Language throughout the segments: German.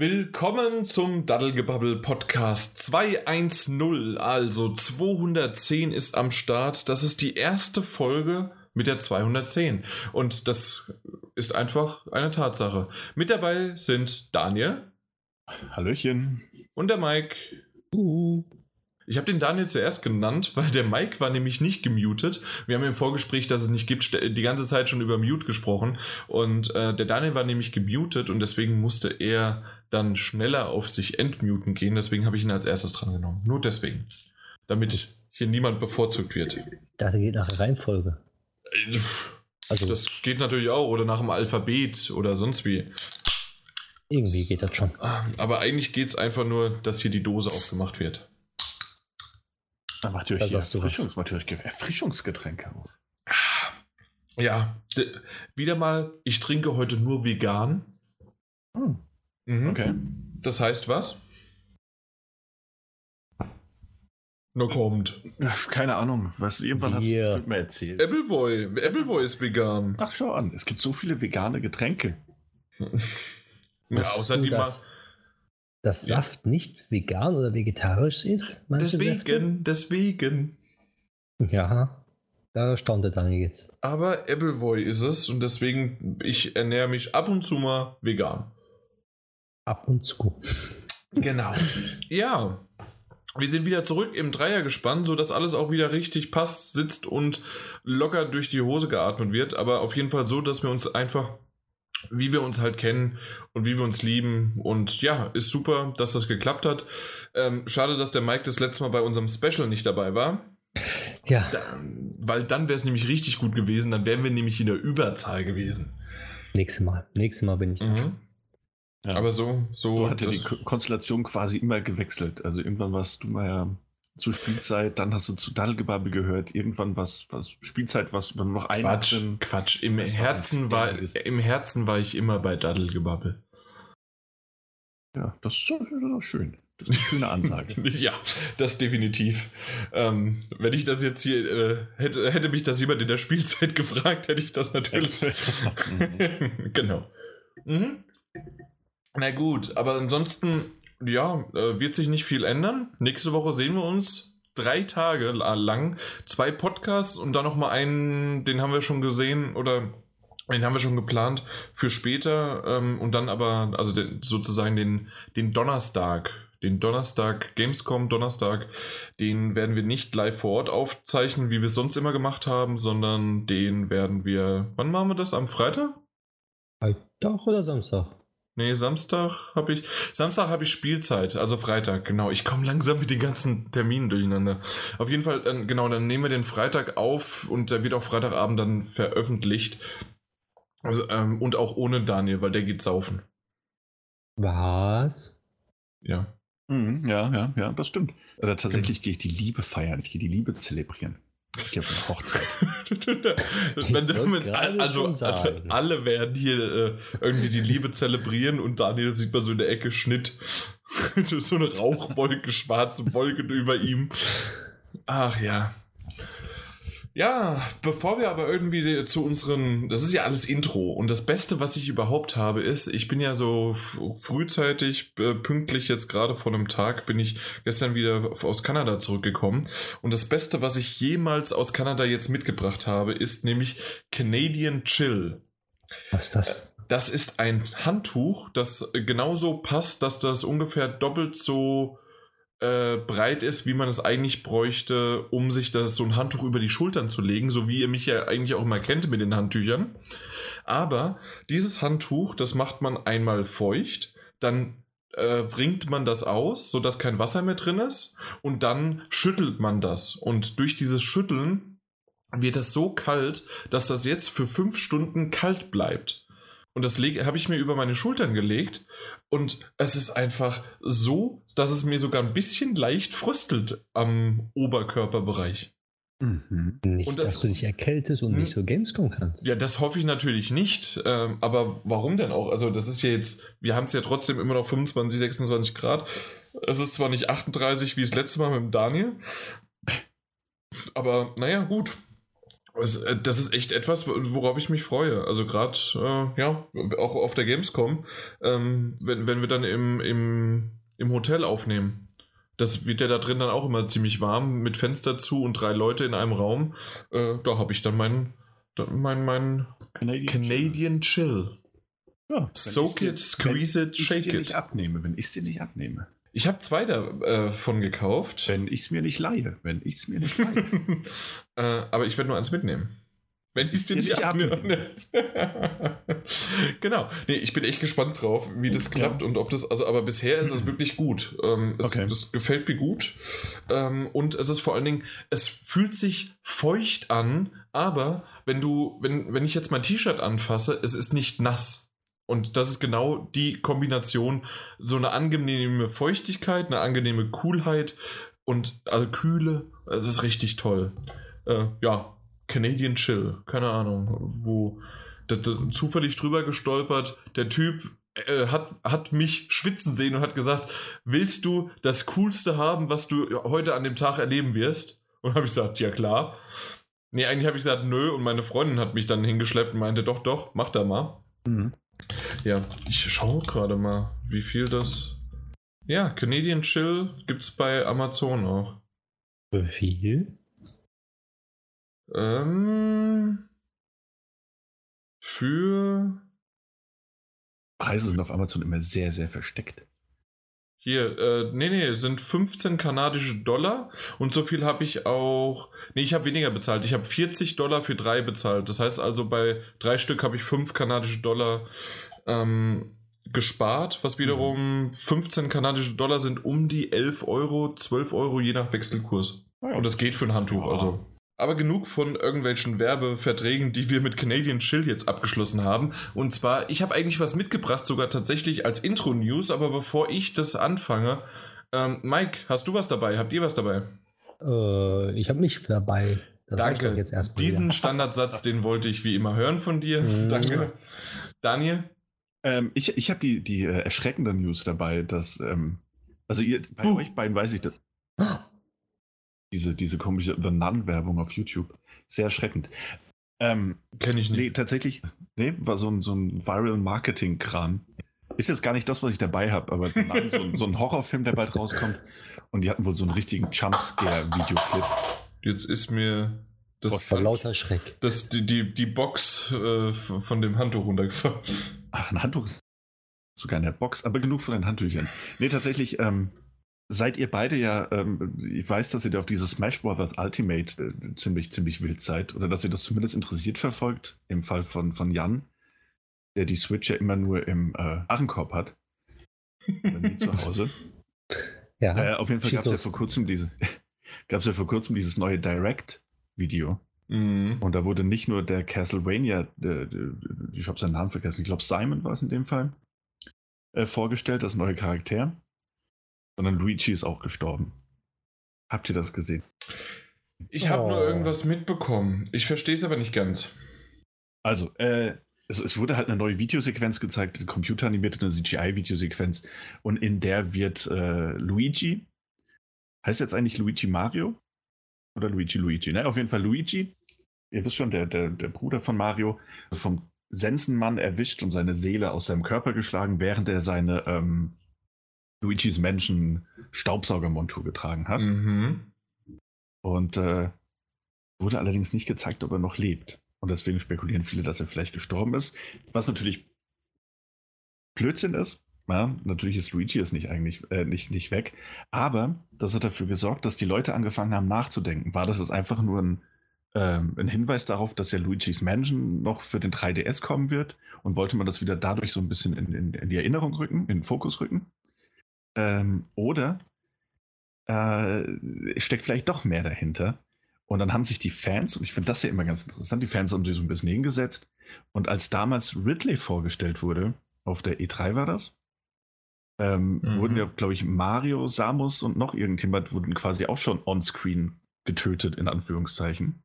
Willkommen zum Daddelgebabbel Podcast 210, also 210 ist am Start. Das ist die erste Folge mit der 210 und das ist einfach eine Tatsache. Mit dabei sind Daniel. Hallöchen. Und der Mike. Uh. Ich habe den Daniel zuerst genannt, weil der Mike war nämlich nicht gemutet. Wir haben im Vorgespräch, dass es nicht gibt, die ganze Zeit schon über Mute gesprochen. Und äh, der Daniel war nämlich gemutet und deswegen musste er dann schneller auf sich entmuten gehen. Deswegen habe ich ihn als erstes dran genommen. Nur deswegen. Damit hier niemand bevorzugt wird. Das geht nach der Reihenfolge. Also, das geht natürlich auch. Oder nach dem Alphabet oder sonst wie. Irgendwie geht das schon. Aber eigentlich geht es einfach nur, dass hier die Dose aufgemacht wird. Dann macht ihr euch Erfrischungs Erfrischungsgetränke auf. Ja, wieder mal, ich trinke heute nur vegan. Hm. Mhm. Okay. Das heißt was? No kommt. Keine Ahnung, was irgendwann hast du mir erzählt. Appleboy, Appleboy ist vegan. Ach, schau an, es gibt so viele vegane Getränke. ja, außer die mal dass ja. Saft nicht vegan oder vegetarisch ist? Deswegen, Säfte? deswegen. Ja, da staunte Daniel jetzt. Aber Appleboy ist es und deswegen, ich ernähre mich ab und zu mal vegan. Ab und zu. Genau. Ja. Wir sind wieder zurück im Dreiergespann, sodass alles auch wieder richtig passt, sitzt und locker durch die Hose geatmet wird. Aber auf jeden Fall so, dass wir uns einfach wie wir uns halt kennen und wie wir uns lieben. Und ja, ist super, dass das geklappt hat. Ähm, schade, dass der Mike das letzte Mal bei unserem Special nicht dabei war. Ja. Da, weil dann wäre es nämlich richtig gut gewesen. Dann wären wir nämlich in der Überzahl gewesen. Nächstes Mal. Nächstes Mal bin ich da. Mhm. Ja. Aber so, so. So hat ja die Konstellation quasi immer gewechselt. Also irgendwann warst du mal ja zur Spielzeit, dann hast du zu Daddelgebabbel gehört, irgendwann was, was Spielzeit, was dann noch ein Quatsch. Quatsch, im Herzen war, im Herzen war ich immer bei Daddelgebabbel. Ja, das ist, das ist schön. Das ist eine schöne Ansage. ja, das definitiv. Ähm, wenn ich das jetzt hier, äh, hätte, hätte mich das jemand in der Spielzeit gefragt, hätte ich das natürlich. genau. Mhm. Na gut, aber ansonsten ja, äh, wird sich nicht viel ändern. Nächste Woche sehen wir uns drei Tage lang. Zwei Podcasts und dann nochmal einen, den haben wir schon gesehen oder den haben wir schon geplant für später. Ähm, und dann aber, also sozusagen den, den Donnerstag. Den Donnerstag, Gamescom Donnerstag, den werden wir nicht live vor Ort aufzeichnen, wie wir es sonst immer gemacht haben, sondern den werden wir. Wann machen wir das? Am Freitag? Freitag oder Samstag? Nee, Samstag habe ich. Samstag habe ich Spielzeit, also Freitag, genau. Ich komme langsam mit den ganzen Terminen durcheinander. Auf jeden Fall, äh, genau, dann nehmen wir den Freitag auf und der wird auch Freitagabend dann veröffentlicht. Also, ähm, und auch ohne Daniel, weil der geht saufen. Was? Ja. Mhm, ja, ja, ja, das stimmt. Oder tatsächlich genau. gehe ich die Liebe feiern, ich gehe die Liebe zelebrieren. Ich habe eine Hochzeit. Wenn damit, also, also alle werden hier äh, irgendwie die Liebe zelebrieren und Daniel sieht man so in der Ecke Schnitt. so eine Rauchwolke, schwarze Wolke über ihm. Ach ja. Ja, bevor wir aber irgendwie zu unseren, das ist ja alles Intro und das Beste, was ich überhaupt habe, ist, ich bin ja so frühzeitig, äh, pünktlich jetzt gerade vor einem Tag, bin ich gestern wieder aus Kanada zurückgekommen und das Beste, was ich jemals aus Kanada jetzt mitgebracht habe, ist nämlich Canadian Chill. Was ist das? Äh, das ist ein Handtuch, das genauso passt, dass das ungefähr doppelt so äh, breit ist, wie man es eigentlich bräuchte, um sich das so ein Handtuch über die Schultern zu legen, so wie ihr mich ja eigentlich auch mal kennt mit den Handtüchern. Aber dieses Handtuch, das macht man einmal feucht, dann äh, bringt man das aus, sodass kein Wasser mehr drin ist und dann schüttelt man das. Und durch dieses Schütteln wird es so kalt, dass das jetzt für fünf Stunden kalt bleibt. Und das habe ich mir über meine Schultern gelegt. Und es ist einfach so, dass es mir sogar ein bisschen leicht fröstelt am Oberkörperbereich. Mhm. Nicht, und das, dass du dich erkältest und nicht hm? so Gamescom kannst. Ja, das hoffe ich natürlich nicht. Ähm, aber warum denn auch? Also, das ist ja jetzt, wir haben es ja trotzdem immer noch 25, 26 Grad. Es ist zwar nicht 38 wie das letzte Mal mit dem Daniel. Aber naja, gut. Also, das ist echt etwas, worauf ich mich freue. Also gerade, äh, ja, auch auf der Gamescom, ähm, wenn, wenn wir dann im, im, im Hotel aufnehmen. Das wird ja da drin dann auch immer ziemlich warm, mit Fenster zu und drei Leute in einem Raum. Äh, da habe ich dann meinen mein, mein Canadian, Canadian Chill. Chill. Ja, Soak it, squeeze it, shake it. Nicht abnehme, wenn ich es dir nicht abnehme. Ich habe zwei davon äh, gekauft. Wenn ich es mir nicht leihe. Wenn ich es mir nicht leihe. äh, aber ich werde nur eins mitnehmen. Wenn ich es dir nicht abnehme. genau. Nee, ich bin echt gespannt drauf, wie das klappt ja. und ob das. Also, aber bisher ist es wirklich gut. Ähm, es, okay. Das gefällt mir gut. Ähm, und es ist vor allen Dingen, es fühlt sich feucht an, aber wenn du, wenn, wenn ich jetzt mein T-Shirt anfasse, es ist nicht nass. Und das ist genau die Kombination, so eine angenehme Feuchtigkeit, eine angenehme Coolheit und also Kühle. Es ist richtig toll. Äh, ja, Canadian Chill, keine Ahnung, wo da, da, zufällig drüber gestolpert. Der Typ äh, hat, hat mich schwitzen sehen und hat gesagt, willst du das Coolste haben, was du heute an dem Tag erleben wirst? Und habe ich gesagt, ja klar. Nee, eigentlich habe ich gesagt, nö, und meine Freundin hat mich dann hingeschleppt und meinte, doch, doch, mach da mal. Mhm. Ja, ich schaue gerade mal, wie viel das. Ja, Canadian Chill gibt es bei Amazon auch. Wie viel? Ähm, für. Preise sind auf Amazon immer sehr, sehr versteckt. Hier, äh, nee, nee, sind 15 kanadische Dollar und so viel habe ich auch. Nee, ich habe weniger bezahlt. Ich habe 40 Dollar für drei bezahlt. Das heißt also, bei drei Stück habe ich 5 kanadische Dollar ähm, gespart, was wiederum 15 kanadische Dollar sind um die 11 Euro, 12 Euro je nach Wechselkurs. Ah und das geht für ein Handtuch, also. Aber genug von irgendwelchen Werbeverträgen, die wir mit Canadian Chill jetzt abgeschlossen haben. Und zwar, ich habe eigentlich was mitgebracht, sogar tatsächlich als Intro-News, aber bevor ich das anfange, ähm, Mike, hast du was dabei? Habt ihr was dabei? Äh, ich habe mich dabei. Das Danke. Jetzt Diesen wieder. Standardsatz, den wollte ich wie immer hören von dir. Mhm. Danke. Daniel? Ähm, ich ich habe die, die äh, erschreckende News dabei, dass, ähm, also ihr, bei uh. euch beiden weiß ich das. Diese, diese komische The Nun-Werbung auf YouTube. Sehr erschreckend. Ähm, Kenne ich nicht. Nee, tatsächlich, nee, war so ein, so ein Viral-Marketing-Kram. Ist jetzt gar nicht das, was ich dabei habe, aber Nun, so, so, ein Horrorfilm, der bald rauskommt. Und die hatten wohl so einen richtigen Jumpscare-Videoclip. Jetzt ist mir das, Vor lauter Schreck. Das, die, die, die Box äh, von dem Handtuch runtergefallen. Ach, ein Handtuch ist sogar in der Box, aber genug von den Handtüchern. Nee, tatsächlich, ähm, seid ihr beide ja, ähm, ich weiß, dass ihr da auf dieses Smash Brothers Ultimate äh, ziemlich, ziemlich wild seid oder dass ihr das zumindest interessiert verfolgt, im Fall von, von Jan, der die Switch ja immer nur im äh, Warenkorb hat. nie zu Hause. Ja, äh, auf jeden Fall gab es ja vor kurzem diese, gab es ja vor kurzem dieses neue Direct-Video. Mhm. Und da wurde nicht nur der Castlevania, äh, ich habe seinen Namen vergessen, ich glaube Simon war es in dem Fall, äh, vorgestellt, das neue Charakter, sondern Luigi ist auch gestorben. Habt ihr das gesehen? Ich habe oh. nur irgendwas mitbekommen. Ich verstehe es aber nicht ganz. Also, äh, es, es, wurde halt eine neue Videosequenz gezeigt, computeranimierte eine CGI-Videosequenz. Und in der wird äh, Luigi, heißt jetzt eigentlich Luigi Mario? Oder Luigi Luigi, ne? Auf jeden Fall Luigi ihr wisst schon, der, der, der Bruder von Mario, vom Sensenmann erwischt und seine Seele aus seinem Körper geschlagen, während er seine ähm, Luigis Menschen Staubsaugermontur getragen hat. Mhm. Und äh, wurde allerdings nicht gezeigt, ob er noch lebt. Und deswegen spekulieren viele, dass er vielleicht gestorben ist. Was natürlich Blödsinn ist. Ja, natürlich ist Luigi jetzt nicht eigentlich äh, nicht, nicht weg. Aber das hat dafür gesorgt, dass die Leute angefangen haben nachzudenken. War das jetzt einfach nur ein ähm, ein Hinweis darauf, dass ja Luigi's Mansion noch für den 3DS kommen wird und wollte man das wieder dadurch so ein bisschen in, in, in die Erinnerung rücken, in den Fokus rücken. Ähm, oder äh, steckt vielleicht doch mehr dahinter. Und dann haben sich die Fans, und ich finde das ja immer ganz interessant, die Fans haben sich so ein bisschen hingesetzt. Und als damals Ridley vorgestellt wurde, auf der E3 war das, ähm, mhm. wurden ja, glaube ich, Mario, Samus und noch irgendjemand wurden quasi auch schon on-screen getötet, in Anführungszeichen.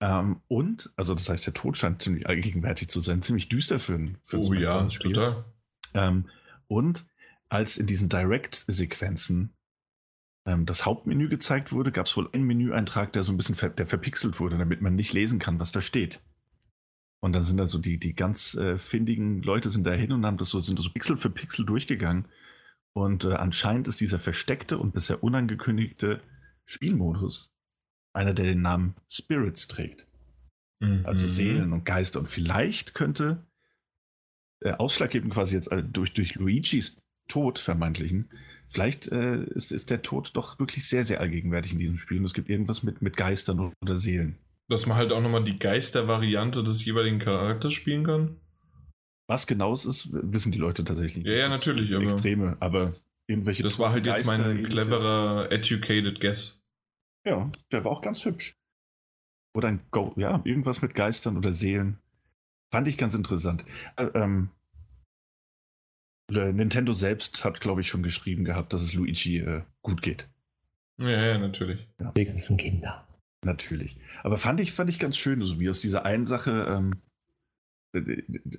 Ähm, und, also das heißt, der Tod scheint ziemlich allgegenwärtig zu sein, ziemlich düster für ein, für ein oh, ja, Spiel. Total. Ähm, und als in diesen Direct-Sequenzen ähm, das Hauptmenü gezeigt wurde, gab es wohl einen Menüeintrag, der so ein bisschen ver der verpixelt wurde, damit man nicht lesen kann, was da steht. Und dann sind also die, die ganz äh, findigen Leute sind da hin und haben das so, sind so Pixel für Pixel durchgegangen. Und äh, anscheinend ist dieser versteckte und bisher unangekündigte Spielmodus einer, der den Namen Spirits trägt. Mhm. Also Seelen und Geister. Und vielleicht könnte äh, ausschlaggebend quasi jetzt äh, durch, durch Luigis Tod vermeintlichen, vielleicht äh, ist, ist der Tod doch wirklich sehr, sehr allgegenwärtig in diesem Spiel. Und es gibt irgendwas mit, mit Geistern oder Seelen. Dass man halt auch nochmal die Geistervariante des jeweiligen Charakters spielen kann? Was genau es ist, wissen die Leute tatsächlich. Ja, ja, natürlich. Aber Extreme, aber irgendwelche. Das war halt jetzt mein cleverer, educated Guess. Ja, der war auch ganz hübsch. Oder ein Go, ja, irgendwas mit Geistern oder Seelen. Fand ich ganz interessant. Äh, ähm, Nintendo selbst hat, glaube ich, schon geschrieben gehabt, dass es Luigi äh, gut geht. Ja, ja, natürlich. Ja. Die ganzen Kinder. Natürlich. Aber fand ich, fand ich ganz schön, so wie aus dieser einen Sache ähm,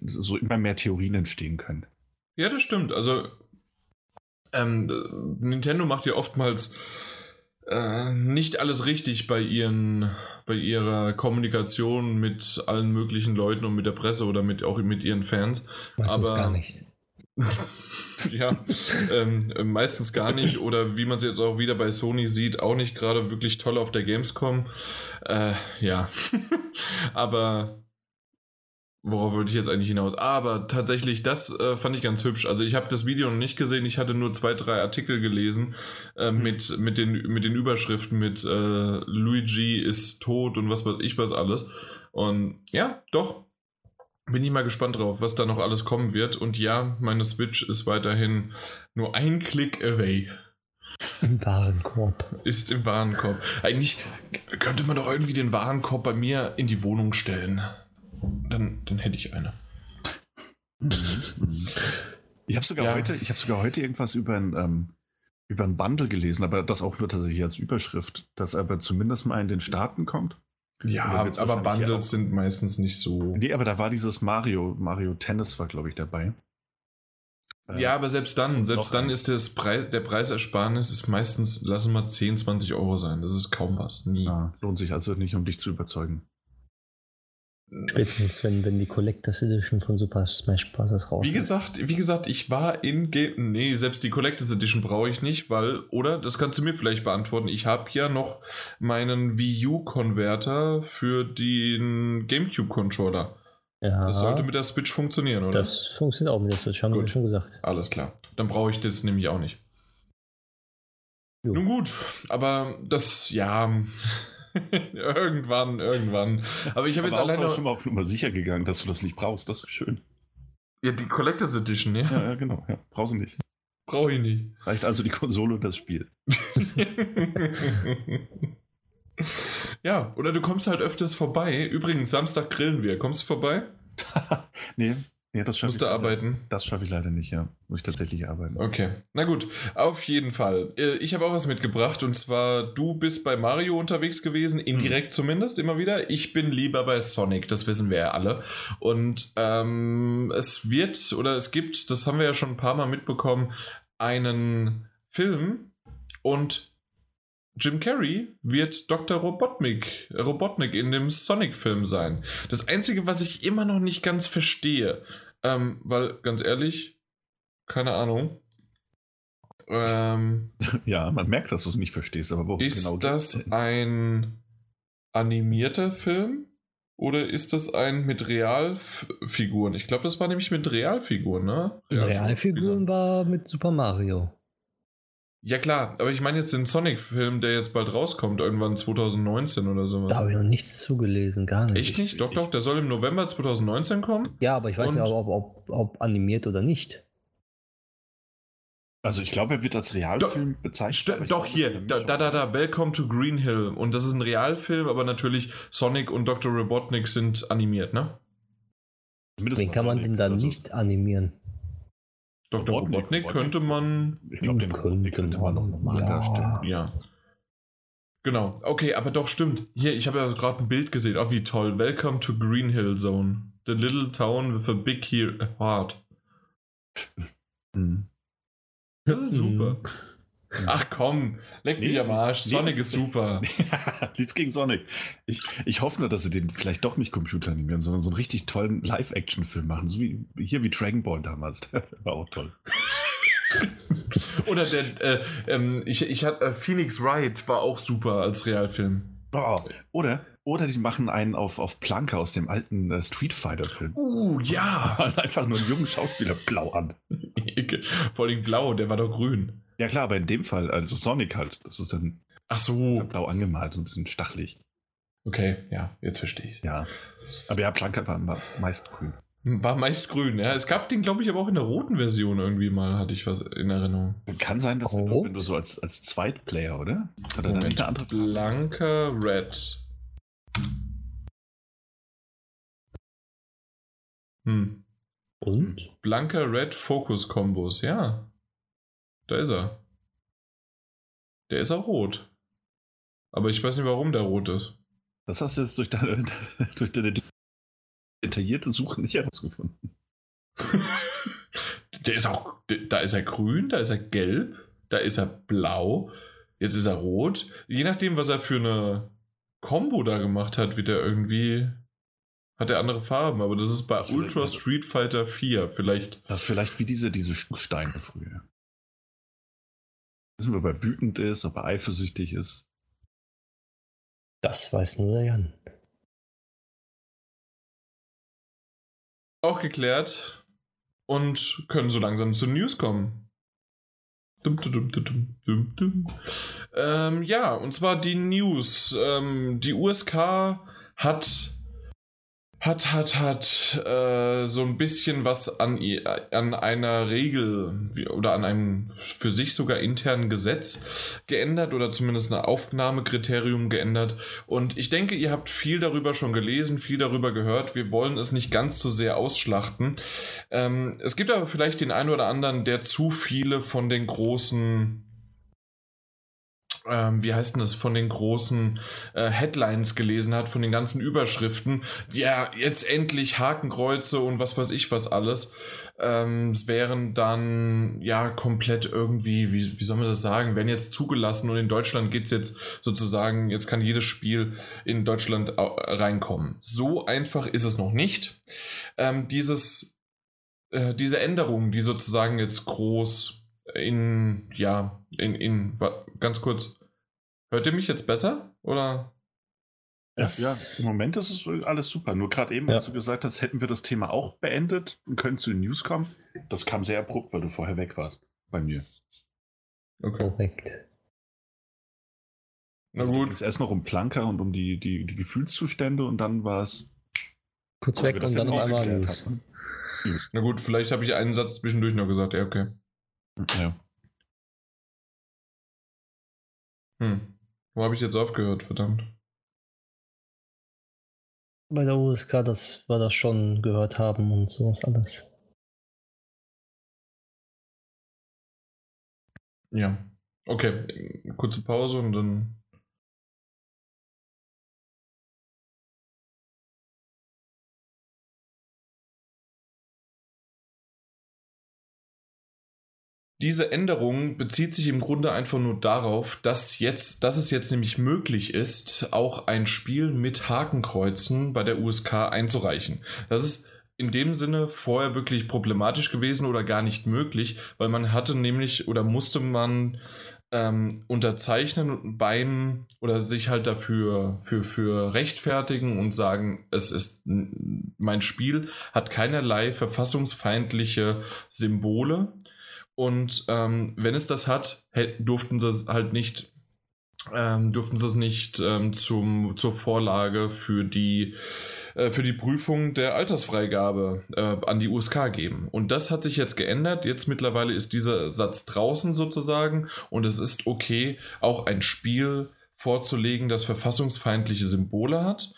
so immer mehr Theorien entstehen können. Ja, das stimmt. Also ähm, Nintendo macht ja oftmals äh, nicht alles richtig bei ihren bei ihrer Kommunikation mit allen möglichen Leuten und mit der Presse oder mit auch mit ihren Fans. Meistens Aber, gar nicht. Ja, ähm, meistens gar nicht. Oder wie man es jetzt auch wieder bei Sony sieht, auch nicht gerade wirklich toll auf der Gamescom. Äh, ja. Aber Worauf wollte ich jetzt eigentlich hinaus? Aber tatsächlich, das äh, fand ich ganz hübsch. Also ich habe das Video noch nicht gesehen, ich hatte nur zwei, drei Artikel gelesen äh, mhm. mit, mit, den, mit den Überschriften mit äh, Luigi ist tot und was weiß ich was alles. Und ja, doch, bin ich mal gespannt drauf, was da noch alles kommen wird. Und ja, meine Switch ist weiterhin nur ein Klick away. Im Warenkorb. Ist im Warenkorb. Eigentlich könnte man doch irgendwie den Warenkorb bei mir in die Wohnung stellen. Dann, dann hätte ich eine. Ich habe sogar, ja. heute, hab sogar heute irgendwas über ein, ähm, über ein Bundle gelesen, aber das auch nur tatsächlich als Überschrift, dass aber zumindest mal in den Staaten kommt. Ja, aber Bundles sind meistens nicht so. Nee, aber da war dieses Mario, Mario Tennis war, glaube ich, dabei. Äh, ja, aber selbst dann, selbst dann ist das Preis, der Preisersparnis ist meistens, lassen wir 10, 20 Euro sein. Das ist kaum was. Nie. Ja, lohnt sich also nicht, um dich zu überzeugen. Spätestens, wenn, wenn die Collectors Edition von Super Smash Bros. raus Wie gesagt, wie gesagt, ich war in Game. Nee, selbst die Collectors Edition brauche ich nicht, weil, oder? Das kannst du mir vielleicht beantworten. Ich habe ja noch meinen Wii U-Konverter für den GameCube-Controller. Ja. Das sollte mit der Switch funktionieren, oder? Das funktioniert auch mit der Switch, haben gut. sie schon gesagt. Alles klar. Dann brauche ich das nämlich auch nicht. Jo. Nun gut, aber das, ja. irgendwann, irgendwann. Aber ich habe jetzt alleine. schon mal auf Nummer sicher gegangen, dass du das nicht brauchst. Das ist schön. Ja, die Collectors Edition, ja. Ja, ja genau. Ja. Brauchst du nicht. Brauche ich nicht. Reicht also die Konsole und das Spiel. ja, oder du kommst halt öfters vorbei. Übrigens, Samstag grillen wir. Kommst du vorbei? nee, ja, das schaffe Musst ich. du arbeiten? Das schaffe ich leider nicht, ja. Muss ich tatsächlich arbeiten. Okay. Na gut, auf jeden Fall. Äh, ich habe auch was mitgebracht und zwar, du bist bei Mario unterwegs gewesen, indirekt mhm. zumindest immer wieder. Ich bin lieber bei Sonic, das wissen wir ja alle. Und ähm, es wird oder es gibt, das haben wir ja schon ein paar Mal mitbekommen, einen Film und Jim Carrey wird Dr. Robotnik, Robotnik in dem Sonic-Film sein. Das Einzige, was ich immer noch nicht ganz verstehe, ähm, weil, ganz ehrlich, keine Ahnung. Ähm, ja, man merkt, dass du es nicht verstehst, aber wo ist genau das ein animierter Film oder ist das ein mit Realfiguren? Ich glaube, das war nämlich mit Realfiguren, ne? Realfiguren war mit Super Mario. Ja klar, aber ich meine jetzt den Sonic-Film, der jetzt bald rauskommt, irgendwann 2019 oder so. Da habe ich noch nichts zugelesen, gar nicht. Echt nicht? Doch, doch, der soll im November 2019 kommen. Ja, aber ich weiß nicht, ob, ob, ob, animiert oder nicht. Also ich glaube, er wird als Realfilm do, bezeichnet. Doch, hier, da, da, da, da, Welcome to Green Hill. Und das ist ein Realfilm, aber natürlich Sonic und Dr. Robotnik sind animiert, ne? Wen kann man denn da also. nicht animieren? Dr. Robotnik, Robotnik könnte man. Ich glaube, den Robotnik könnte man noch normal ja. darstellen. Ja. Genau. Okay, aber doch stimmt. Hier, ich habe ja gerade ein Bild gesehen. Oh, wie toll. Welcome to Green Hill Zone. The little town with a big heart. Hm. Das ist super. Ach komm, leck mich Nee, am Arsch. Sonic ist super. Nichts gegen Sonic. Ich, ich hoffe nur, dass sie den vielleicht doch nicht computeranimieren, sondern so einen richtig tollen Live-Action-Film machen. So wie hier wie Dragon Ball damals. War auch toll. Oder der, äh, ähm, ich, ich hatte, äh, Phoenix Wright war auch super als Realfilm. Oh. Oder, oder die machen einen auf, auf Planke aus dem alten äh, Street Fighter-Film. Uh, ja. Einfach nur einen jungen Schauspieler blau an. Vor allem blau, der war doch grün. Ja klar, aber in dem Fall, also Sonic halt, das ist dann Ach so. blau angemalt und ein bisschen stachelig. Okay, ja, jetzt verstehe ich. Ja. Aber ja, Planke war war meist grün. War meist grün, ja. Es gab den, glaube ich, aber auch in der roten Version irgendwie mal, hatte ich was in Erinnerung. Kann sein, dass wenn, du, wenn du so als, als Zweitplayer, oder? Hat er nicht eine andere Farbe? Blanker Red. Hm. Und? Blanker Red Focus Kombos, ja. Da ist er. Der ist auch rot. Aber ich weiß nicht, warum der rot ist. Das hast du jetzt durch deine, durch deine detaillierte Suche nicht herausgefunden. der ist auch. Da ist er grün, da ist er gelb, da ist er blau, jetzt ist er rot. Je nachdem, was er für eine Combo da gemacht hat, wird er irgendwie. Hat er andere Farben, aber das ist bei Das Ultra Street Fighter 4 vielleicht. Das ist vielleicht wie diese, diese Steine früher. Wissen wir, ob er wütend ist, ob er eifersüchtig ist. Das weiß nur der Jan. Auch geklärt und können so langsam zu News kommen. Dum, dum, dum, dum, dum, dum, dum. Ähm, ja, und zwar die News. Ähm, die USK hat hat, hat, hat äh, so ein bisschen was an, an einer Regel oder an einem für sich sogar internen Gesetz geändert oder zumindest ein Aufnahmekriterium geändert. Und ich denke, ihr habt viel darüber schon gelesen, viel darüber gehört. Wir wollen es nicht ganz so sehr ausschlachten. Ähm, es gibt aber vielleicht den einen oder anderen, der zu viele von den großen ähm, wie heißt denn das, von den großen äh, Headlines gelesen hat, von den ganzen Überschriften. Ja, jetzt endlich Hakenkreuze und was weiß ich was alles. Ähm, es wären dann ja komplett irgendwie, wie, wie soll man das sagen, werden jetzt zugelassen und in Deutschland geht es jetzt sozusagen, jetzt kann jedes Spiel in Deutschland reinkommen. So einfach ist es noch nicht. Ähm, dieses, äh, diese Änderung, die sozusagen jetzt groß in, ja, in, in, ganz kurz, hört ihr mich jetzt besser? Oder? Ja, Das- ja, im Moment ist es alles super. Nur gerade eben, Ja. als du gesagt hast, hätten wir das Thema auch beendet und können zu den News kommen. Das kam sehr abrupt, weil du vorher weg warst. Bei mir. Okay. Korrekt. Na Also, gut. ging's erst noch um Planker und um die, die, die Gefühlszustände und dann war es. Kurz weg und dann auf einmal. News. Na gut, vielleicht habe ich einen Satz zwischendurch noch gesagt. Ja, okay. Ja. Hm. Wo habe ich jetzt aufgehört? Verdammt. Bei der USK, dass wir das schon gehört haben und sowas alles. Ja. Okay. Kurze Pause und dann. Diese Änderung bezieht sich im Grunde einfach nur darauf, dass jetzt, dass es jetzt nämlich möglich ist, auch ein Spiel mit Hakenkreuzen bei der USK einzureichen. Das ist in dem Sinne vorher wirklich problematisch gewesen oder gar nicht möglich, weil man hatte nämlich oder musste man ähm, unterzeichnen beim oder sich halt dafür für, für rechtfertigen und sagen, es ist mein Spiel hat keinerlei verfassungsfeindliche Symbole und ähm, wenn es das hat, durften sie es halt nicht ähm, durften sie es nicht ähm, zum, zur Vorlage für die äh, für die Prüfung der Altersfreigabe äh, an die USK geben. Und das hat sich jetzt geändert. Jetzt mittlerweile ist dieser Satz draußen sozusagen und es ist okay, auch ein Spiel vorzulegen, das verfassungsfeindliche Symbole hat.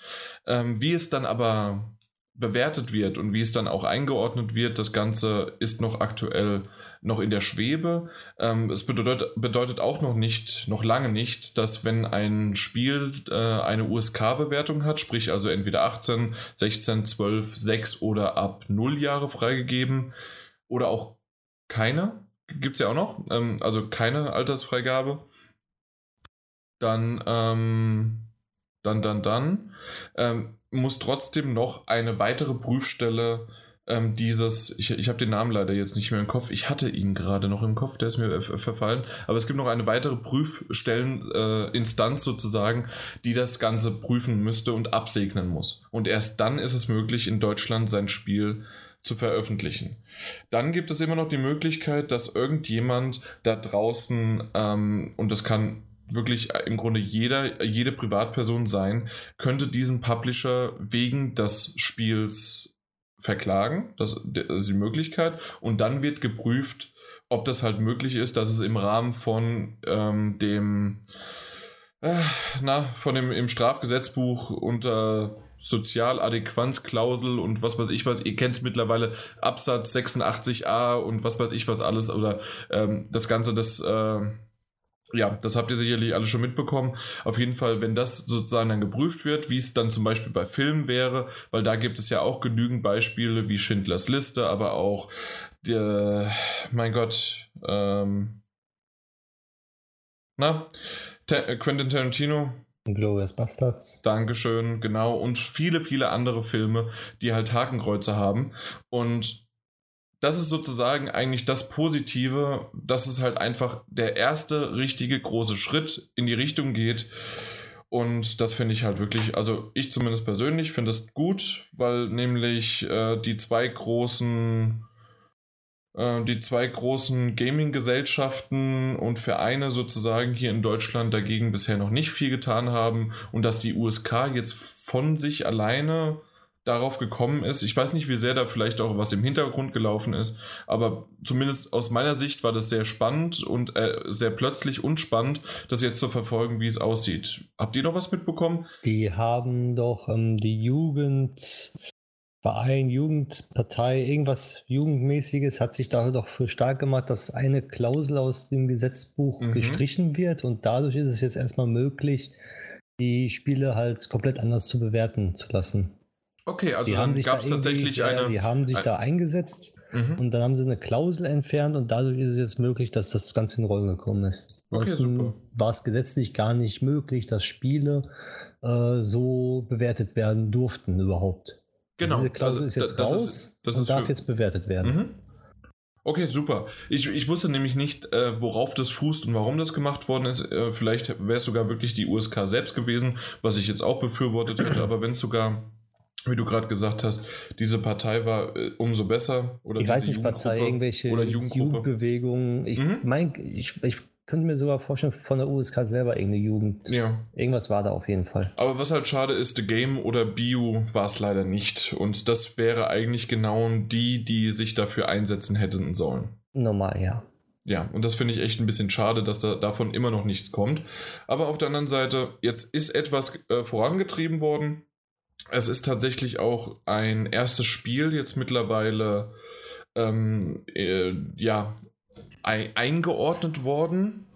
Ähm, wie es dann aber bewertet wird und wie es dann auch eingeordnet wird, das Ganze ist noch aktuell noch in der Schwebe. Ähm, es bedeutet, bedeutet auch noch nicht, noch lange nicht, dass wenn ein Spiel äh, eine USK-Bewertung hat, sprich also entweder 18, 16, 12, 6 oder ab 0 Jahre freigegeben oder auch keine, gibt es ja auch noch. Ähm, also keine Altersfreigabe. Dann, ähm, dann, dann, dann ähm, muss trotzdem noch eine weitere Prüfstelle ähm, dieses, ich, ich habe den Namen leider jetzt nicht mehr im Kopf, ich hatte ihn gerade noch im Kopf, der ist mir verfallen, aber es gibt noch eine weitere Prüfstelleninstanz äh, sozusagen, die das Ganze prüfen müsste und absegnen muss. Und erst dann ist es möglich, in Deutschland sein Spiel zu veröffentlichen. Dann gibt es immer noch die Möglichkeit, dass irgendjemand da draußen, ähm, und das kann wirklich im Grunde jeder, jede Privatperson sein, könnte diesen Publisher wegen des Spiels verklagen. Das, das ist die Möglichkeit. Und dann wird geprüft, ob das halt möglich ist, dass es im Rahmen von ähm, dem, äh, na, von dem im Strafgesetzbuch unter Sozialadäquanzklausel und was weiß ich was, ihr kennt es mittlerweile, Absatz 86a und was weiß ich was alles, oder ähm, das Ganze, das äh, ja, das habt ihr sicherlich alle schon mitbekommen. Auf jeden Fall, wenn das sozusagen dann geprüft wird, wie es dann zum Beispiel bei Filmen wäre, weil da gibt es ja auch genügend Beispiele wie Schindlers Liste, aber auch der, mein Gott, ähm, na, T Quentin Tarantino. Glorious Bastards. Dankeschön, genau. Und viele, viele andere Filme, die halt Hakenkreuze haben. Und das ist sozusagen eigentlich das Positive, dass es halt einfach der erste richtige große Schritt in die Richtung geht. Und das finde ich halt wirklich, also ich zumindest persönlich finde es gut, weil nämlich äh, die zwei großen, äh, die zwei großen Gaming-Gesellschaften und Vereine sozusagen hier in Deutschland dagegen bisher noch nicht viel getan haben und dass die USK jetzt von sich alleine darauf gekommen ist. Ich weiß nicht, wie sehr da vielleicht auch was im Hintergrund gelaufen ist, aber zumindest aus meiner Sicht war das sehr spannend und äh, sehr plötzlich und spannend, das jetzt zu verfolgen, wie es aussieht. Habt ihr noch was mitbekommen? Die haben doch ähm, die Jugendverein, Jugendpartei, irgendwas Jugendmäßiges hat sich da doch für stark gemacht, dass eine Klausel aus dem Gesetzbuch mhm. gestrichen wird und dadurch ist es jetzt erstmal möglich, die Spiele halt komplett anders zu bewerten zu lassen. Okay, also die dann gab es tatsächlich ja, eine. Die haben sich ein, da eingesetzt mhm. und dann haben sie eine Klausel entfernt und dadurch ist es jetzt möglich, dass das Ganze in Rollen gekommen ist. Okay, super. war es gesetzlich gar nicht möglich, dass Spiele äh, so bewertet werden durften überhaupt. Genau. diese Klausel ist jetzt das raus ist, das und darf für... jetzt bewertet werden. Mhm. Okay, super. Ich, ich wusste nämlich nicht, äh, worauf das fußt und warum das gemacht worden ist. Äh, vielleicht wäre es sogar wirklich die USK selbst gewesen, was ich jetzt auch befürwortet hätte, aber wenn es sogar wie du gerade gesagt hast, diese Partei war äh, umso besser. Oder ich weiß nicht, Partei, irgendwelche oder Jugendbewegungen. Ich, mhm. mein, ich, ich könnte mir sogar vorstellen, von der USK selber irgendeine Jugend. Ja. Irgendwas war da auf jeden Fall. Aber was halt schade ist, The Game oder Bio war es leider nicht. Und das wäre eigentlich genau die, die sich dafür einsetzen hätten sollen. Normal, ja. Ja, und das finde ich echt ein bisschen schade, dass da davon immer noch nichts kommt. Aber auf der anderen Seite, jetzt ist etwas äh, vorangetrieben worden es ist tatsächlich auch ein erstes Spiel jetzt mittlerweile ähm, äh, ja, ein, eingeordnet worden.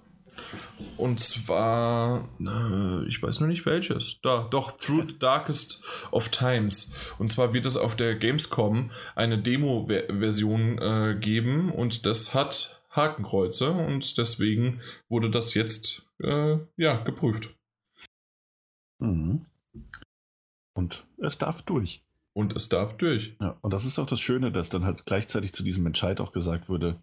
Und zwar, äh, ich weiß nur nicht welches. Da, doch, Through the Darkest of Times. Und zwar wird es auf der Gamescom eine Demo-Version äh, geben und das hat Hakenkreuze und deswegen wurde das jetzt äh, ja, geprüft. Mhm. Und es darf durch. Und es darf durch. Ja, und das ist auch das Schöne, dass dann halt gleichzeitig zu diesem Entscheid auch gesagt wurde,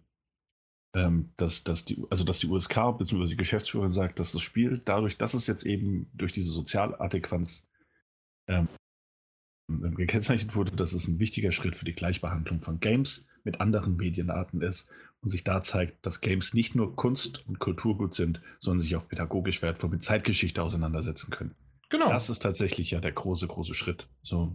ähm, dass, dass, die, also dass die USK bzw. die Geschäftsführerin sagt, dass das Spiel dadurch, dass es jetzt eben durch diese Sozialadäquanz ähm, gekennzeichnet wurde, dass es ein wichtiger Schritt für die Gleichbehandlung von Games mit anderen Medienarten ist und sich da zeigt, dass Games nicht nur Kunst und Kulturgut sind, sondern sich auch pädagogisch wertvoll mit Zeitgeschichte auseinandersetzen können. Genau. Das ist tatsächlich ja der große, große Schritt. So.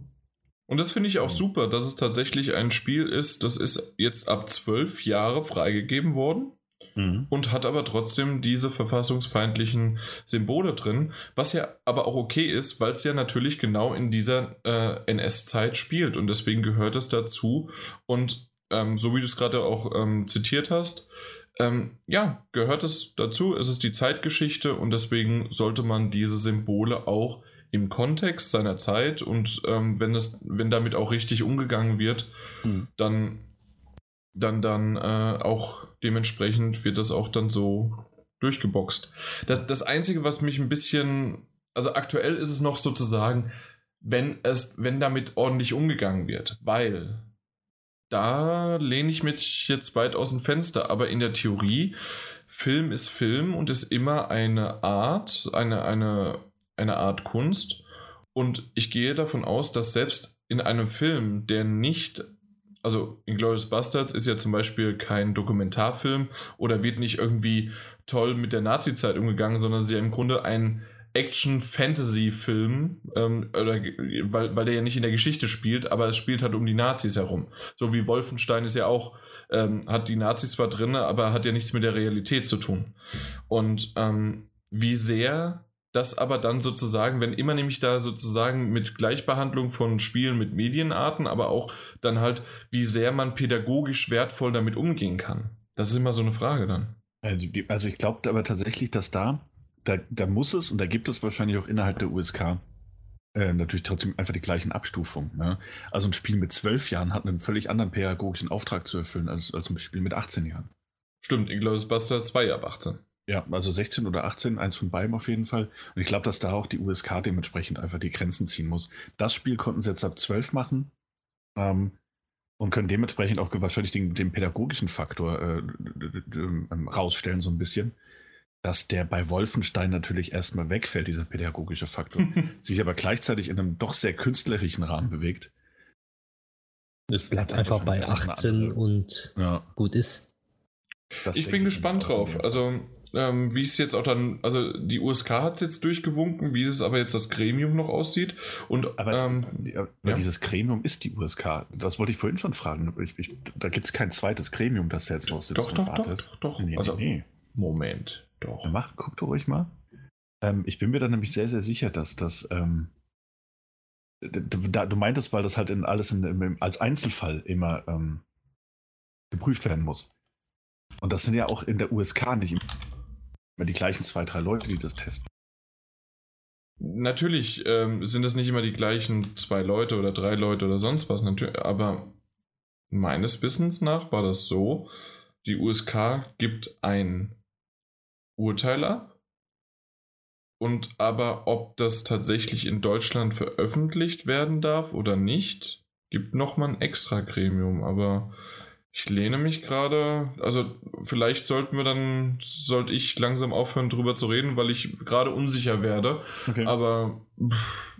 Und das finde ich auch super, dass es tatsächlich ein Spiel ist, das ist jetzt ab zwölf Jahre freigegeben worden. Mhm. Und hat aber trotzdem diese verfassungsfeindlichen Symbole drin, was ja aber auch okay ist, weil es ja natürlich genau in dieser äh, NS-Zeit spielt und deswegen gehört es dazu. Und ähm, so wie du es gerade auch ähm, zitiert hast, ähm, ja, gehört es dazu. Es ist die Zeitgeschichte und deswegen sollte man diese Symbole auch im Kontext seiner Zeit und ähm, wenn, es, wenn damit auch richtig umgegangen wird, hm. dann dann, dann äh, auch dementsprechend wird das auch dann so durchgeboxt. Das, das Einzige, was mich ein bisschen, also aktuell ist es noch sozusagen, wenn es, wenn damit ordentlich umgegangen wird, weil da lehne ich mich jetzt weit aus dem Fenster, aber in der Theorie, Film ist Film und ist immer eine Art, eine, eine, eine Art Kunst. Und ich gehe davon aus, dass selbst in einem Film, der nicht also Inglourious Bastards ist ja zum Beispiel kein Dokumentarfilm oder wird nicht irgendwie toll mit der Nazi-Zeit umgegangen, sondern sie ja im Grunde ein Action-Fantasy-Film, ähm, weil, weil der ja nicht in der Geschichte spielt, aber es spielt halt um die Nazis herum. So wie Wolfenstein ist ja auch, ähm, hat die Nazis zwar drin, aber hat ja nichts mit der Realität zu tun. Und ähm, wie sehr das aber dann sozusagen, wenn immer nämlich da sozusagen mit Gleichbehandlung von Spielen mit Medienarten, aber auch dann halt, wie sehr man pädagogisch wertvoll damit umgehen kann. Das ist immer so eine Frage dann. Also ich glaube aber tatsächlich, dass da, da, da muss es und da gibt es wahrscheinlich auch innerhalb der USK äh, natürlich trotzdem einfach die gleichen Abstufungen. Ne? Also ein Spiel mit zwölf Jahren hat einen völlig anderen pädagogischen Auftrag zu erfüllen als, als ein Spiel mit 18 Jahren. Stimmt, Inglourious Bastard 2 ab 18. Ja, also 16 oder 18, eins von beiden auf jeden Fall. Und ich glaube, dass da auch die USK dementsprechend einfach die Grenzen ziehen muss. Das Spiel konnten sie jetzt ab 12 machen ähm, und können dementsprechend auch wahrscheinlich den, den pädagogischen Faktor äh, ähm, rausstellen, so ein bisschen. Dass der bei Wolfenstein natürlich erstmal wegfällt, dieser pädagogische Faktor, sich aber gleichzeitig in einem doch sehr künstlerischen Rahmen bewegt. Es bleibt einfach bei 18 und ja. gut ist. Das ich bin gespannt drauf. Also ähm, wie es jetzt auch dann, also die USK hat es jetzt durchgewunken, wie es aber jetzt das Gremium noch aussieht. Und, aber, ähm, ja, ja. dieses Gremium ist die USK. Das wollte ich vorhin schon fragen. Ich, ich, da gibt es kein zweites Gremium, das jetzt noch sitzt. Doch, doch, wartet. doch, doch, doch. Nee, also, nee. Moment, doch. Mach, guck doch ruhig mal. Ähm, ich bin mir da nämlich sehr, sehr sicher, dass das. Ähm, da, du meintest, weil das halt in alles in, als Einzelfall immer ähm, geprüft werden muss. Und das sind ja auch in der USK nicht immer die gleichen zwei, drei Leute, die das testen. Natürlich ähm, sind es nicht immer die gleichen zwei Leute oder drei Leute oder sonst was, natürlich, aber meines Wissens nach war das so, die USK gibt ein Urteil ab und aber ob das tatsächlich in Deutschland veröffentlicht werden darf oder nicht, gibt nochmal ein extra Gremium, aber ich lehne mich gerade, also vielleicht sollten wir dann, sollte ich langsam aufhören drüber zu reden, weil ich gerade unsicher werde. Okay. Aber pff,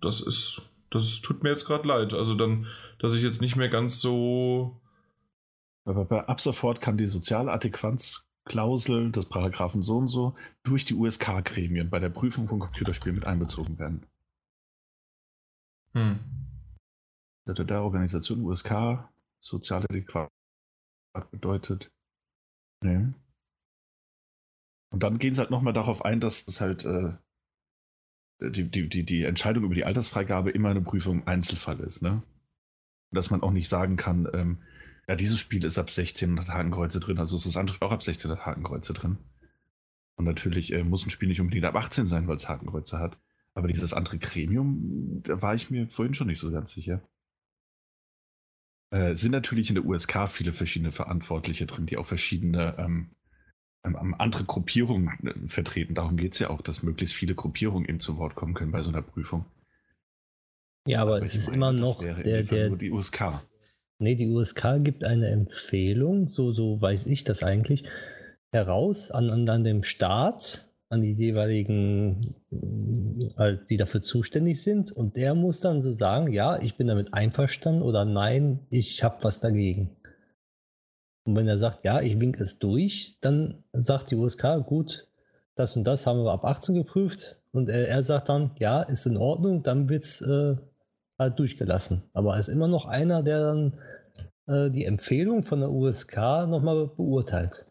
das ist, das tut mir jetzt gerade leid. Also dann, dass ich jetzt nicht mehr ganz so. Aber ab sofort kann die Sozialadäquanzklausel des Paragraphen so und so durch die USK-Gremien bei der Prüfung von Computerspielen mit einbezogen werden. Hm. Der Organisation USK soziale Adäquat bedeutet. Nee. Und dann gehen sie halt nochmal darauf ein, dass das halt äh, die, die, die, die Entscheidung über die Altersfreigabe immer eine Prüfung im Einzelfall ist, ne? Dass man auch nicht sagen kann, ähm, ja, dieses Spiel ist ab 16 und hat Hakenkreuze drin, also ist das andere auch ab 16 hat Hakenkreuze drin. Und natürlich äh, muss ein Spiel nicht unbedingt ab 18 sein, weil es Hakenkreuze hat. Aber dieses andere Gremium, da war ich mir vorhin schon nicht so ganz sicher. Äh, sind natürlich in der USK viele verschiedene Verantwortliche drin, die auch verschiedene ähm, ähm, andere Gruppierungen äh, vertreten. Darum geht es ja auch, dass möglichst viele Gruppierungen eben zu Wort kommen können bei so einer Prüfung. Ja, aber, aber es ist meine, immer noch der, der nur die USK. Nee, die USK gibt eine Empfehlung, so, so weiß ich das eigentlich, heraus an, an, dem Staat, an die jeweiligen, halt, die dafür zuständig sind. Und der muss dann so sagen, ja, ich bin damit einverstanden oder nein, ich habe was dagegen. Und wenn er sagt, ja, ich wink es durch, dann sagt die USK, gut, das und das haben wir ab 18 geprüft. Und er, er sagt dann, ja, ist in Ordnung, dann wird es äh, halt durchgelassen. Aber es ist immer noch einer, der dann äh, die Empfehlung von der USK nochmal beurteilt.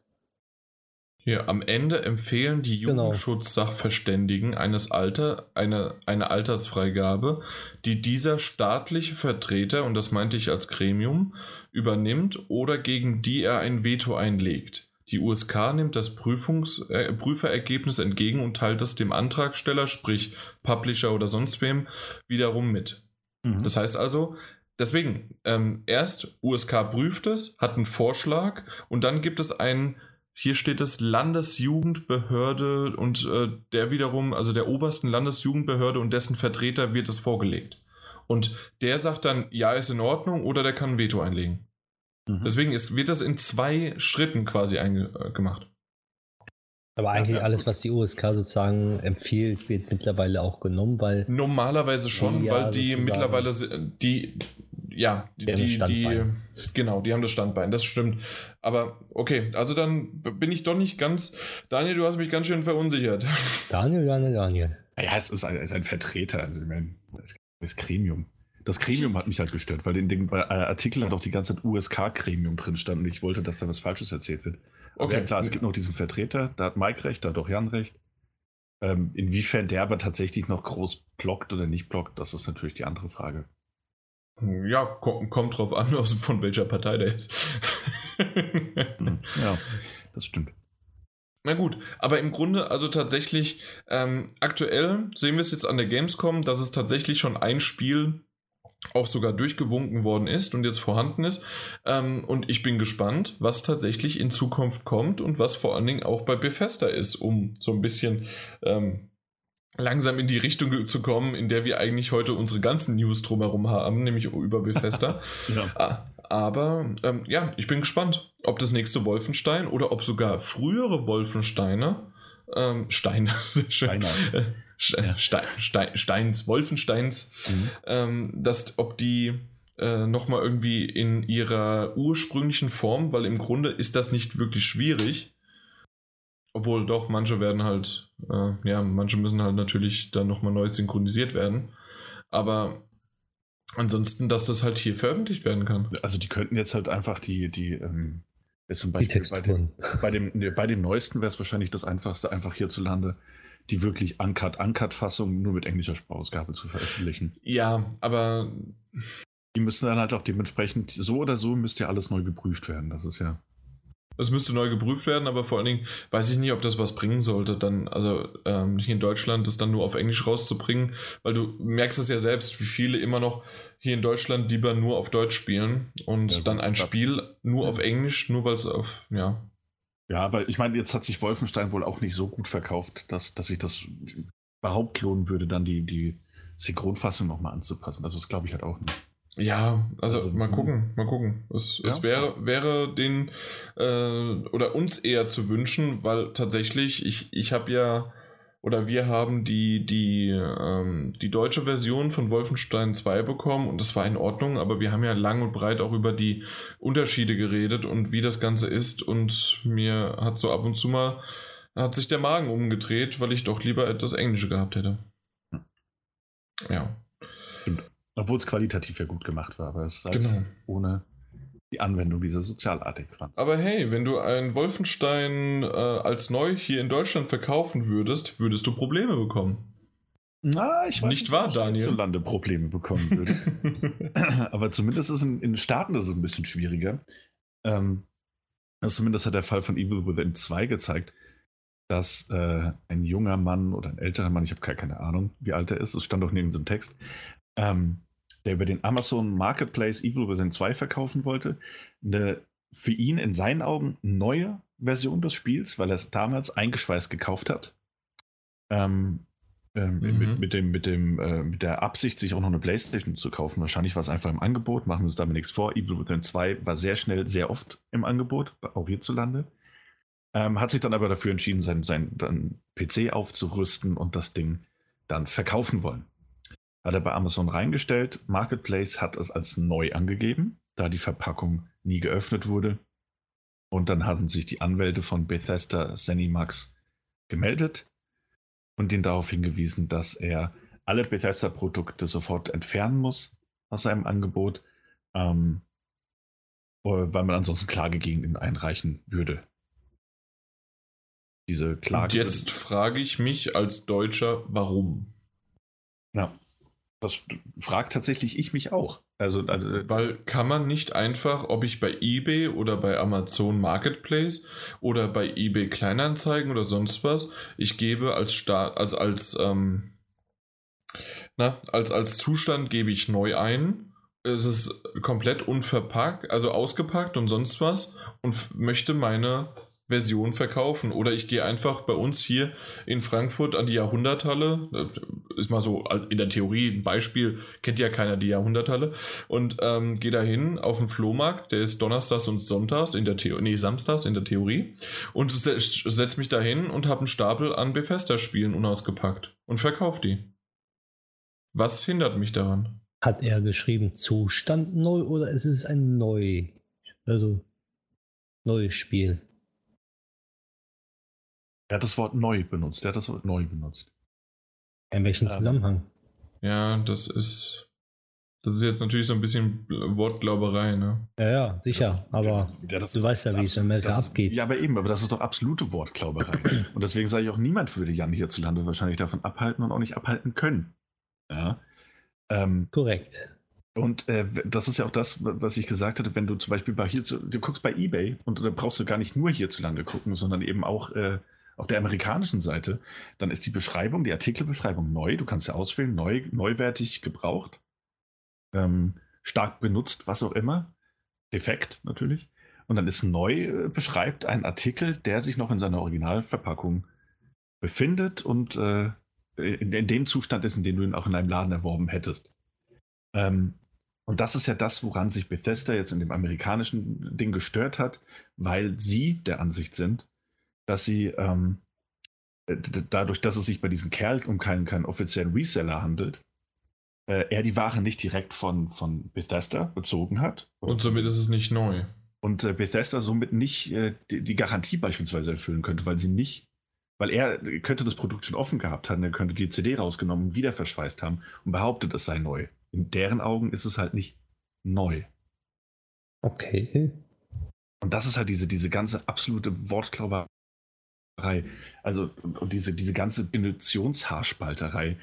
Hier, am Ende empfehlen die genau. Jugendschutzsachverständigen eines Alter, eine, eine Altersfreigabe, die dieser staatliche Vertreter, und das meinte ich als Gremium, übernimmt oder gegen die er ein Veto einlegt. Die USK nimmt das Prüfungs äh, Prüferergebnis entgegen und teilt es dem Antragsteller, sprich Publisher oder sonst wem, wiederum mit. Mhm. Das heißt also, deswegen, ähm, erst USK prüft es, hat einen Vorschlag und dann gibt es einen, hier steht es Landesjugendbehörde und äh, der wiederum, also der obersten Landesjugendbehörde und dessen Vertreter wird es vorgelegt. Und der sagt dann, ja, ist in Ordnung oder der kann ein Veto einlegen. Mhm. Deswegen ist, wird das in zwei Schritten quasi äh, gemacht. Aber eigentlich ja, alles, was die USK sozusagen empfiehlt, wird mittlerweile auch genommen, weil. Normalerweise schon, ja, weil die mittlerweile die, ja, die, die, die, genau, die haben das Standbein, das stimmt. Aber okay, also dann bin ich doch nicht ganz. Daniel, du hast mich ganz schön verunsichert. Daniel, Daniel, Daniel. Ja, es ist ein, es ist ein Vertreter, also ich meine, das, Gremium. Das Gremium hat mich halt gestört, weil in dem äh, Artikel hat auch die ganze Zeit USK-Gremium drin stand und ich wollte, dass da was Falsches erzählt wird. Okay, ja, klar, es gibt noch diesen Vertreter, da hat Mike recht, da hat auch Jan recht. Ähm, inwiefern der aber tatsächlich noch groß blockt oder nicht blockt, das ist natürlich die andere Frage. Ja, kommt, kommt drauf an, von welcher Partei der ist. Hm, ja, das stimmt. Na gut, aber im Grunde, also tatsächlich, ähm, aktuell sehen wir es jetzt an der Gamescom, dass es tatsächlich schon ein Spiel auch sogar durchgewunken worden ist und jetzt vorhanden ist. Ähm, und ich bin gespannt, was tatsächlich in Zukunft kommt und was vor allen Dingen auch bei Bethesda ist, um so ein bisschen ähm, langsam in die Richtung zu kommen, in der wir eigentlich heute unsere ganzen News drumherum haben, nämlich über Bethesda. ja. Ah, aber ähm, ja, ich bin gespannt, ob das nächste Wolfenstein oder ob sogar frühere Wolfensteine, ähm, Steine, Steiner. Stein, Stein, Steins, Wolfensteins, mhm. ähm, dass ob die äh, nochmal irgendwie in ihrer ursprünglichen Form, weil im Grunde ist das nicht wirklich schwierig. Obwohl doch, manche werden halt, äh, ja, manche müssen halt natürlich dann nochmal neu synchronisiert werden. Aber ansonsten, dass das halt hier veröffentlicht werden kann. Also die könnten jetzt halt einfach die, die, ähm, jetzt zum Beispiel bei dem, bei dem, nee, bei dem neuesten wäre es wahrscheinlich das einfachste, einfach hierzulande die wirklich Uncut-Uncut-Fassung nur mit englischer Sprachausgabe zu veröffentlichen. Ja, aber. Die müssen dann halt auch dementsprechend, so oder so müsste ja alles neu geprüft werden. Das ist ja. Es müsste neu geprüft werden, aber vor allen Dingen weiß ich nicht, ob das was bringen sollte, dann, also ähm, hier in Deutschland das dann nur auf Englisch rauszubringen, weil du merkst es ja selbst, wie viele immer noch hier in Deutschland lieber nur auf Deutsch spielen und ja, dann ein Spiel nur auf Englisch, nur weil es auf, ja, ja, aber ich meine, jetzt hat sich Wolfenstein wohl auch nicht so gut verkauft, dass, dass sich das überhaupt lohnen würde, dann die, die Synchronfassung nochmal anzupassen. Also das glaube ich halt auch nicht. Ja, also, also mal gucken, mal gucken. Es, ja? es wäre, wäre den äh, oder uns eher zu wünschen, weil tatsächlich, ich, ich habe ja oder wir haben die, die, ähm, die deutsche Version von Wolfenstein 2 bekommen und das war in Ordnung, aber wir haben ja lang und breit auch über die Unterschiede geredet und wie das Ganze ist und mir hat so ab und zu mal hat sich der Magen umgedreht, weil ich doch lieber etwas Englische gehabt hätte. Ja. Obwohl es qualitativ ja gut gemacht war, aber es ist halt genau. ohne die Anwendung dieser Sozialadäquanz. Aber hey, wenn du ein Wolfenstein äh, als neu hier in Deutschland verkaufen würdest, würdest du Probleme bekommen. Na, ich weiß nicht, nicht wahr, ob ich Daniel? Lande Probleme bekommen würde. Aber zumindest ist in, in den Staaten ist es ein bisschen schwieriger. Ähm, also zumindest hat der Fall von Evil Within 2 gezeigt, dass äh, ein junger Mann oder ein älterer Mann, ich habe keine Ahnung, wie alt er ist, es stand auch nirgends im Text, ähm, der über den Amazon Marketplace Evil Within 2 verkaufen wollte, eine für ihn in seinen Augen neue Version des Spiels, weil er es damals eingeschweißt gekauft hat. Ähm, ähm, mhm. mit, mit, dem, mit, dem, äh, mit der Absicht, sich auch noch eine Playstation zu kaufen. Wahrscheinlich war es einfach im Angebot, machen wir uns damit nichts vor. Evil Within 2 war sehr schnell, sehr oft im Angebot, auch hierzulande. Ähm, hat sich dann aber dafür entschieden, sein, sein PC aufzurüsten und das Ding dann verkaufen wollen. Hat er bei Amazon reingestellt. Marketplace hat es als neu angegeben, da die Verpackung nie geöffnet wurde. Und dann hatten sich die Anwälte von Bethesda Zenimax gemeldet und ihn darauf hingewiesen, dass er alle Bethesda-Produkte sofort entfernen muss aus seinem Angebot, ähm, weil man ansonsten Klage gegen ihn einreichen würde. Diese Klage. Und jetzt frage ich mich als Deutscher, warum? Ja. Das fragt tatsächlich ich mich auch. Also, also, Weil kann man nicht einfach, ob ich bei eBay oder bei Amazon Marketplace oder bei eBay Kleinanzeigen oder sonst was, ich gebe als Start, als als ähm, na, als als Zustand gebe ich neu ein es ist komplett unverpackt, also ausgepackt und sonst was und möchte meine Version verkaufen. Oder ich gehe einfach bei uns hier in Frankfurt an die Jahrhunderthalle. Ist mal so in der Theorie ein Beispiel, kennt ja keiner die Jahrhunderthalle. Und ähm, gehe dahin auf den Flohmarkt, der ist donnerstags und sonntags in der Theorie, nee, samstags in der Theorie. Und setze mich dahin und habe einen Stapel an Bethesda-Spielen unausgepackt und verkaufe die. Was hindert mich daran? Hat er geschrieben, Zustand neu oder ist es ein neu, also neues Spiel? Er hat das Wort neu benutzt. Er hat das Wort neu benutzt. In welchem ähm, Zusammenhang? Ja, das ist. Das ist jetzt natürlich so ein bisschen Wortglauberei, ne? Ja, ja, sicher. Das, aber ja, du weißt ja, wie es in Amerika abgeht. Ja, aber eben, aber das ist doch absolute Wortglauberei. und deswegen sage ich auch, niemand würde Jan hierzulande wahrscheinlich davon abhalten und auch nicht abhalten können. Ja. Ähm, Korrekt. Und äh, das ist ja auch das, was ich gesagt hatte, wenn du zum Beispiel bei hier zu, du guckst bei Ebay und da brauchst du gar nicht nur hierzulande gucken, sondern eben auch äh, auf der amerikanischen Seite, dann ist die Beschreibung, die Artikelbeschreibung neu. Du kannst ja auswählen, neu, neuwertig gebraucht, ähm, stark benutzt, was auch immer. Defekt natürlich. Und dann ist neu äh, beschreibt ein Artikel, der sich noch in seiner Originalverpackung befindet und äh, in, in, dem Zustand ist, in dem du ihn auch in einem Laden erworben hättest. Ähm, und das ist ja das, woran sich Bethesda jetzt in dem amerikanischen Ding gestört hat, weil sie der Ansicht sind, dass sie ähm, dadurch, dass es sich bei diesem Kerl um keinen, keinen offiziellen Reseller handelt, äh, er die Ware nicht direkt von, von Bethesda bezogen hat. Und somit ist es nicht neu. Und äh, Bethesda somit nicht äh, die, die, Garantie beispielsweise erfüllen könnte, weil sie nicht, weil er könnte das Produkt schon offen gehabt haben, er könnte die CD rausgenommen und wieder verschweißt haben und behauptet, es sei neu. In deren Augen ist es halt nicht neu. Okay. Und das ist halt diese, diese ganze absolute Wortklauberei also und diese, diese ganze Definitionshaarspalterei.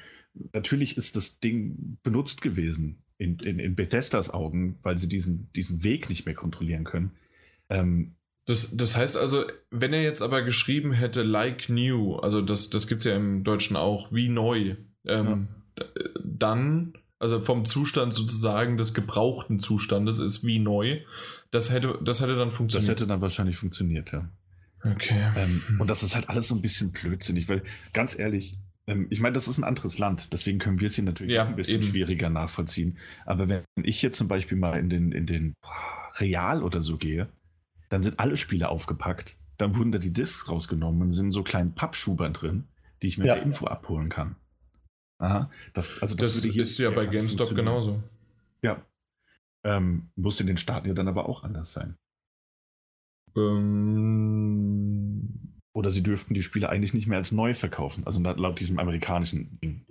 Natürlich ist das Ding benutzt gewesen in, in, in Bethesdas Augen, weil sie diesen, diesen Weg nicht mehr kontrollieren können. Ähm, das, das heißt also, wenn er jetzt aber geschrieben hätte, like new, also das, das gibt es ja im Deutschen auch, wie neu, ähm, ja. dann, also vom Zustand sozusagen des gebrauchten Zustandes ist wie neu, das hätte, das hätte dann funktioniert. Das hätte dann wahrscheinlich funktioniert, ja. Okay. Ähm, hm. und das ist halt alles so ein bisschen blödsinnig, weil ganz ehrlich, ähm, ich meine, das ist ein anderes Land, deswegen können wir es hier natürlich ja, ein bisschen eben. schwieriger nachvollziehen. Aber wenn ich jetzt zum Beispiel mal in den, in den Real oder so gehe, dann sind alle Spiele aufgepackt. Dann wurden da die Discs rausgenommen und sind so kleinen Pappschubern drin, die ich mir ja. per Info abholen kann. Aha. Das, also das, das ist ja bei GameStop genauso. Ja. Ähm, muss in den Staaten ja dann aber auch anders sein. Ähm, Oder sie dürften die Spiele eigentlich nicht mehr als neu verkaufen, also laut diesem amerikanischen Ding.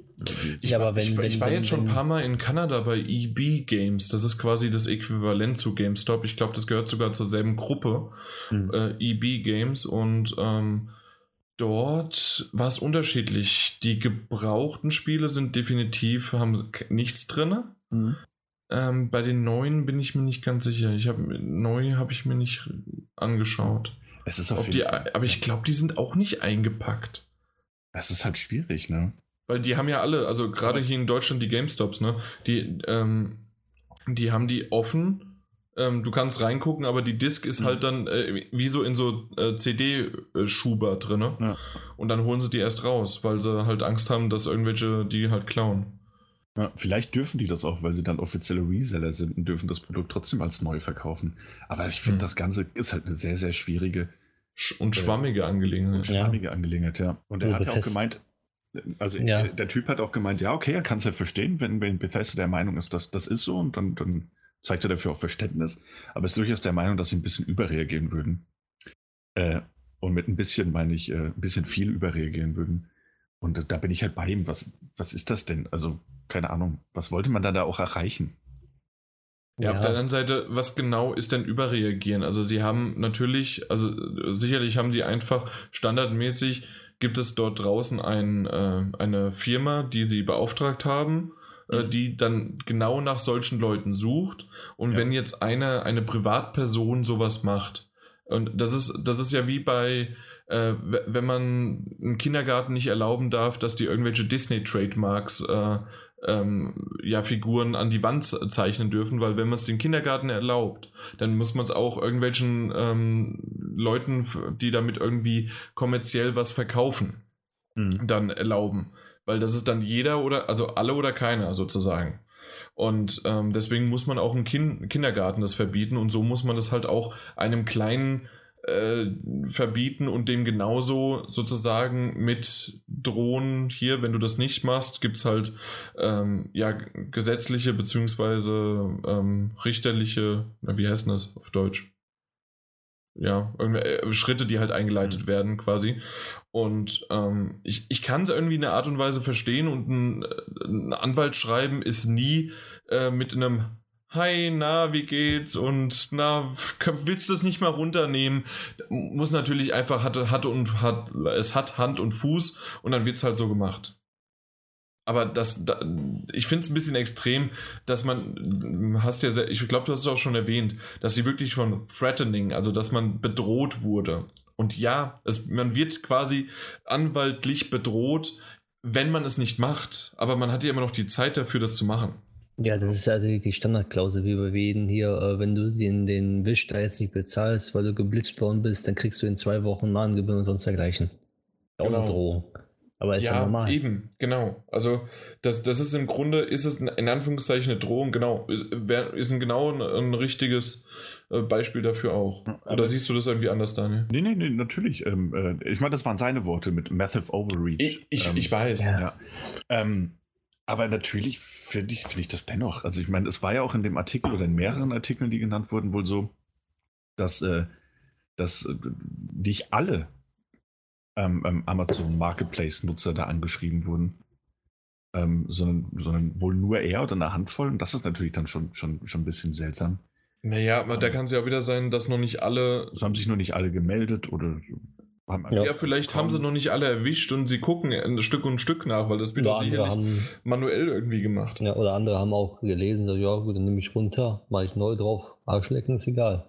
Ich, ja, aber wenn, ich, wenn, ich war wenn, jetzt schon ein paar Mal in Kanada bei EB Games. Das ist quasi das Äquivalent zu GameStop. Ich glaube, das gehört sogar zur selben Gruppe. Mhm. Äh, EB Games. Und ähm, dort war es unterschiedlich. Die gebrauchten Spiele sind definitiv, haben nichts drin. Mhm. Ähm, bei den neuen bin ich mir nicht ganz sicher. Ich habe neu habe ich mir nicht angeschaut. Es ist auf die, aber ich glaube, die sind auch nicht eingepackt. Es ist halt schwierig, ne? Weil die haben ja alle, also gerade hier in Deutschland die GameStops, ne? Die, ähm, die haben die offen. Ähm, du kannst reingucken, aber die Disk ist mhm. halt dann äh, wie so in so äh, CD-Schuber drin. Ne? Ja. Und dann holen sie die erst raus, weil sie halt Angst haben, dass irgendwelche die halt klauen. Ja, vielleicht dürfen die das auch, weil sie dann offizielle Reseller sind und dürfen das Produkt trotzdem als neu verkaufen. Aber ich finde, mhm. das Ganze ist halt eine sehr, sehr schwierige und äh, schwammige Angelegenheit. Und schwammige ja. Angelegenheit, ja. Und er hat ja auch gemeint, also ja. der Typ hat auch gemeint, ja, okay, er kann es ja verstehen, wenn, wenn Bethesda der Meinung ist, dass das ist so und dann, dann zeigt er dafür auch Verständnis. Aber ist durchaus der Meinung, dass sie ein bisschen überreagieren würden. Äh, und mit ein bisschen meine ich, äh, ein bisschen viel überreagieren würden. Und da bin ich halt bei ihm. Was, was ist das denn? Also, keine Ahnung, was wollte man dann da auch erreichen? Ja, ja, auf der anderen Seite, was genau ist denn Überreagieren? Also sie haben natürlich, also sicherlich haben die einfach standardmäßig, gibt es dort draußen ein, äh, eine Firma, die sie beauftragt haben, äh, mhm. die dann genau nach solchen Leuten sucht. Und ja. wenn jetzt eine, eine Privatperson sowas macht, und das ist, das ist ja wie bei, äh, wenn man einen Kindergarten nicht erlauben darf, dass die irgendwelche Disney-Trademarks äh, ähm, ja, Figuren an die Wand zeichnen dürfen, weil wenn man es dem Kindergarten erlaubt, dann muss man es auch irgendwelchen ähm, Leuten, die damit irgendwie kommerziell was verkaufen, mhm. dann erlauben. Weil das ist dann jeder oder, also alle oder keiner sozusagen. Und ähm, deswegen muss man auch im kind Kindergarten das verbieten und so muss man das halt auch einem kleinen äh, verbieten und dem genauso sozusagen mit drohen, hier, wenn du das nicht machst, gibt es halt ähm, ja, gesetzliche bzw. Ähm, richterliche, wie heißt das auf Deutsch? Ja, äh, Schritte, die halt eingeleitet mhm. werden quasi. Und ähm, ich, ich kann es irgendwie in einer Art und Weise verstehen und ein, ein Anwalt schreiben ist nie äh, mit einem Hi, na, wie geht's? Und na, willst du es nicht mal runternehmen? Muss natürlich einfach, hat, hat und hat, es hat Hand und Fuß und dann wird es halt so gemacht. Aber das, da, ich finde es ein bisschen extrem, dass man, hast ja, sehr, ich glaube, du hast es auch schon erwähnt, dass sie wirklich von threatening, also dass man bedroht wurde. Und ja, es, man wird quasi anwaltlich bedroht, wenn man es nicht macht. Aber man hat ja immer noch die Zeit dafür, das zu machen. Ja, das ist also die Standardklausel wie bei Weden hier. Äh, wenn du den, den Wisch da jetzt nicht bezahlst, weil du geblitzt worden bist, dann kriegst du in zwei Wochen Nahengebühren und sonst dergleichen. Auch genau. eine Drohung. Aber ist ja, ja normal. eben, genau. Also das, das ist im Grunde, ist es in Anführungszeichen eine Drohung, genau. Ist, ist ein genau ein, ein richtiges äh, Beispiel dafür auch. Oder Aber siehst du das irgendwie anders, Daniel? Nee, nee, nee, natürlich. Ähm, äh, ich meine, das waren seine Worte mit Massive Overreach. Ich, ich, ähm, ich weiß. Ja. ja. Ähm, aber natürlich finde ich, find ich das dennoch. Also ich meine, es war ja auch in dem Artikel oder in mehreren Artikeln, die genannt wurden, wohl so, dass, äh, dass äh, nicht alle ähm, ähm, Amazon Marketplace-Nutzer da angeschrieben wurden, ähm, sondern, sondern wohl nur er oder eine Handvoll. Und das ist natürlich dann schon, schon, schon ein bisschen seltsam. Naja, da kann es ja auch wieder sein, dass noch nicht alle. Es haben sich noch nicht alle gemeldet oder ja, ja, vielleicht haben sie noch nicht alle erwischt und sie gucken ein Stück und Stück nach, weil das wird doch sicher haben, manuell irgendwie gemacht. Ja, oder andere haben auch gelesen, so, ja gut, dann nehme ich runter, mache ich neu drauf, Arschlecken ist egal.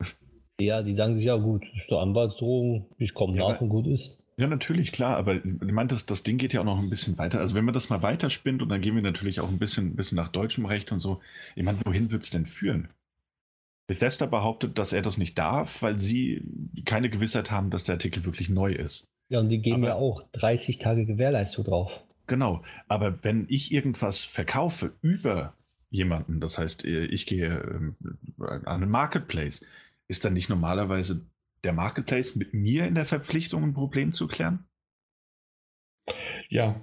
ja, die sagen sich, ja gut, ist doch Anwaltsdrohung, ich komme ja, nach und gut ist. Ja, natürlich, klar, aber ich meine, das, das Ding geht ja auch noch ein bisschen weiter. Also wenn man das mal weiterspinnt und dann gehen wir natürlich auch ein bisschen, bisschen nach deutschem Recht und so, ich meine, wohin wird es denn führen? Bethesda behauptet, dass er das nicht darf, weil sie keine Gewissheit haben, dass der Artikel wirklich neu ist. Ja, und die geben aber, ja auch 30 Tage Gewährleistung drauf. Genau, aber wenn ich irgendwas verkaufe über jemanden, das heißt, ich gehe ähm, an einen Marketplace, ist dann nicht normalerweise der Marketplace mit mir in der Verpflichtung, ein Problem zu klären? Ja,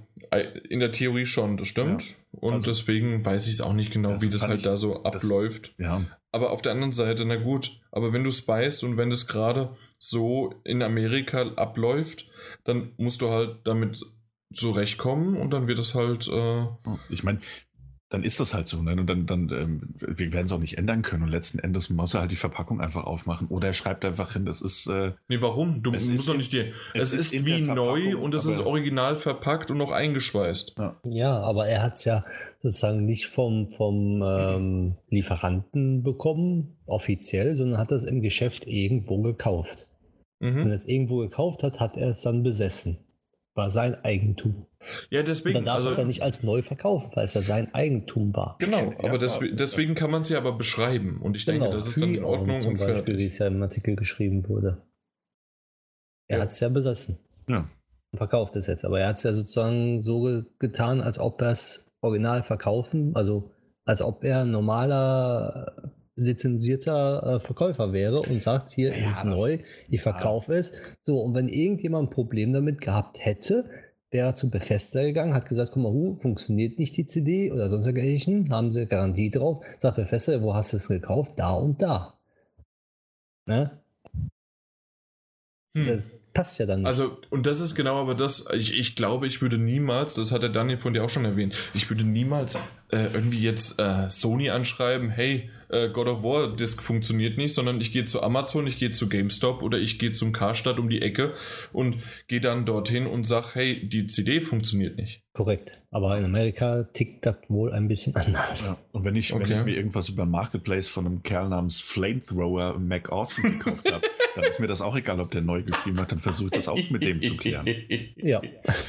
in der Theorie schon, das stimmt. Ja, und also, deswegen weiß ich es auch nicht genau, wie das halt ich, da so abläuft. Das, ja. Aber auf der anderen Seite, na gut, aber wenn du speist und wenn das gerade so in Amerika abläuft, dann musst du halt damit zurechtkommen und dann wird es halt. Äh, ich meine, dann ist das halt so. Ne? Und dann, dann ähm, wir werden es auch nicht ändern können. Und letzten Endes muss er halt die Verpackung einfach aufmachen. Oder er schreibt einfach hin, das ist. Äh, nee, warum? Du musst doch nicht dir. Es, es, ist, wie neu und es ist original verpackt und noch eingeschweißt. Ja, ja aber er hat es ja sozusagen nicht vom, vom ähm, Lieferanten bekommen, offiziell, sondern hat es im Geschäft irgendwo gekauft. Mhm. Wenn er es irgendwo gekauft hat, hat er es dann besessen. War sein Eigentum. Ja, deswegen. Und dann darf also, es ja nicht als neu verkaufen, weil es ja sein Eigentum war. Genau, aber des, deswegen kann man es ja aber beschreiben. Und ich genau, denke, das ist dann in Ordnung. Zum Beispiel, wie es ja im Artikel geschrieben wurde. Er ja. hat es ja besessen. Ja. Und verkauft es jetzt. Aber er hat es ja sozusagen so getan, als ob er es original verkaufen, also als ob er ein normaler lizenzierter äh, Verkäufer wäre und sagt, hier ja, ist es neu, ich verkaufe ja. es. So, und wenn irgendjemand ein Problem damit gehabt hätte, wäre zu Bethesda gegangen, hat gesagt, guck mal, hu, funktioniert nicht die CD oder sonst dergleichen, haben sie Garantie drauf. Sagt Bethesda, wo hast du es gekauft? Da und da. Ne? Hm. Das passt ja dann nicht. Also, und das ist genau aber das, ich, ich glaube, ich würde niemals, das hat der Daniel von dir auch schon erwähnt, ich würde niemals äh, irgendwie jetzt äh, Sony anschreiben, hey, äh, God of War Disc funktioniert nicht, sondern ich gehe zu Amazon, ich gehe zu GameStop oder ich gehe zum Karstadt um die Ecke und gehe dann dorthin und sage, hey, die CD funktioniert nicht. Korrekt. Aber in Amerika tickt das wohl ein bisschen anders. Ja. Und wenn ich, okay. wenn ich mir irgendwas über Marketplace von einem Kerl namens Flamethrower Mac Awesome gekauft habe, dann ist mir das auch egal, ob der neu geschrieben hat, dann versuche ich das auch mit dem zu klären. Ja.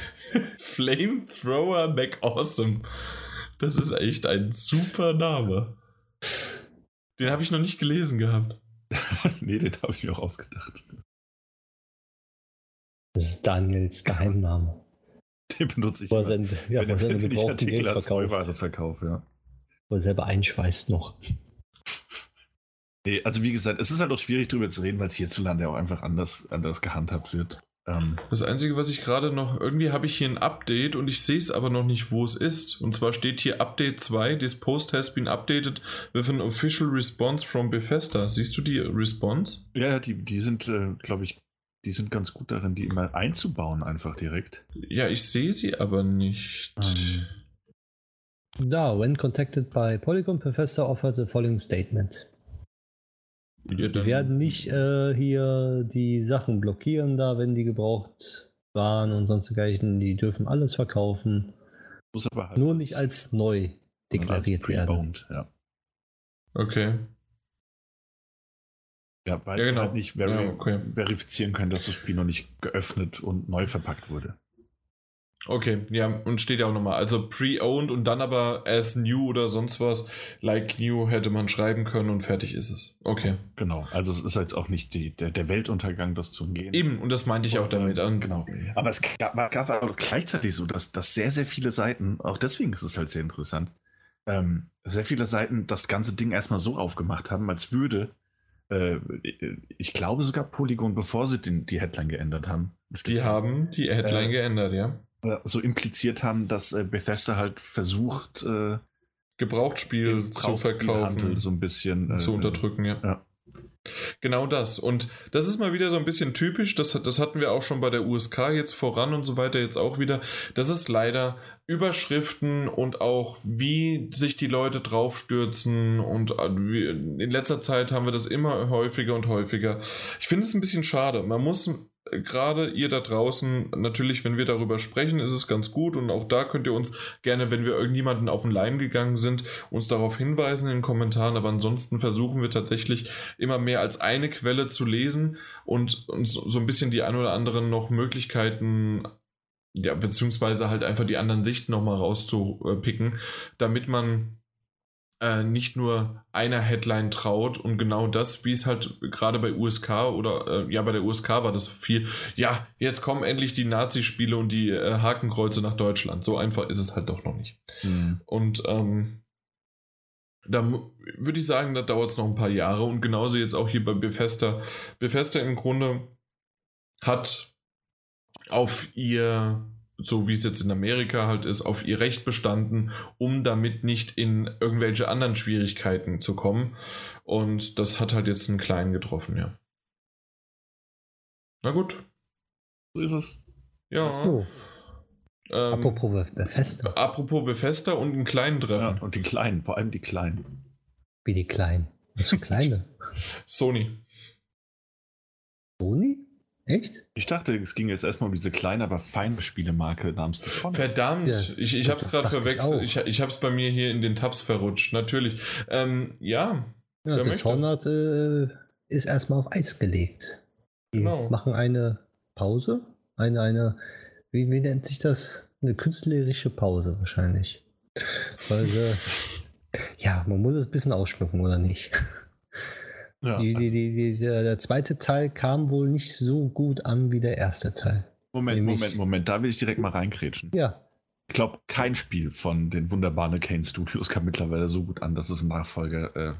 Flamethrower Mac Awesome. Das ist echt ein super Name. Den habe ich noch nicht gelesen gehabt. nee, den habe ich mir auch ausgedacht. Das ist Daniels Geheimname. Den benutze ich. Wo er seine, ja, wenn, wo er seine gebrauchten Geld verkauft. Verkaufe, ja. Wo er selber einschweißt noch. Nee, also wie gesagt, es ist halt auch schwierig drüber zu reden, weil es hierzulande auch einfach anders, anders gehandhabt wird. Ähm, Das Einzige, was ich gerade noch, irgendwie habe ich hier ein Update und ich sehe es aber noch nicht, wo es ist. Und zwar steht hier Update 2, this post has been updated with an official response from Bethesda. Siehst du die Response? ja, ja, die, die sind, äh, glaube ich, die sind ganz gut darin, die immer einzubauen, einfach direkt. Ja, ich sehe sie aber nicht. Ähm. Da, when contacted by Polygon, Professor offered the following statement. Ja, Die werden nicht äh, hier die Sachen blockieren da, wenn die gebraucht waren und sonst dergleichen. Die dürfen alles verkaufen. Muss aber halt Nur nicht als neu deklariert als werden. Ja. Okay. Ja, weil Ja, sie genau. halt nicht veri Ja, okay. verifizieren können, dass das Spiel noch nicht geöffnet und neu verpackt wurde. Okay, ja, und steht ja auch nochmal. Also pre-owned und dann aber as new oder sonst was. Like new hätte man schreiben können und fertig ist es. Okay. Genau, also es ist jetzt auch nicht die, der, der Weltuntergang, das zu umgehen. Eben, und das meinte ich auch Und, äh, damit. Und- Genau. Aber es gab, gab auch gleichzeitig so, dass, dass sehr, sehr viele Seiten, auch deswegen ist es halt sehr interessant, ähm, sehr viele Seiten das ganze Ding erstmal so aufgemacht haben, als würde, äh, ich glaube sogar Polygon, bevor sie den, die Headline geändert haben, Die haben die Headline Äh, geändert, ja. Äh, so impliziert haben, dass äh, Bethesda halt versucht, äh, Gebrauchtspiel zu verkaufen. so ein bisschen äh, zu unterdrücken, ja. ja. Genau das. Und das ist mal wieder so ein bisschen typisch. Das, das hatten wir auch schon bei der USK jetzt voran und so weiter jetzt auch wieder. Das ist leider Überschriften und auch wie sich die Leute draufstürzen. Und äh, in letzter Zeit haben wir das immer häufiger und häufiger. Ich finde es ein bisschen schade. Man muss gerade ihr da draußen, natürlich, wenn wir darüber sprechen, ist es ganz gut. Und auch da könnt ihr uns gerne, wenn wir irgendjemanden auf den Leim gegangen sind, uns darauf hinweisen in den Kommentaren. Aber ansonsten versuchen wir tatsächlich immer mehr als eine Quelle zu lesen und uns so ein bisschen die ein oder anderen noch Möglichkeiten, ja, beziehungsweise halt einfach die anderen Sichten nochmal rauszupicken, damit man äh, nicht nur einer Headline traut und genau das, wie es halt gerade bei USK oder äh, ja, bei der USK war das viel, ja, jetzt kommen endlich die Nazi-Spiele und die äh, Hakenkreuze nach Deutschland. So einfach ist es halt doch noch nicht. Hm. Und ähm, da würde ich sagen, da dauert es noch ein paar Jahre. Und genauso jetzt auch hier bei Bethesda. Bethesda im Grunde hat auf ihr, so wie es jetzt in Amerika halt ist, auf ihr Recht bestanden, um damit nicht in irgendwelche anderen Schwierigkeiten zu kommen. Und das hat halt jetzt einen Kleinen getroffen, ja. Na gut. So ist es. Ja. So, ähm, apropos Bethesda, apropos Bethesda und einen Kleinen treffen. Ja, und die Kleinen, vor allem die Kleinen. wie die Kleinen. Was für Kleine? Sony. Sony? Echt? Ich dachte, es ging jetzt erstmal um diese kleine, aber feine Spielemarke namens Dishonored. Verdammt, Ja, ich, ich habe es gerade ich verwechselt. Ich, ich habe es bei mir hier in den Tabs verrutscht, natürlich. Ähm, ja, Ja, Dishonored äh, ist erstmal auf Eis gelegt. Die Genau. machen eine Pause. Eine, eine, wie, wie nennt sich das? Eine künstlerische Pause wahrscheinlich. Weil sie, ja, man muss es ein bisschen ausschmücken, oder nicht? Ja, die, die, also, die, die, der, der zweite Teil kam wohl nicht so gut an wie der erste Teil. Moment, nämlich- Moment, Moment, da will ich direkt mal reinkrätschen. Ja, Ich glaube, kein Spiel von den wunderbaren Kane Studios kam mittlerweile so gut an, dass es einen Nachfolger äh,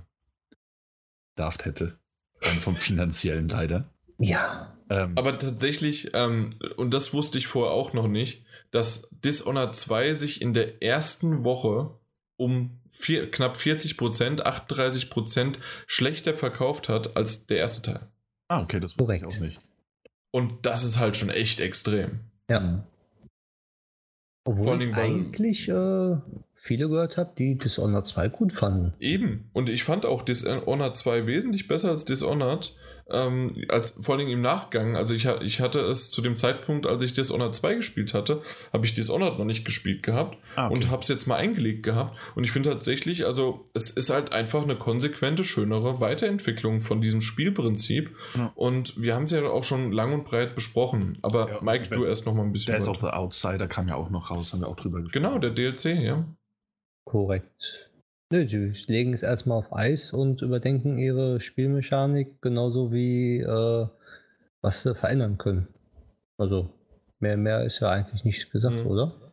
darf hätte. Rein vom finanziellen leider. ja, Ähm, aber tatsächlich, ähm, und das wusste ich vorher auch noch nicht, dass Dishonored 2 sich in der ersten Woche um vier, knapp 40 Prozent, 38 Prozent schlechter verkauft hat als der erste Teil. ah, okay, das wusste ich korrekt. auch nicht. Und das ist halt schon echt extrem. ja. Vor Obwohl ich eigentlich äh, viele gehört habe, die Dishonored 2 gut fanden. Eben. Und ich fand auch Dishonored 2 wesentlich besser als Dishonored. Ähm, als, vor allem im Nachgang. Also ich, ich hatte es zu dem Zeitpunkt, als ich Dishonored 2 gespielt hatte, habe ich Dishonored noch nicht gespielt gehabt Ah, okay. und habe es jetzt mal eingelegt gehabt. Und ich finde tatsächlich, also es ist halt einfach eine konsequente, schönere Weiterentwicklung von diesem Spielprinzip. Ja. Und wir haben es ja auch schon lang und breit besprochen. Aber Ja, Mike, du erst noch mal ein bisschen Death of weiter. the Outsider kam ja auch noch raus, haben wir auch drüber gesprochen. Genau, der DLC, ja. Korrekt. Nö, sie legen es erstmal auf Eis und überdenken ihre Spielmechanik genauso wie äh, was sie verändern können. Also mehr, mehr ist ja eigentlich nicht gesagt, mhm. oder?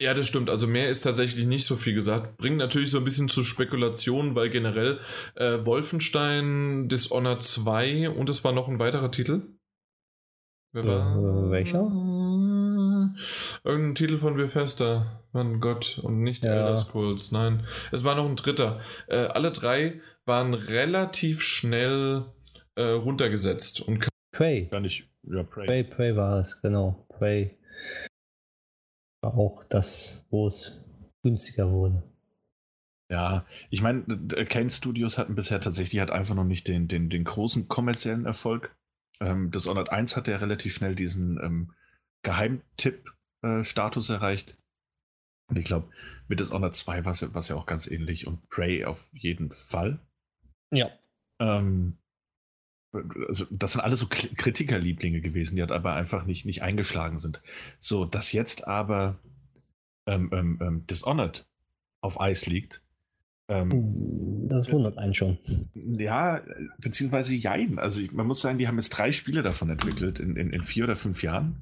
Ja, das stimmt. Also mehr ist tatsächlich nicht so viel gesagt. Bringt natürlich so ein bisschen zu Spekulationen, weil generell äh, Wolfenstein, Dishonored 2 und es war noch ein weiterer Titel. Wer war? Welcher? Irgendein Titel von Bethesda. Mein Gott. Und nicht ja. Elder Scrolls. Nein. Es war noch ein dritter. Äh, alle drei waren relativ schnell äh, runtergesetzt. Und Prey. Gar nicht. Ja, Prey. Prey, Prey war es, genau. Prey war auch das, wo es günstiger wurde. Ja, ich meine, Kane Studios hatten bisher tatsächlich hat einfach noch nicht den, den, den großen kommerziellen Erfolg. Ähm, das Honored 1 hat ja relativ schnell diesen ähm, Geheimtipp-Status äh, erreicht. Und ich glaube, mit das Honored 2 war es ja auch ganz ähnlich und Prey auf jeden Fall. Ja. Ähm, also das sind alles so Kritikerlieblinge gewesen, die halt aber einfach nicht, nicht eingeschlagen sind. So, dass jetzt aber ähm, ähm, ähm Dishonored auf Eis liegt. Ähm, uh, das wundert einen schon. Ja, beziehungsweise jein. Also man muss sagen, die haben jetzt drei Spiele davon entwickelt in, in, in vier oder fünf Jahren.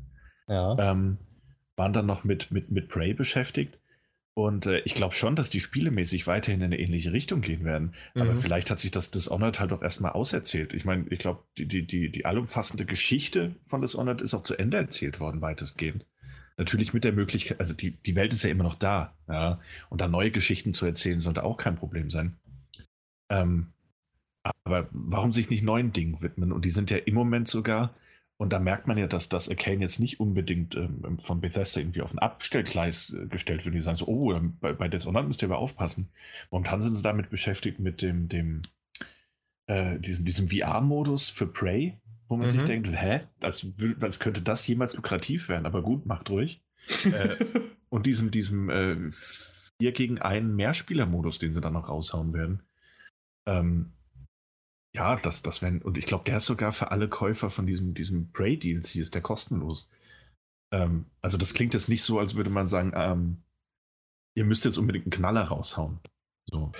Ja. Ähm, waren dann noch mit, mit, mit Prey beschäftigt und äh, ich glaube schon, dass die spielemäßig weiterhin in eine ähnliche Richtung gehen werden. Mhm. Aber vielleicht hat sich das Dishonored halt auch erstmal auserzählt. Ich meine, ich glaube, die, die, die, die allumfassende Geschichte von Dishonored ist auch zu Ende erzählt worden, weitestgehend. Natürlich mit der Möglichkeit, also die, die Welt ist ja immer noch da, ja. Und da neue Geschichten zu erzählen, sollte auch kein Problem sein. Ähm, aber warum sich nicht neuen Dingen widmen? Und die sind ja im Moment sogar und da merkt man ja, dass das Arcane jetzt nicht unbedingt ähm, von Bethesda irgendwie auf ein Abstellgleis äh, gestellt wird. Die sagen so, oh, ähm, bei, bei Dishonored müsst ihr aber aufpassen. Momentan sind sie damit beschäftigt mit dem, dem äh, diesem, diesem VR-Modus für Prey, wo man mhm. sich denkt, hä, als, als könnte das jemals lukrativ werden, aber gut, macht ruhig. äh, und diesem, diesem äh, 4 gegen 1 Mehrspieler-Modus, den sie dann noch raushauen werden. Ähm, ja, das, das wären, und ich glaube, der ist sogar für alle Käufer von diesem, diesem Prey-DLC, ist der kostenlos. Ähm, also das klingt jetzt nicht so, als würde man sagen, ähm, ihr müsst jetzt unbedingt einen Knaller raushauen. So.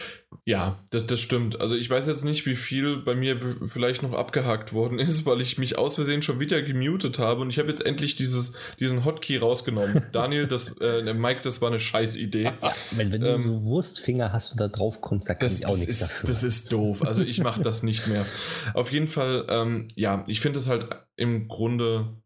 Ja, das, das stimmt. Also ich weiß jetzt nicht, wie viel bei mir vielleicht noch abgehakt worden ist, weil ich mich aus Versehen schon wieder gemutet habe und ich habe jetzt endlich dieses, diesen Hotkey rausgenommen. Daniel, das, äh, Mike, das war eine scheiß Idee. Wenn, wenn ähm, du Wurstfinger hast und da drauf kommst, da kann das, ich auch nichts ist, dafür. Das ist doof. Also ich mache das nicht mehr. Auf jeden Fall, ähm, ja, ich finde es halt im Grunde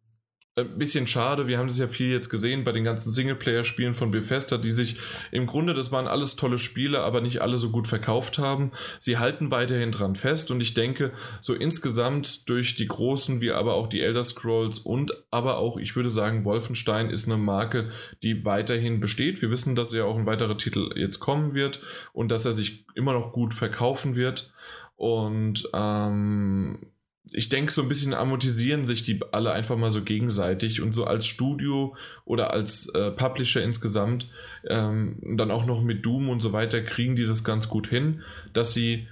ein bisschen schade. Wir haben das ja viel jetzt gesehen bei den ganzen Singleplayer-Spielen von Bethesda, die sich im Grunde, das waren alles tolle Spiele, aber nicht alle so gut verkauft haben. Sie halten weiterhin dran fest und ich denke, so insgesamt durch die großen, wie aber auch die Elder Scrolls und aber auch, ich würde sagen, Wolfenstein ist eine Marke, die weiterhin besteht. Wir wissen, dass ja auch ein weiterer Titel jetzt kommen wird und dass er sich immer noch gut verkaufen wird. Und ähm, ich denke, so ein bisschen amortisieren sich die alle einfach mal so gegenseitig und so als Studio oder als äh, Publisher insgesamt, ähm, dann auch noch mit Doom und so weiter, kriegen die das ganz gut hin, dass sie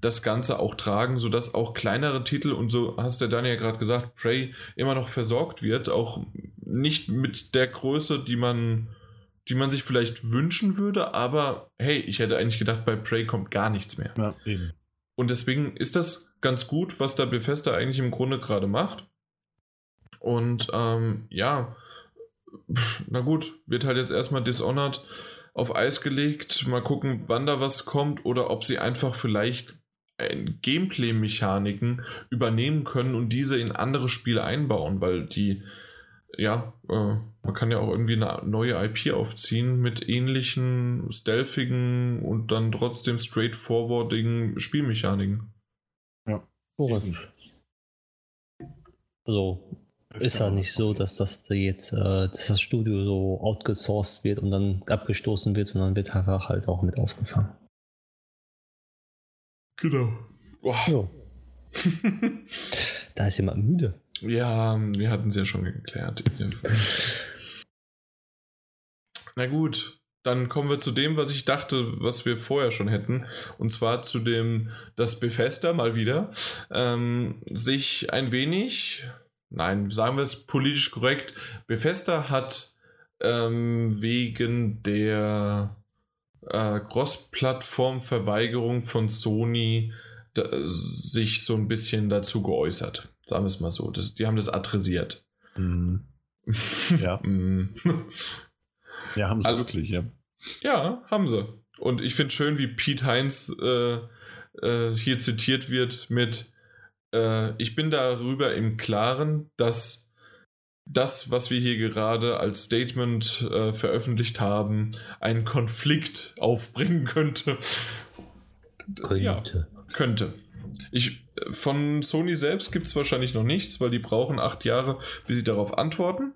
das Ganze auch tragen, sodass auch kleinere Titel und so hast der Daniel ja gerade gesagt, Prey immer noch versorgt wird, auch nicht mit der Größe, die man, die man sich vielleicht wünschen würde, aber hey, ich hätte eigentlich gedacht, bei Prey kommt gar nichts mehr. Ja. Und deswegen ist das ganz gut, was da Bethesda eigentlich im Grunde gerade macht. Und ähm, ja, na gut, wird halt jetzt erstmal Dishonored auf Eis gelegt. Mal gucken, wann da was kommt oder ob sie einfach vielleicht Gameplay-Mechaniken übernehmen können und diese in andere Spiele einbauen, weil die ja, äh, man kann ja auch irgendwie eine neue IP aufziehen mit ähnlichen stealthigen und dann trotzdem straightforwardigen Spielmechaniken. Ja. Korrekt. Also ist ja nicht so, dass das jetzt, äh, dass das Studio so outgesourced wird und dann abgestoßen wird, sondern wird einfach halt auch mit aufgefangen. Genau. Boah. da ist jemand müde. Ja, wir hatten es ja schon geklärt. Na gut, dann kommen wir zu dem, was ich dachte, was wir vorher schon hätten. Und zwar zu dem, dass Bethesda mal wieder ähm, sich ein wenig, nein, sagen wir es politisch korrekt, Bethesda hat ähm, wegen der äh, Cross-Plattform-Verweigerung von Sony da, sich so ein bisschen dazu geäußert. Sagen wir es mal so. Das, die haben das adressiert. Mhm. Ja. Ja, haben sie Also- wirklich, ja. ja, haben sie. Und ich finde schön, wie Pete Heinz äh, äh, hier zitiert wird mit äh, Ich bin darüber im Klaren, dass das, was wir hier gerade als Statement äh, veröffentlicht haben, einen Konflikt aufbringen könnte. Ja, Könnte. könnte. Ich, von Sony selbst gibt es wahrscheinlich noch nichts, weil die brauchen acht Jahre, bis sie darauf antworten.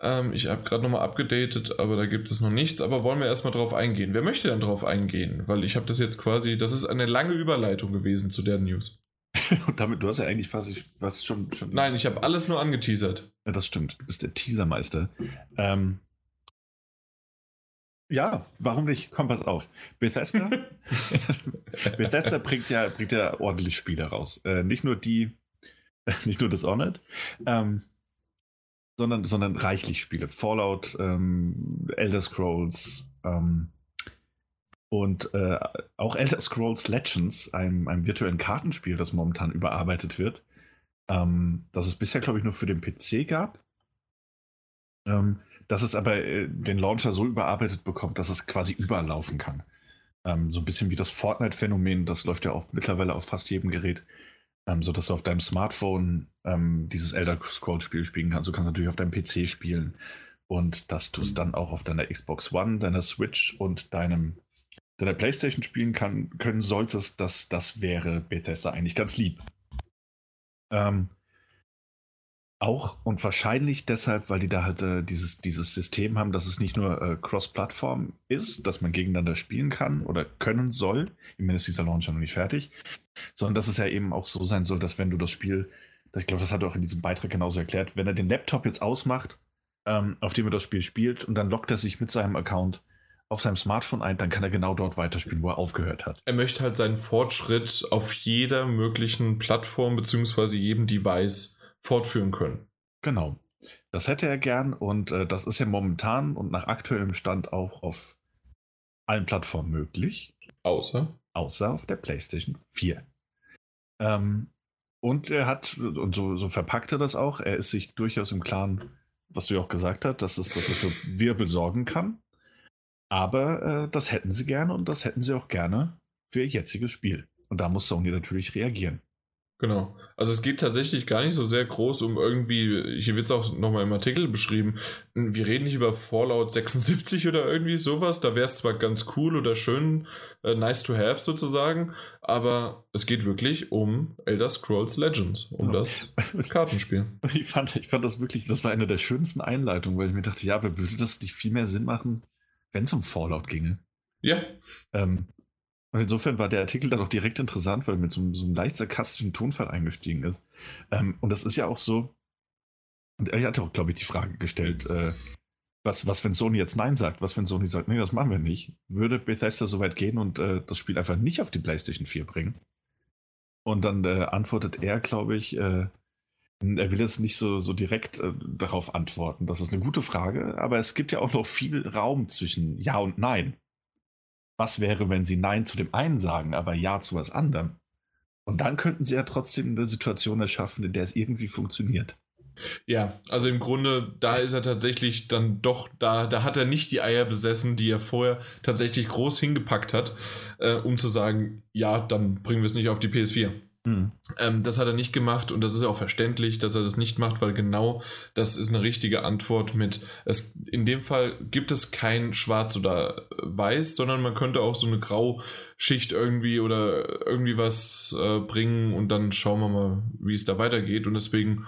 Ähm, ich habe gerade nochmal abgedatet, aber da gibt es noch nichts. Aber wollen wir erstmal drauf eingehen? Wer möchte denn drauf eingehen? Weil ich habe das jetzt quasi, das ist eine lange Überleitung gewesen zu der News. Und damit, du hast ja eigentlich fast, fast schon, schon. Nein, ich habe alles nur angeteasert. Ja, das stimmt. Du bist der Teasermeister. Ähm, ja, warum nicht? Komm, pass auf. Bethesda, Bethesda bringt ja, bringt ja ordentlich Spiele raus. Äh, nicht nur die, nicht nur Dishonored, ähm, sondern, sondern reichlich Spiele. Fallout, ähm, Elder Scrolls ähm, und äh, auch Elder Scrolls Legends, einem, einem virtuellen Kartenspiel, das momentan überarbeitet wird ähm, das es bisher, glaube ich, nur für den PC gab. Ähm, dass es aber äh, den Launcher so überarbeitet bekommt, dass es quasi überall laufen kann. Ähm, so ein bisschen wie das Fortnite-Phänomen, das läuft ja auch mittlerweile auf fast jedem Gerät, ähm, sodass du auf deinem Smartphone ähm, dieses Elder Scrolls-Spiel spielen kannst. Du kannst natürlich auf deinem PC spielen und dass du es dann auch auf deiner Xbox One, deiner Switch und deinem deiner PlayStation spielen kann, können solltest, das, das wäre Bethesda eigentlich ganz lieb. Ähm, auch und wahrscheinlich deshalb, weil die da halt äh, dieses, dieses System haben, dass es nicht nur äh, Cross-Plattform ist, dass man gegeneinander spielen kann oder können soll. Im Moment ist dieser Launcher noch nicht fertig, sondern dass es ja eben auch so sein soll, dass wenn du das Spiel, ich glaube, das hat er auch in diesem Beitrag genauso erklärt, wenn er den Laptop jetzt ausmacht, ähm, auf dem er das Spiel spielt und dann loggt er sich mit seinem Account auf seinem Smartphone ein, dann kann er genau dort weiterspielen, wo er aufgehört hat. Er möchte halt seinen Fortschritt auf jeder möglichen Plattform bzw. jedem Device fortführen können. Genau. Das hätte er gern und äh, das ist ja momentan und nach aktuellem Stand auch auf allen Plattformen möglich, Außer. außer auf der PlayStation 4. Ähm, und er hat, und so, so verpackt er das auch, er ist sich durchaus im Klaren, was du ja auch gesagt hast, dass es, dass es für Wirbel sorgen kann. Aber äh, das hätten sie gerne und das hätten sie auch gerne für ihr jetziges Spiel. Und da muss Sony natürlich reagieren. Genau. Also es geht tatsächlich gar nicht so sehr groß um irgendwie, hier wird es auch nochmal im Artikel beschrieben, wir reden nicht über Fallout 76 oder irgendwie sowas, da wäre es zwar ganz cool oder schön, äh, nice to have sozusagen, aber es geht wirklich um Elder Scrolls Legends, um Ja. das Kartenspiel. Ich fand, ich fand das wirklich, das war eine der schönsten Einleitungen, weil ich mir dachte, ja, aber würde das nicht viel mehr Sinn machen, wenn es um Fallout ginge? Ja, Ähm, und insofern war der Artikel dann auch direkt interessant, weil mit so, einem- so einem leicht sarkastischen Tonfall eingestiegen ist. Ähm, und das ist ja auch so, und er hatte auch, glaube ich, die Frage gestellt, äh, was, was, wenn Sony jetzt Nein sagt, was, wenn Sony sagt, nee, das machen wir nicht, würde Bethesda so weit gehen und äh, das Spiel einfach nicht auf die PlayStation 4 bringen? Und dann äh, antwortet er, glaube ich, äh, er will jetzt nicht so, so direkt äh, darauf antworten. Das ist eine gute Frage, aber es gibt ja auch noch viel Raum zwischen Ja und Nein. Was wäre, wenn sie Nein zu dem einen sagen, aber Ja zu was anderem? Und dann könnten sie ja trotzdem eine Situation erschaffen, in der es irgendwie funktioniert. Ja, also im Grunde, da ist er tatsächlich dann doch, da, da hat er nicht die Eier besessen, die er vorher tatsächlich groß hingepackt hat, äh, um zu sagen, ja, dann bringen wir es nicht auf die PS4. Ähm, das hat er nicht gemacht und das ist auch verständlich, dass er das nicht macht, weil genau das ist eine richtige Antwort mit, es, in dem Fall gibt es kein Schwarz oder Weiß, sondern man könnte auch so eine Grauschicht irgendwie oder irgendwie was äh, bringen und dann schauen wir mal, wie es da weitergeht und deswegen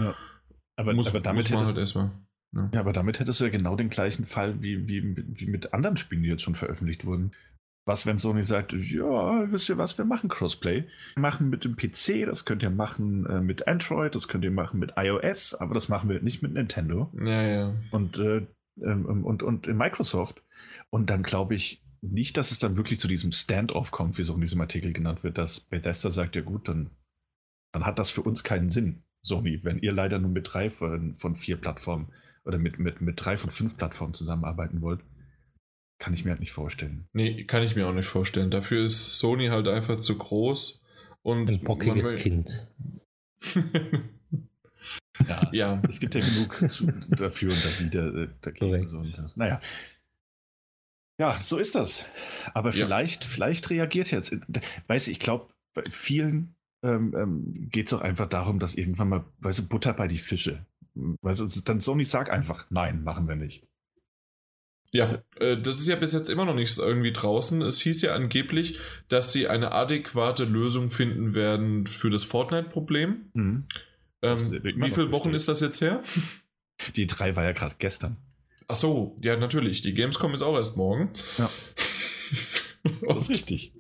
Aber, muss, aber, damit muss man halt erstmal. Ja. ja, aber damit hättest du ja genau den gleichen Fall wie, wie, wie mit anderen Spielen, die jetzt schon veröffentlicht wurden. Was, wenn Sony sagt, ja, wisst ihr was, wir machen Crossplay. Wir machen mit dem PC, das könnt ihr machen äh, mit Android, das könnt ihr machen mit iOS, aber das machen wir nicht mit Nintendo. Ja, ja. und, äh, ähm, und, und in Microsoft. Und dann glaube ich nicht, dass es dann wirklich zu diesem Standoff kommt, wie es auch in diesem Artikel genannt wird, dass Bethesda sagt, ja gut, dann, dann hat das für uns keinen Sinn, Sony, wenn ihr leider nur mit drei von, von vier Plattformen oder mit, mit, mit drei von fünf Plattformen zusammenarbeiten wollt. Kann ich mir halt nicht vorstellen. Nee, kann ich mir auch nicht vorstellen. Dafür ist Sony halt einfach zu groß und ein bockiges Kind. ja, ja, es gibt ja genug zu, dafür und da wieder äh, dagegen. So das, naja. Ja, so ist das. Aber ja. vielleicht, vielleicht reagiert jetzt. Weiß ich, ich glaube, bei vielen ähm, ähm, geht es auch einfach darum, dass irgendwann mal, weißt du, Butter bei die Fische. Weißt du, dann Sony sagt einfach, nein, machen wir nicht. Ja, äh, das ist ja bis jetzt immer noch nicht irgendwie draußen. Es hieß ja angeblich, dass sie eine adäquate Lösung finden werden für das Fortnite-Problem. Mhm. Ähm, wie viele Wochen ist das jetzt her? Die drei war ja gerade gestern. Ach so, ja, natürlich. Die Gamescom ist auch erst morgen. Ja. Das ist richtig.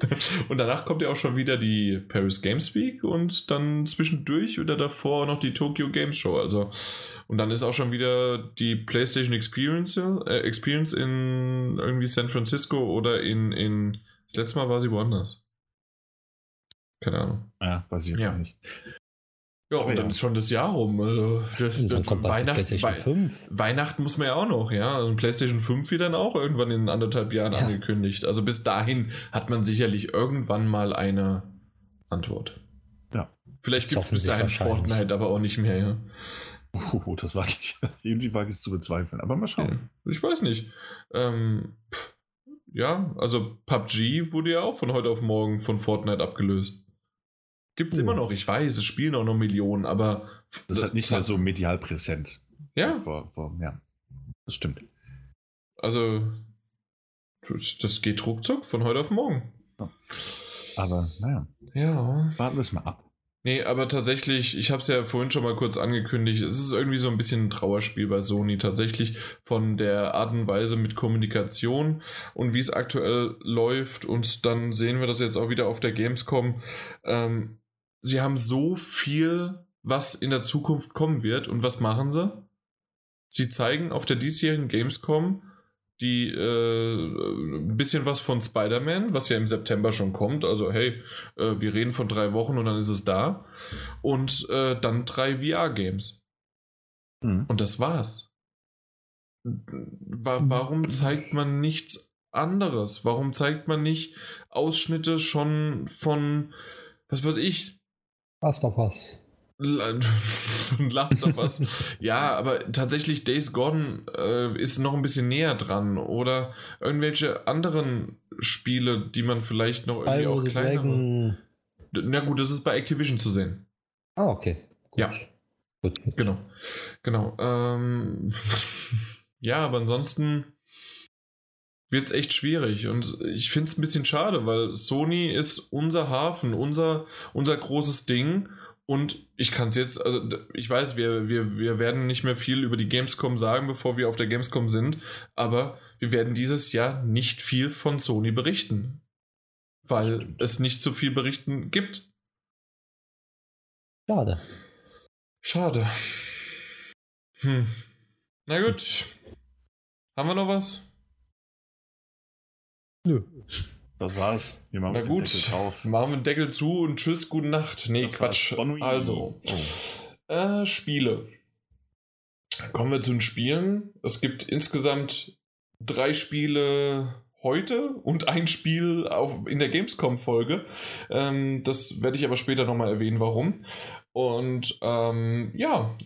Und danach kommt ja auch schon wieder die Paris Games Week und dann zwischendurch oder davor noch die Tokyo Games Show. Also, und dann ist auch schon wieder die PlayStation Experience, äh, Experience in irgendwie San Francisco oder in, in. Das letzte Mal war sie woanders. Keine Ahnung. Ja, weiß ich ja. nicht. Ja, und dann ja. ist schon das Jahr rum. Also das, das Weihnachten, Wei Weihnachten muss man ja auch noch, ja. Also PlayStation 5 wird dann auch irgendwann in anderthalb Jahren ja. angekündigt. Also bis dahin hat man sicherlich irgendwann mal eine Antwort. Ja. Vielleicht gibt es bis dahin Fortnite, aber auch nicht mehr, ja. Oh, das war irgendwie wage es zu bezweifeln. Aber mal schauen. Ja, ich weiß nicht. Ähm, ja, also PUBG wurde ja auch von heute auf morgen von Fortnite abgelöst. Gibt es uh. immer noch, ich weiß, es spielen auch noch Millionen, aber. Das ist halt nicht mehr so medial präsent. Ja. Vor, vor, ja, das stimmt. Also, das geht ruckzuck von heute auf morgen. Aber, naja. Ja. Warten wir es mal ab. Nee, aber tatsächlich, ich habe es ja vorhin schon mal kurz angekündigt, es ist irgendwie so ein bisschen ein Trauerspiel bei Sony. Tatsächlich von der Art und Weise mit Kommunikation und wie es aktuell läuft. Und dann sehen wir das jetzt auch wieder auf der Gamescom. Ähm, sie haben so viel, was in der Zukunft kommen wird. Und was machen sie? Sie zeigen auf der diesjährigen Gamescom die äh, ein bisschen was von Spider-Man, was ja im September schon kommt. Also hey, äh, wir reden von drei Wochen und dann ist es da. Und äh, dann drei VR-Games. Mhm. Und das war's. Wa warum zeigt man nichts anderes? Warum zeigt man nicht Ausschnitte schon von, was weiß ich, Last of Us. Last of Us. ja, aber tatsächlich Days Gone äh, ist noch ein bisschen näher dran. Oder irgendwelche anderen Spiele, die man vielleicht noch irgendwie auch kleiner. Na gut, das ist bei Activision zu sehen. Ah, okay. Gut. Ja. Gut. Genau. Genau. Ähm, ja, aber ansonsten wird es echt schwierig. Und ich finde es ein bisschen schade, weil Sony ist unser Hafen, unser, unser großes Ding. Und ich kann es jetzt, also ich weiß, wir, wir, wir werden nicht mehr viel über die Gamescom sagen, bevor wir auf der Gamescom sind, aber wir werden dieses Jahr nicht viel von Sony berichten. Weil es nicht so viel berichten gibt. Schade. Schade. Hm. Na gut. Haben wir noch was? Nö. Das war's. Wir machen Na gut, den Deckel drauf. machen wir den Deckel zu und tschüss, gute Nacht. Nee, das Quatsch. Also, oh. äh, Spiele. Kommen wir zu den Spielen. Es gibt insgesamt drei Spiele heute und ein Spiel auch in der Gamescom-Folge. Ähm, das werde ich aber später nochmal erwähnen, warum. Und ähm, ja,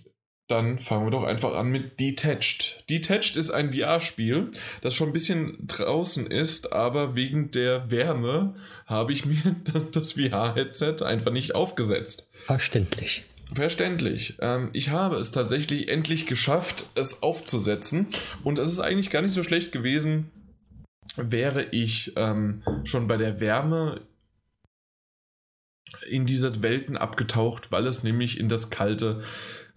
dann fangen wir doch einfach an mit Detached. Detached ist ein VR-Spiel, das schon ein bisschen draußen ist, aber wegen der Wärme habe ich mir das VR-Headset einfach nicht aufgesetzt. Verständlich. Verständlich. Ähm, ich habe es tatsächlich endlich geschafft, es aufzusetzen. Und es ist eigentlich gar nicht so schlecht gewesen, wäre ich ähm, schon bei der Wärme in diese Welten abgetaucht, weil es nämlich in das kalte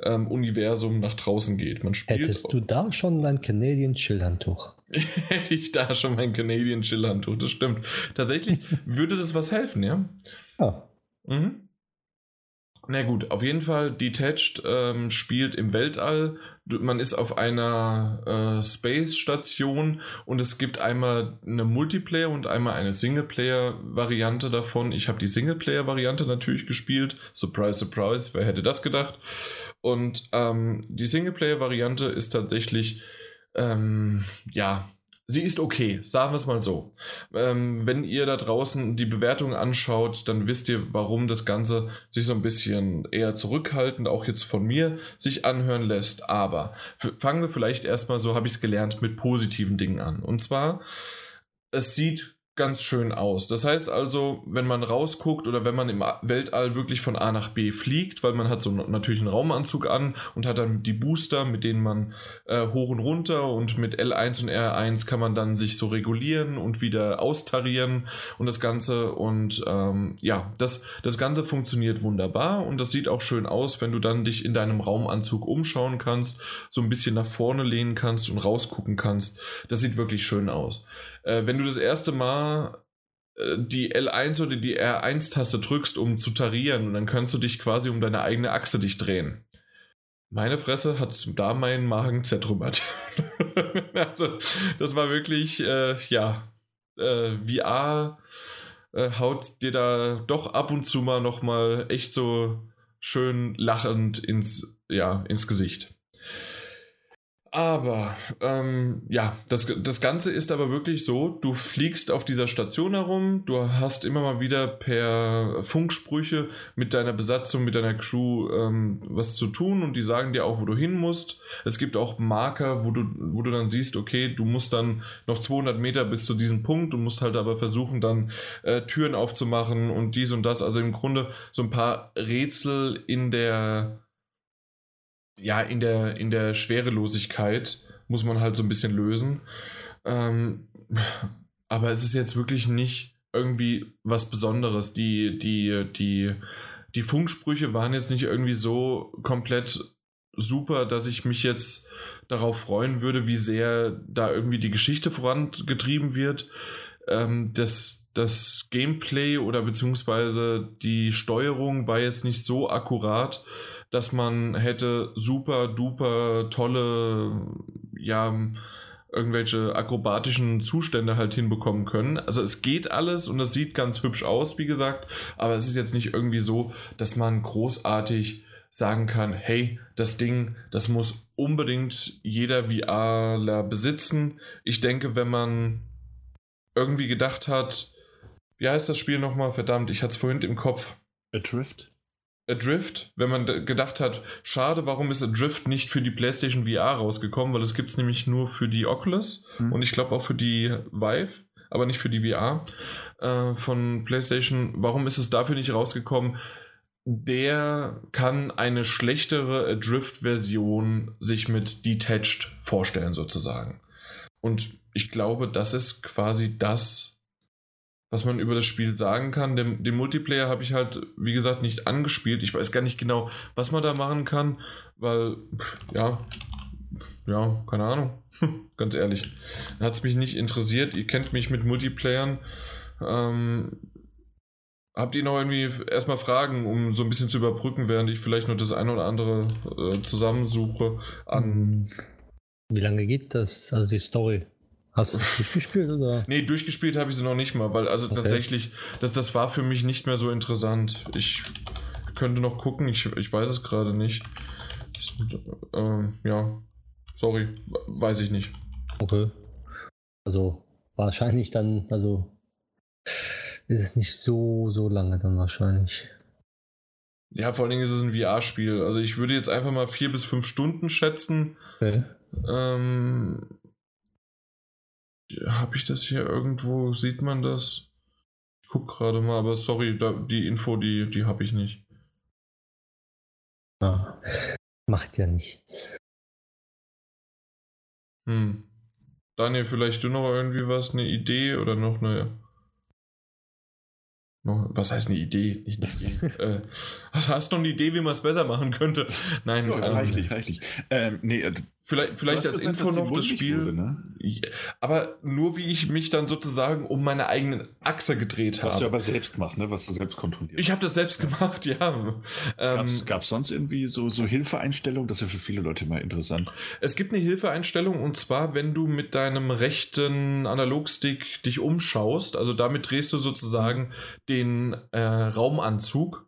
ähm, Universum nach draußen geht. Man spielt Hättest du da schon dein Canadian Chill-Handtuch? Hätte ich da schon mein Canadian Chill-Handtuch, das stimmt. Tatsächlich würde das was helfen, ja? Ja. Mhm. Na gut, auf jeden Fall, Detached ähm, spielt im Weltall. Man ist auf einer äh, Space-Station und es gibt einmal eine Multiplayer- und einmal eine Singleplayer-Variante davon. Ich habe die Singleplayer-Variante natürlich gespielt. Surprise, surprise, wer hätte das gedacht? Und ähm, die Singleplayer-Variante ist tatsächlich, ähm, ja, sie ist okay, sagen wir es mal so. Ähm, wenn ihr da draußen die Bewertung anschaut, dann wisst ihr, warum das Ganze sich so ein bisschen eher zurückhaltend, auch jetzt von mir, sich anhören lässt. Aber fangen wir vielleicht erstmal, so habe ich es gelernt, mit positiven Dingen an. Und zwar, es sieht ganz schön aus. Das heißt also, wenn man rausguckt oder wenn man im Weltall wirklich von A nach B fliegt, weil man hat so natürlich einen Raumanzug an und hat dann die Booster, mit denen man äh, hoch und runter und mit L1 und R1 kann man dann sich so regulieren und wieder austarieren und das Ganze und ähm, ja, das, das Ganze funktioniert wunderbar und das sieht auch schön aus, wenn du dann dich in deinem Raumanzug umschauen kannst, so ein bisschen nach vorne lehnen kannst und rausgucken kannst. Das sieht wirklich schön aus äh, wenn du das erste Mal äh, die L1 oder die R1-Taste drückst, um zu tarieren, und dann kannst du dich quasi um deine eigene Achse dich drehen. Meine Fresse hat da meinen Magen zertrümmert. also, das war wirklich, äh, ja, äh, VR äh, haut dir da doch ab und zu mal nochmal echt so schön lachend ins, ja, ins Gesicht. Aber ähm, ja, das, das Ganze ist aber wirklich so, du fliegst auf dieser Station herum, du hast immer mal wieder per Funksprüche mit deiner Besatzung, mit deiner Crew ähm, was zu tun und die sagen dir auch, wo du hin musst. Es gibt auch Marker, wo du, wo du dann siehst, okay, du musst dann noch 200 Meter bis zu diesem Punkt, du musst halt aber versuchen dann äh, Türen aufzumachen und dies und das. Also im Grunde so ein paar Rätsel in der ja, in der, in der Schwerelosigkeit muss man halt so ein bisschen lösen. Ähm, aber es ist jetzt wirklich nicht irgendwie was Besonderes. Die, die, die, die Funksprüche waren jetzt nicht irgendwie so komplett super, dass ich mich jetzt darauf freuen würde, wie sehr da irgendwie die Geschichte vorangetrieben wird. Ähm, das, das Gameplay oder beziehungsweise die Steuerung war jetzt nicht so akkurat, dass man hätte super duper tolle, ja, irgendwelche akrobatischen Zustände halt hinbekommen können. Also es geht alles und es sieht ganz hübsch aus, wie gesagt, aber es ist jetzt nicht irgendwie so, dass man großartig sagen kann, hey, das Ding, das muss unbedingt jeder VRler besitzen. Ich denke, wenn man irgendwie gedacht hat, wie heißt das Spiel nochmal? Verdammt, ich hatte es vorhin im Kopf. Adrift? Adrift, wenn man gedacht hat, schade, warum ist Adrift nicht für die PlayStation VR rausgekommen, weil es gibt es nämlich nur für die Oculus mhm. und ich glaube auch für die Vive, aber nicht für die VR äh, von PlayStation. Warum ist es dafür nicht rausgekommen? Der kann eine schlechtere Adrift-Version sich mit Detached vorstellen, sozusagen. Und ich glaube, das ist quasi das, was man über das Spiel sagen kann. Den, den Multiplayer habe ich halt, wie gesagt, nicht angespielt. Ich weiß gar nicht genau, was man da machen kann, weil, ja, ja, keine Ahnung. Ganz ehrlich. Hat es mich nicht interessiert. Ihr kennt mich mit Multiplayern. Ähm, habt ihr noch irgendwie erstmal Fragen, um so ein bisschen zu überbrücken, während ich vielleicht noch das eine oder andere äh, zusammensuche an. Wie lange geht das? Also die Story? Hast du durchgespielt oder? Nee, durchgespielt habe ich sie noch nicht mal, weil also okay. tatsächlich, das, das war für mich nicht mehr so interessant. Ich könnte noch gucken, ich, ich weiß es gerade nicht. Ich, äh, ja, sorry, weiß ich nicht. Okay. Also wahrscheinlich dann, also ist es nicht so, so lange dann wahrscheinlich. Ja, vor allen Dingen ist es ein VR-Spiel. Also ich würde jetzt einfach mal vier bis fünf Stunden schätzen. Okay. Ähm, habe ich das hier irgendwo? Sieht man das? Ich guck gerade mal, aber sorry, da, die Info, die, die habe ich nicht. Ah, macht ja nichts. Hm. Daniel, vielleicht du noch irgendwie was, eine Idee oder noch eine was heißt eine Idee? Nicht eine Idee. äh, hast du noch eine Idee, wie man es besser machen könnte? Nein, ja, reichlich, reichlich. Ähm, nee, äh, vielleicht vielleicht als Info noch das Spiel. Wurde, ne? Aber nur wie ich mich dann sozusagen um meine eigene Achse gedreht habe. Was du aber selbst machst, ne? was du selbst kontrollierst. Ich habe das selbst gemacht, ja. Ähm, Gab es sonst irgendwie so, so Hilfeeinstellungen? Das ist ja für viele Leute mal interessant. Es gibt eine Hilfeeinstellung und zwar, wenn du mit deinem rechten Analogstick dich umschaust, also damit drehst du sozusagen den den äh, Raumanzug.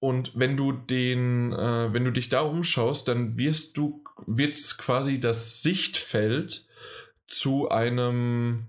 Und wenn du den, äh, wenn du dich da umschaust, dann wirst du, wird quasi das Sichtfeld zu einem,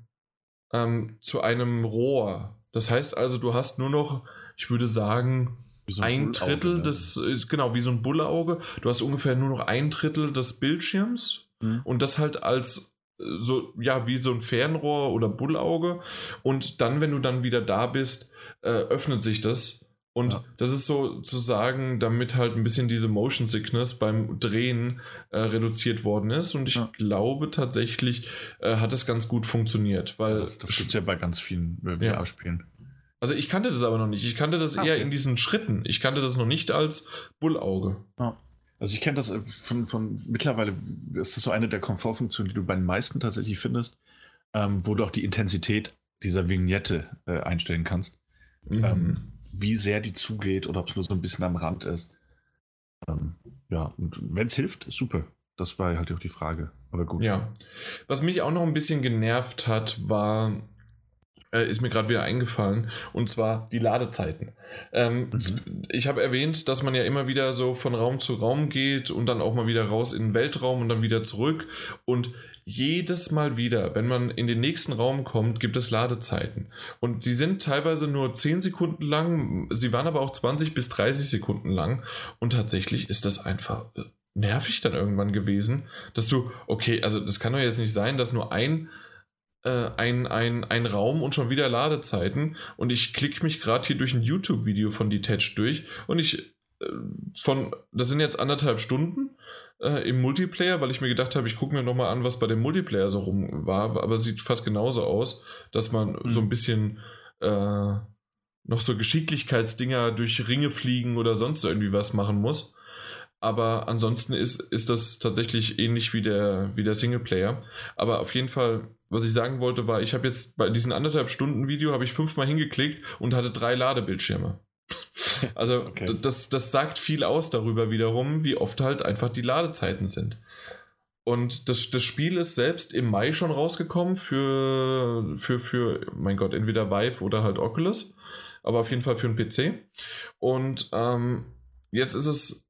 ähm, zu einem Rohr. Das heißt also, du hast nur noch, ich würde sagen, so ein, ein Drittel des, genau, wie so ein Bullauge. Du hast ungefähr nur noch ein Drittel des Bildschirms mhm. und das halt als äh, so, ja, wie so ein Fernrohr oder Bullauge. Und dann, wenn du dann wieder da bist, äh, öffnet sich das. Und ja. das ist sozusagen, damit halt ein bisschen diese Motion Sickness beim Drehen äh, reduziert worden ist. Und ich ja. glaube tatsächlich äh, hat es ganz gut funktioniert. Weil das, das gibt es ja bei ganz vielen VR-Spielen. Also ich kannte das aber noch nicht. Ich kannte das ah, okay. eher in diesen Schritten. Ich kannte das noch nicht als Bullauge. Ja. Also ich kenne das äh, von, von mittlerweile ist das so eine der Komfortfunktionen, die du bei den meisten tatsächlich findest, ähm, wo du auch die Intensität dieser Vignette äh, einstellen kannst. Mhm. Ähm, wie sehr die zugeht oder ob es nur so ein bisschen am Rand ist. Ähm, ja, und wenn es hilft, super. Das war halt auch die Frage. Aber gut. Ja. Was mich auch noch ein bisschen genervt hat, war, äh, ist mir gerade wieder eingefallen, und zwar die Ladezeiten. Ähm, mhm. Ich habe erwähnt, dass man ja immer wieder so von Raum zu Raum geht und dann auch mal wieder raus in den Weltraum und dann wieder zurück. Und jedes Mal wieder, wenn man in den nächsten Raum kommt, gibt es Ladezeiten. Und sie sind teilweise nur 10 Sekunden lang, sie waren aber auch 20 bis 30 Sekunden lang. Und tatsächlich ist das einfach äh, nervig dann irgendwann gewesen, dass du, okay, also das kann doch jetzt nicht sein, dass nur ein äh, ein, ein, ein Raum und schon wieder Ladezeiten. Und ich klicke mich gerade hier durch ein YouTube-Video von Detached durch und ich äh, von, das sind jetzt anderthalb Stunden äh, im Multiplayer, weil ich mir gedacht habe, ich gucke mir nochmal an, was bei dem Multiplayer so rum war, aber sieht fast genauso aus, dass man mhm. so ein bisschen äh, noch so Geschicklichkeitsdinger durch Ringe fliegen oder sonst irgendwie was machen muss. Aber ansonsten ist, ist das tatsächlich ähnlich wie der, wie der Singleplayer. Aber auf jeden Fall was ich sagen wollte, war, ich habe jetzt bei diesem anderthalb Stunden Video habe ich fünfmal hingeklickt und hatte drei Ladebildschirme. Also okay. das, das sagt viel aus darüber wiederum, wie oft halt einfach die Ladezeiten sind. Und das, das Spiel ist selbst im Mai schon rausgekommen für, für, für, mein Gott, entweder Vive oder halt Oculus. Aber auf jeden Fall für einen PC. Und ähm, jetzt ist es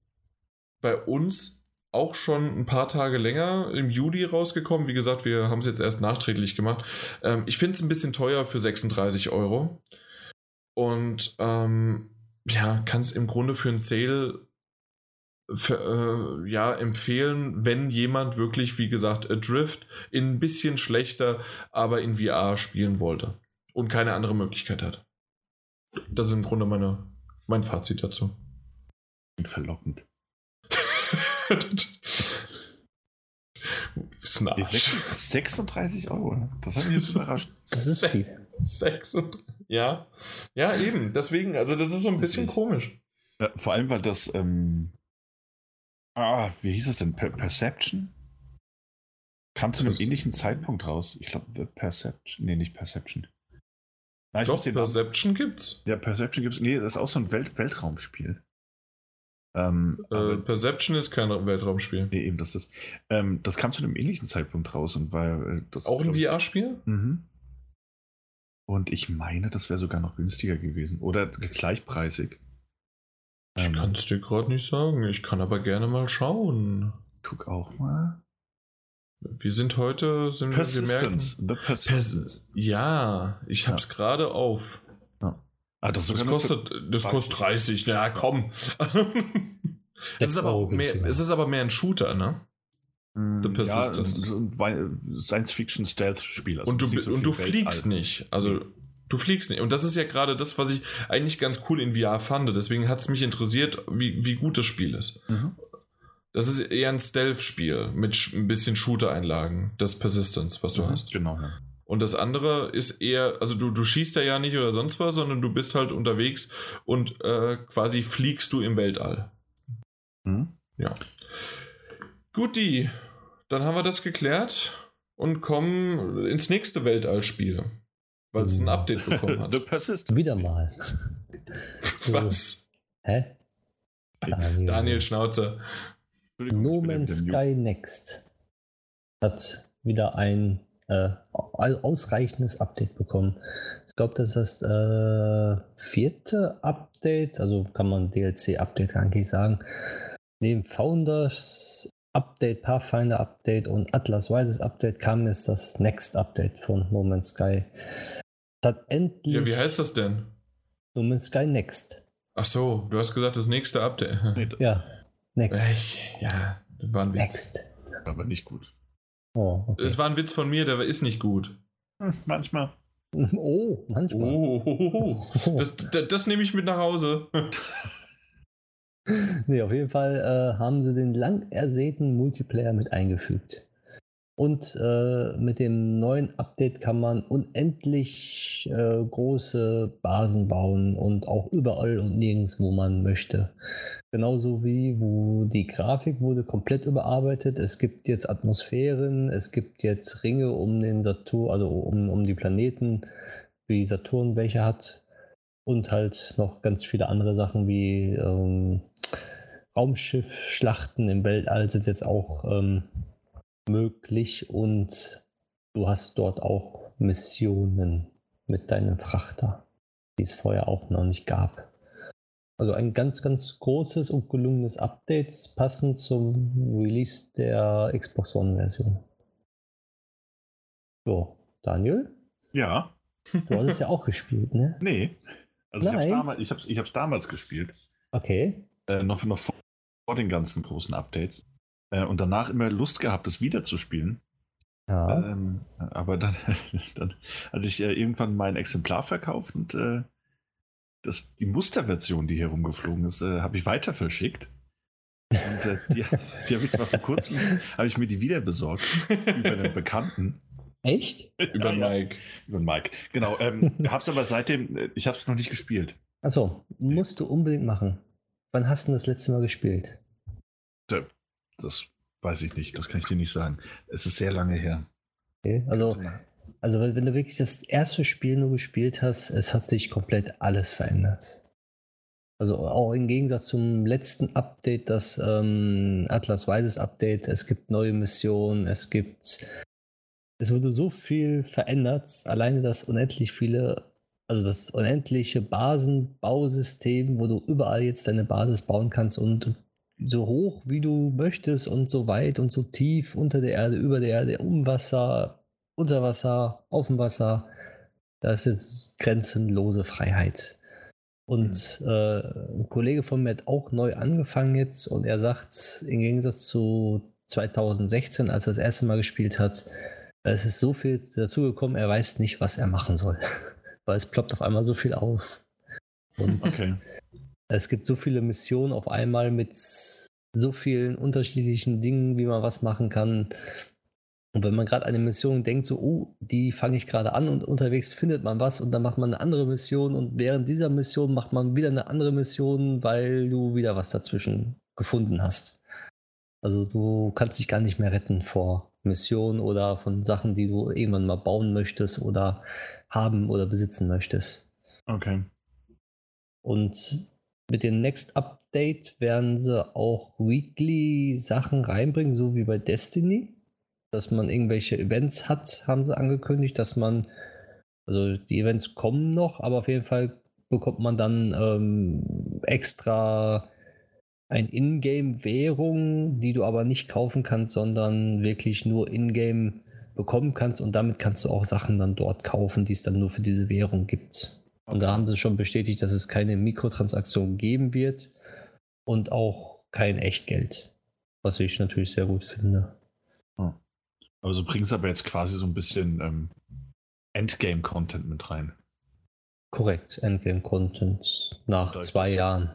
bei uns auch schon ein paar Tage länger im Juli rausgekommen. Wie gesagt, wir haben es jetzt erst nachträglich gemacht. Ähm, ich finde es ein bisschen teuer für 36 Euro. Und ähm, ja, kann es im Grunde für ein Sale für, äh, ja, empfehlen, wenn jemand wirklich, wie gesagt, Adrift in ein bisschen schlechter, aber in VR spielen wollte und keine andere Möglichkeit hat. Das ist im Grunde meine, mein Fazit dazu. Verlockend. Bisschen Arsch. 36 Euro. Das hat mich jetzt überrascht. Das ist viel. 36. Ja. Ja, eben. Deswegen, also das ist so ein bisschen komisch. Ja, vor allem, weil das, ähm, ah, wie hieß es denn? Per Perception? Kam zu einem das ähnlichen Zeitpunkt raus. Ich glaube, Perception. Nee, nicht Perception. Nein, Doch, Perception gibt's. Ja, Perception gibt's. Nee, das ist auch so ein Welt Weltraumspiel. Ähm, äh, Perception ist kein Weltraumspiel. Nee, eben, das ist. Ähm, das kam zu einem ähnlichen Zeitpunkt raus und war äh, das. Auch ein VR-Spiel? Mhm. Und ich meine, das wäre sogar noch günstiger gewesen. Oder gleichpreisig. Ich ähm, kann es dir gerade nicht sagen. Ich kann aber gerne mal schauen. Guck auch mal. Wir sind heute, sind Persistence. wir merken, Persistence. Ja, ich hab's ja. gerade auf. Ah, das, das kostet, das kostet 30, na komm. das ist aber auch mehr, es ist aber mehr ein Shooter, ne? Mm, The Persistence. Ja, Science-Fiction-Stealth-Spiel. Also und du, so und du fliegst nicht. Also du fliegst nicht. Und das ist ja gerade das, was ich eigentlich ganz cool in VR fand. Deswegen hat es mich interessiert, wie, wie gut das Spiel ist. Mhm. Das ist eher ein Stealth-Spiel mit ein bisschen Shooter-Einlagen, das Persistence, was du mhm, hast. Genau. Ja. Und das andere ist eher, also du, du schießt da ja nicht oder sonst was, sondern du bist halt unterwegs und äh, quasi fliegst du im Weltall. Mhm. Ja. Guti, dann haben wir das geklärt und kommen ins nächste Weltallspiel, weil es ein Update bekommen hat. The Persistent. Wieder mal. was? Hä? Also, Daniel Schnauzer. No Man's Sky Next hat wieder ein äh, ausreichendes Update bekommen. Ich glaube, das ist das äh, vierte Update, also kann man DLC-Update eigentlich sagen. Neben Founders Update, Pathfinder Update und Atlas Rises Update kam jetzt das Next Update von No Man's Sky. Das hat endlich. Ja, wie heißt das denn? No Man's Sky Next. Ach so, du hast gesagt, das nächste Update. Ja, Next. Ich, ja, das war ein Witz. Next. Aber nicht gut. Oh, okay. Es war ein Witz von mir, der ist nicht gut. Hm, manchmal. oh manchmal. Oh, das, das, das nehme ich mit nach Hause. Nee, auf jeden Fall äh, haben sie den lang ersehnten Multiplayer mit eingefügt. Und äh, mit dem neuen Update kann man unendlich äh, große Basen bauen und auch überall und nirgends, wo man möchte. Genauso wie, wo die Grafik wurde komplett überarbeitet. Es gibt jetzt Atmosphären, es gibt jetzt Ringe um den Saturn, also um, um die Planeten, wie Saturn welche hat. Und halt noch ganz viele andere Sachen wie ähm, Raumschiff-Schlachten im Weltall sind jetzt auch ähm, möglich und du hast dort auch Missionen mit deinem Frachter, die es vorher auch noch nicht gab. Also ein ganz, ganz großes und gelungenes Update passend zum Release der Xbox One-Version. So, Daniel? Ja. Du hast es ja auch gespielt, ne? Nee. Also Nein. ich habe damals, ich hab's, ich hab's damals gespielt. Okay. Äh, noch, noch vor, vor den ganzen großen Updates. Äh, und danach immer Lust gehabt, das wiederzuspielen. Ja. Ähm, aber dann, dann hatte ich äh, irgendwann mein Exemplar verkauft und äh, das, die Musterversion, die hier rumgeflogen ist, äh, habe ich weiter verschickt. Und äh, die, die habe ich zwar vor kurzem, habe ich mir die wieder besorgt über einen Bekannten. Echt? Über Ja, ja. Mike. Über den Mike. Genau. Ähm, hab's aber seitdem, äh, ich habe es noch nicht gespielt. Achso, musst du unbedingt machen. Wann hast du das letzte Mal gespielt? Das weiß ich nicht, das kann ich dir nicht sagen. Es ist sehr lange her. Okay. Also, also wenn du wirklich das erste Spiel nur gespielt hast, es hat sich komplett alles verändert. Also auch im Gegensatz zum letzten Update, das ähm, Atlas Rises Update, es gibt neue Missionen, es gibt, es wurde so viel verändert, alleine das unendlich viele, also das unendliche Basenbausystem, wo du überall jetzt deine Basis bauen kannst und so hoch wie du möchtest und so weit und so tief unter der Erde, über der Erde, um Wasser, unter Wasser, auf dem Wasser. Da ist jetzt grenzenlose Freiheit. Und äh, ein Kollege von mir hat auch neu angefangen jetzt und er sagt, im Gegensatz zu 2016, als er das erste Mal gespielt hat, es ist so viel dazugekommen, er weiß nicht, was er machen soll. Weil es ploppt auf einmal so viel auf. Und Okay. Es gibt so viele Missionen auf einmal mit so vielen unterschiedlichen Dingen, wie man was machen kann. Und wenn man gerade eine Mission denkt, so, oh, die fange ich gerade an und unterwegs findet man was und dann macht man eine andere Mission und während dieser Mission macht man wieder eine andere Mission, weil du wieder was dazwischen gefunden hast. Also du kannst dich gar nicht mehr retten vor Missionen oder von Sachen, die du irgendwann mal bauen möchtest oder haben oder besitzen möchtest. Okay. Und mit dem Next Update werden sie auch Weekly Sachen reinbringen, so wie bei Destiny. Dass man irgendwelche Events hat, haben sie angekündigt, dass man, also die Events kommen noch, aber auf jeden Fall bekommt man dann ähm, extra ein Ingame-Währung, die du aber nicht kaufen kannst, sondern wirklich nur Ingame bekommen kannst und damit kannst du auch Sachen dann dort kaufen, die es dann nur für diese Währung gibt. Und da haben sie schon bestätigt, dass es keine Mikrotransaktionen geben wird und auch kein Echtgeld. Was ich natürlich sehr gut finde. Aber so bringst aber jetzt quasi so ein bisschen ähm, Endgame-Content mit rein. Korrekt, Endgame-Content nach zwei das- Jahren.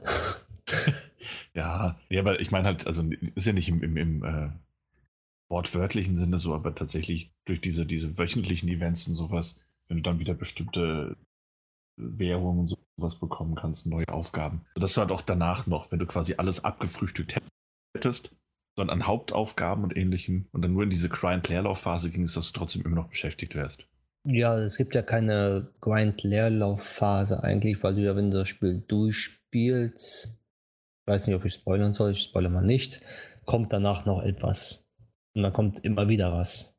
Ja, ja, aber ich meine halt, also ist ja nicht im, im, im äh, wortwörtlichen Sinne so, aber tatsächlich durch diese, diese wöchentlichen Events und sowas, wenn du dann wieder bestimmte Währungen und sowas bekommen kannst, neue Aufgaben. Sodass du halt auch danach noch, wenn du quasi alles abgefrühstückt hättest, sondern an Hauptaufgaben und ähnlichem und dann nur in diese Grind-Leerlaufphase ging es, dass du trotzdem immer noch beschäftigt wärst. Ja, es gibt ja keine Grind-Leerlaufphase eigentlich, weil du ja, wenn du das Spiel durchspielst, ich weiß nicht, ob ich spoilern soll, ich spoilere mal nicht, kommt danach noch etwas. Und dann kommt immer wieder was.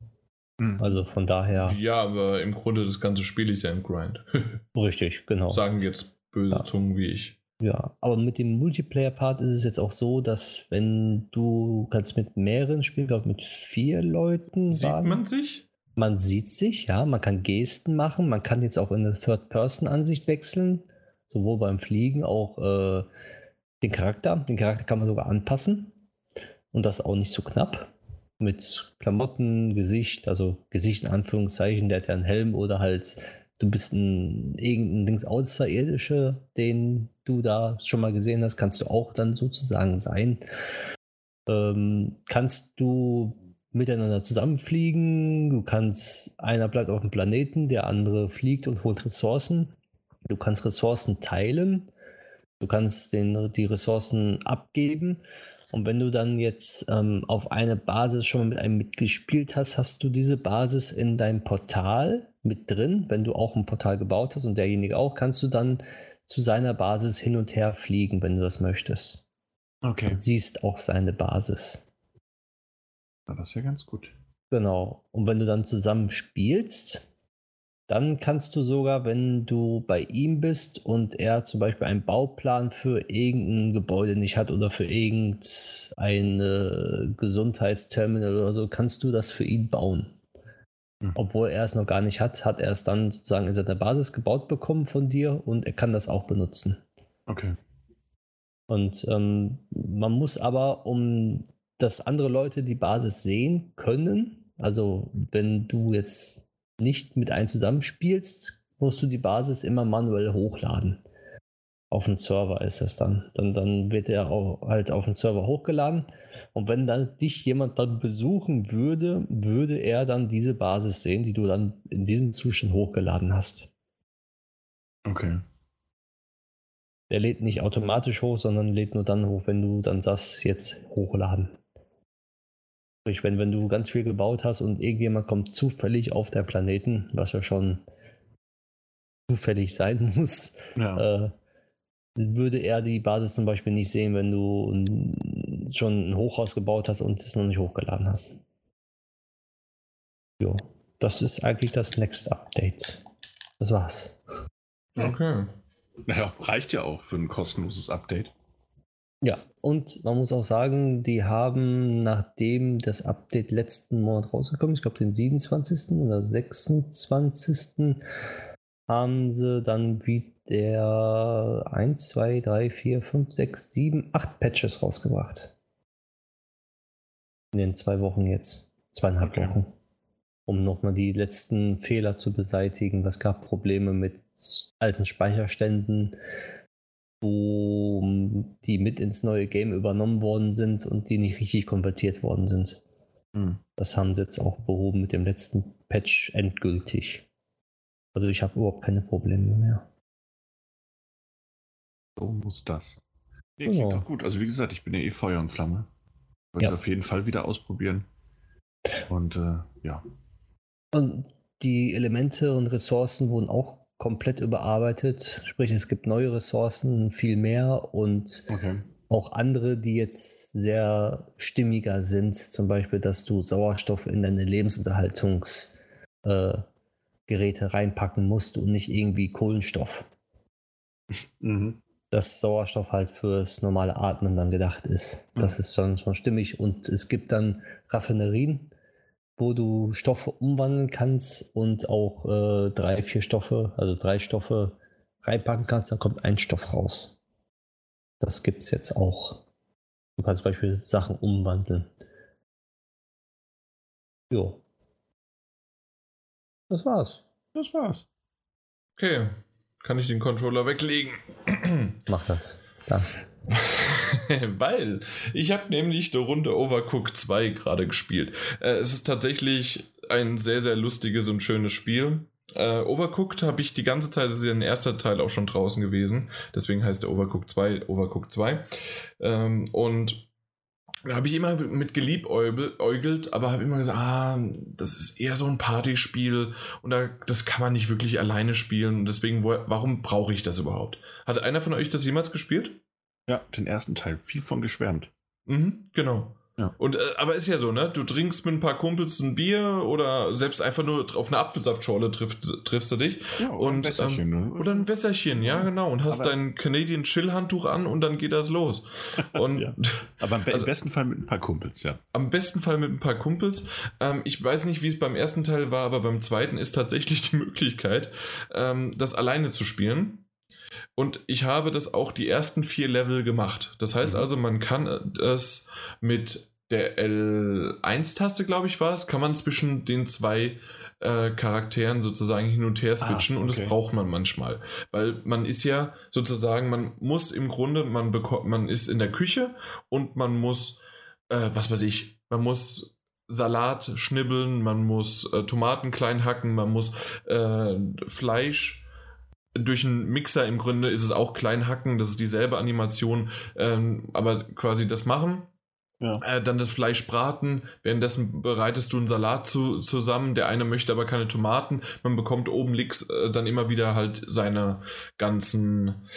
Also von daher, Ja, aber im Grunde das ganze Spiel ist ja ein Grind. richtig, genau. Sagen jetzt böse Ja. Zungen wie ich. Ja, aber mit dem Multiplayer-Part ist es jetzt auch so, dass wenn du kannst mit mehreren spielen, glaube mit vier Leuten. Sieht waren. man sich? Man sieht sich, ja, man kann Gesten machen, man kann jetzt auch in eine Third-Person-Ansicht wechseln, sowohl beim Fliegen auch äh, den Charakter. Den Charakter kann man sogar anpassen und das auch nicht zu so knapp. Mit Klamotten, Gesicht, also Gesicht in Anführungszeichen, der hat ja einen Helm oder halt du bist ein irgendein Dings Außerirdische, den du da schon mal gesehen hast, kannst du auch dann sozusagen sein. Ähm, kannst du miteinander zusammenfliegen, du kannst, einer bleibt auf dem Planeten, der andere fliegt und holt Ressourcen. Du kannst Ressourcen teilen, du kannst den, die Ressourcen abgeben. Und wenn du dann jetzt ähm, auf eine Basis schon mal mit einem mitgespielt hast, hast du diese Basis in deinem Portal mit drin. Wenn du auch ein Portal gebaut hast und derjenige auch, kannst du dann zu seiner Basis hin und her fliegen, wenn du das möchtest. Okay. Du siehst auch seine Basis. Ja, das ist ja ganz gut. Genau. Und wenn du dann zusammen spielst, dann kannst du sogar, wenn du bei ihm bist und er zum Beispiel einen Bauplan für irgendein Gebäude nicht hat oder für irgendein Gesundheitsterminal oder so, kannst du das für ihn bauen. Mhm. Obwohl er es noch gar nicht hat, hat er es dann sozusagen in seiner Basis gebaut bekommen von dir und er kann das auch benutzen. Okay. Und ähm, man muss aber, um dass andere Leute die Basis sehen können, also wenn du jetzt nicht mit einem zusammenspielst, musst du die Basis immer manuell hochladen. Auf den Server ist das dann. Dann, dann wird er auch halt auf den Server hochgeladen und wenn dann dich jemand dann besuchen würde, würde er dann diese Basis sehen, die du dann in diesem Zustand hochgeladen hast. Okay. Der lädt nicht automatisch hoch, sondern lädt nur dann hoch, wenn du dann sagst, jetzt hochladen. Sprich, wenn, wenn du ganz viel gebaut hast und irgendjemand kommt zufällig auf deinen Planeten, was ja schon zufällig sein muss, ja. äh, würde er die Basis zum Beispiel nicht sehen, wenn du schon ein Hochhaus gebaut hast und es noch nicht hochgeladen hast. Jo, das ist eigentlich das Next Update. Das war's. Okay. Naja, reicht ja auch für ein kostenloses Update. Ja, und man muss auch sagen, die haben, nachdem das Update letzten Monat rausgekommen ist, ich glaube den 27. oder 26. haben sie dann wieder 1, 2, 3, 4, 5, 6, 7, 8 Patches rausgebracht. In den zwei Wochen jetzt. Zweieinhalb okay. Wochen. Um nochmal die letzten Fehler zu beseitigen. Es gab Probleme mit alten Speicherständen, wo die mit ins neue Game übernommen worden sind und die nicht richtig konvertiert worden sind. Hm. Das haben sie jetzt auch behoben mit dem letzten Patch endgültig. Also ich habe überhaupt keine Probleme mehr. So muss das. Nee, klingt genau. auch gut. Also wie gesagt, ich bin ja eh Feuer und Flamme. Wollte ja. auf jeden Fall wieder ausprobieren. Und äh, ja. Und die Elemente und Ressourcen wurden auch komplett überarbeitet. Sprich, es gibt neue Ressourcen, viel mehr und okay. auch andere, die jetzt sehr stimmiger sind. Zum Beispiel, dass du Sauerstoff in deine Lebensunterhaltungsgeräte äh, reinpacken musst und nicht irgendwie Kohlenstoff. Mhm. Dass Sauerstoff halt fürs normale Atmen dann gedacht ist. Das mhm. ist schon, schon stimmig. Und es gibt dann Raffinerien, wo du Stoffe umwandeln kannst und auch äh, drei, vier Stoffe, also drei Stoffe reinpacken kannst, dann kommt ein Stoff raus. Das gibt es jetzt auch. Du kannst zum Beispiel Sachen umwandeln. Jo. Das war's. Das war's. Okay. Kann ich den Controller weglegen? Mach das. Da. Weil ich habe nämlich eine Runde Overcooked 2 gerade gespielt. Äh, es ist tatsächlich ein sehr, sehr lustiges und schönes Spiel. Äh, Overcooked habe ich die ganze Zeit, das ist ja ein erster Teil auch schon draußen gewesen. Deswegen heißt der Overcooked 2 Overcooked 2. Ähm, und da habe ich immer mit geliebäugelt, aber habe immer gesagt, ah, das ist eher so ein Partyspiel und da, das kann man nicht wirklich alleine spielen. Und deswegen, wo, warum brauche ich das überhaupt? Hat einer von euch das jemals gespielt? Ja, den ersten Teil. Viel von geschwärmt. Mhm, genau. Ja. Und, äh, aber ist ja so, ne? Du trinkst mit ein paar Kumpels ein Bier oder selbst einfach nur auf eine Apfelsaftschorle triff, triffst du dich. Ja, oder und, ein Wässerchen. Ähm, ne? Oder ein Wässerchen, ja, genau. Und hast aber dein Canadian Chill-Handtuch an und dann geht das los. Und, ja. Aber im, also, besten Fall mit ein paar Kumpels, ja. Am besten Fall mit ein paar Kumpels. Ähm, ich weiß nicht, wie es beim ersten Teil war, aber beim zweiten ist tatsächlich die Möglichkeit, ähm, das alleine zu spielen. Und ich habe das auch die ersten vier Level gemacht. Das heißt mhm. also, man kann das mit der L1-Taste, glaube ich, war es, kann man zwischen den zwei äh, Charakteren sozusagen hin und her switchen ah, okay. und das braucht man manchmal. Weil man ist ja sozusagen, man muss im Grunde, man bekommt, man ist in der Küche und man muss, äh, was weiß ich, man muss Salat schnibbeln, man muss äh, Tomaten klein hacken, man muss äh, Fleisch durch einen Mixer im Grunde ist es auch klein hacken, das ist dieselbe Animation, ähm, aber quasi das machen. Ja. Äh, dann das Fleisch braten, währenddessen bereitest du einen Salat zu, zusammen, der eine möchte aber keine Tomaten, man bekommt oben links äh, dann immer wieder halt seine ganzen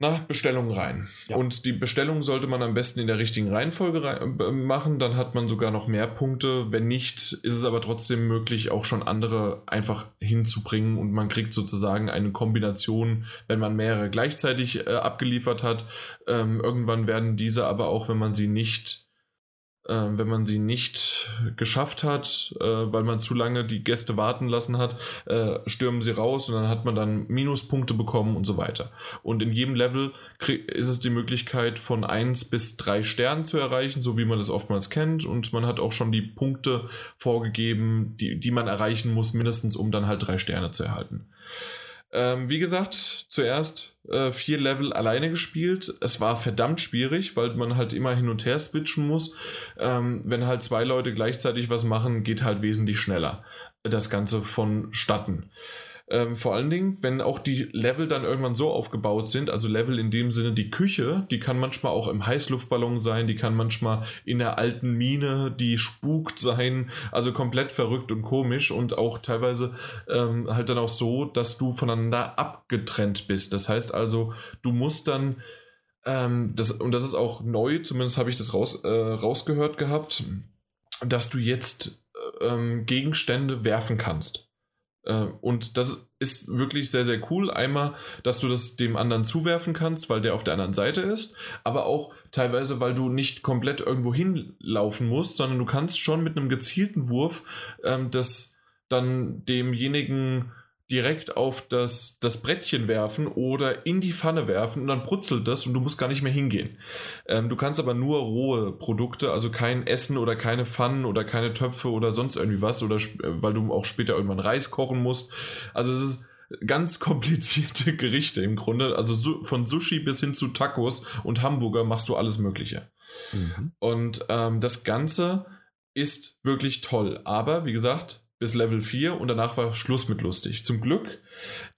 na, Bestellung rein. Ja. Und die Bestellung sollte man am besten in der richtigen Reihenfolge rein, äh, machen, dann hat man sogar noch mehr Punkte. Wenn nicht, ist es aber trotzdem möglich, auch schon andere einfach hinzubringen und man kriegt sozusagen eine Kombination, wenn man mehrere gleichzeitig äh, abgeliefert hat. Ähm, irgendwann werden diese aber auch, wenn man sie nicht wenn man sie nicht geschafft hat, äh, weil man zu lange die Gäste warten lassen hat, äh, stürmen sie raus und dann hat man dann Minuspunkte bekommen und so weiter. Und in jedem Level ist es die Möglichkeit von 1 bis 3 Sternen zu erreichen, so wie man das oftmals kennt. Und man hat auch schon die Punkte vorgegeben, die, die man erreichen muss, mindestens um dann halt 3 Sterne zu erhalten. Ähm, wie gesagt, zuerst äh, vier Level alleine gespielt. Es war verdammt schwierig, weil man halt immer hin und her switchen muss. Ähm, wenn halt zwei Leute gleichzeitig was machen, geht halt wesentlich schneller das Ganze vonstatten. Ähm, vor allen Dingen, wenn auch die Level dann irgendwann so aufgebaut sind, also Level in dem Sinne, die Küche, die kann manchmal auch im Heißluftballon sein, die kann manchmal in der alten Mine, die spukt sein, also komplett verrückt und komisch und auch teilweise ähm, halt dann auch so, dass du voneinander abgetrennt bist. Das heißt also, du musst dann ähm, das, und das ist auch neu, zumindest habe ich das raus, äh, rausgehört gehabt, dass du jetzt äh, ähm, Gegenstände werfen kannst. Äh, und das ist wirklich sehr, sehr cool. Einmal, dass du das dem anderen zuwerfen kannst, weil der auf der anderen Seite ist, aber auch teilweise, weil du nicht komplett irgendwo hinlaufen musst, sondern du kannst schon mit einem gezielten Wurf ähm, das dann demjenigen direkt auf das, das Brettchen werfen oder in die Pfanne werfen und dann brutzelt das und du musst gar nicht mehr hingehen. Ähm, du kannst aber nur rohe Produkte, also kein Essen oder keine Pfannen oder keine Töpfe oder sonst irgendwie was oder äh, weil du auch später irgendwann Reis kochen musst. Also es ist ganz komplizierte Gerichte im Grunde. Also von Sushi bis hin zu Tacos und Hamburger machst du alles Mögliche. Mhm. Und ähm, das Ganze ist wirklich toll. Aber wie gesagt, bis Level 4 und danach war Schluss mit lustig. Zum Glück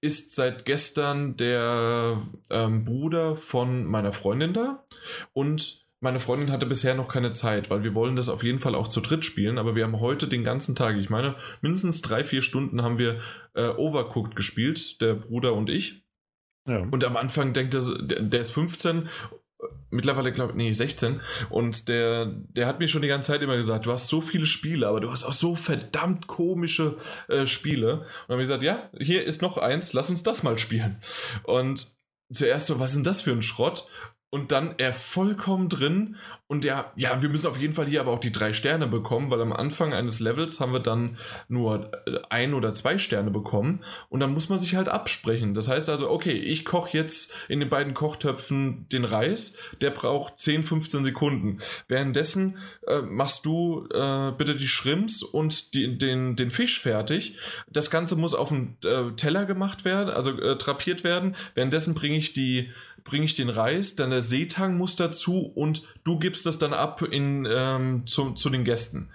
ist seit gestern der ähm, Bruder von meiner Freundin da und meine Freundin hatte bisher noch keine Zeit, weil wir wollen das auf jeden Fall auch zu dritt spielen, aber wir haben heute den ganzen Tag, ich meine, mindestens drei, vier Stunden haben wir äh, Overcooked gespielt, der Bruder und ich. Ja. Und am Anfang denkt er, der, der ist 15 mittlerweile, glaube ich, nee, 16. Und der, der hat mir schon die ganze Zeit immer gesagt, du hast so viele Spiele, aber du hast auch so verdammt komische äh, Spiele. Und dann habe ich gesagt, ja, hier ist noch eins, lass uns das mal spielen. Und zuerst so, was ist denn das für ein Schrott? Und dann er vollkommen drin und ja, ja, wir müssen auf jeden Fall hier aber auch die drei Sterne bekommen, weil am Anfang eines Levels haben wir dann nur äh, ein oder zwei Sterne bekommen und dann muss man sich halt absprechen. Das heißt also, okay, ich koche jetzt in den beiden Kochtöpfen den Reis, der braucht 10, 15 Sekunden. Währenddessen äh, machst du äh, bitte die Shrimps und die, den, den Fisch fertig. Das Ganze muss auf dem äh, Teller gemacht werden, also äh, drapiert werden. Währenddessen bringe ich die bringe ich den Reis, dann der Seetang muss dazu und du gibst das dann ab in, ähm, zu, zu den Gästen.